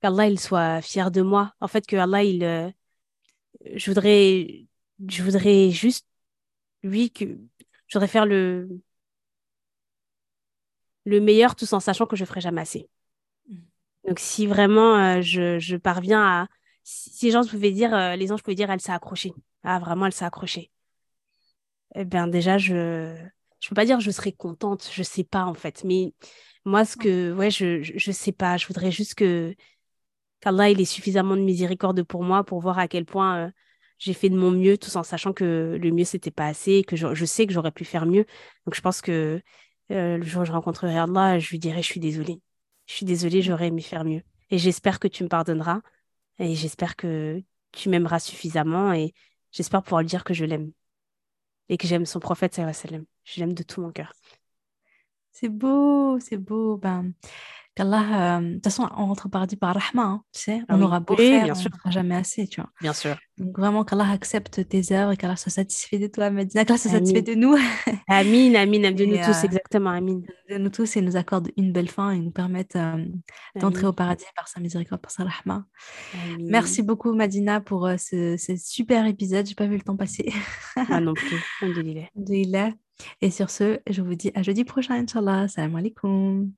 Speaker 2: qu'Allah il soit fier de moi. En fait, que Allah il, euh, je voudrais, je voudrais juste lui que je voudrais faire le le meilleur tout en sachant que je ferai jamais assez. Mm. Donc si vraiment euh, je, je parviens à si les gens pouvaient dire, euh, les anges pouvaient dire, elle s'est accrochée. Ah, vraiment, elle s'est accrochée. Eh bien, déjà, je je peux pas dire je serais contente, je sais pas en fait. Mais moi, ce que, ouais, je, je, sais pas. Je voudrais juste que qu'Allah il ait suffisamment de miséricorde pour moi pour voir à quel point euh, j'ai fait de mon mieux, tout en sachant que le mieux c'était pas assez, que je, je sais que j'aurais pu faire mieux. Donc, je pense que euh, le jour où je rencontrerai Allah, je lui dirai, je suis désolée. Je suis désolée, j'aurais aimé faire mieux. Et j'espère que tu me pardonneras. Et j'espère que tu m'aimeras suffisamment et j'espère pouvoir lui dire que je l'aime et que j'aime son prophète, sallam. Je l'aime de tout mon cœur.
Speaker 1: C'est beau, c'est beau. Ben, qu'Allah, euh, de toute façon, on rentre au paradis par Rahma, hein, tu sais, on ah aura beau faire, bien on sûr. ne jamais assez, tu vois.
Speaker 2: Bien sûr.
Speaker 1: Donc vraiment, qu'Allah accepte tes œuvres et qu'Allah soit satisfait de toi, Medina, qu'Allah soit satisfait de nous.
Speaker 2: Amin, amin, de nous tous, euh, exactement, amin.
Speaker 1: De nous tous et nous accorde une belle fin et nous permette euh, d'entrer au paradis par sa miséricorde, par sa Rahma. Merci beaucoup, Madina, pour ce, super épisode. J'ai pas vu le temps passer.
Speaker 2: Moi non plus. Alhamdulillah.
Speaker 1: Et sur ce, je vous dis à jeudi prochain, Inch'Allah. Salam alaikum.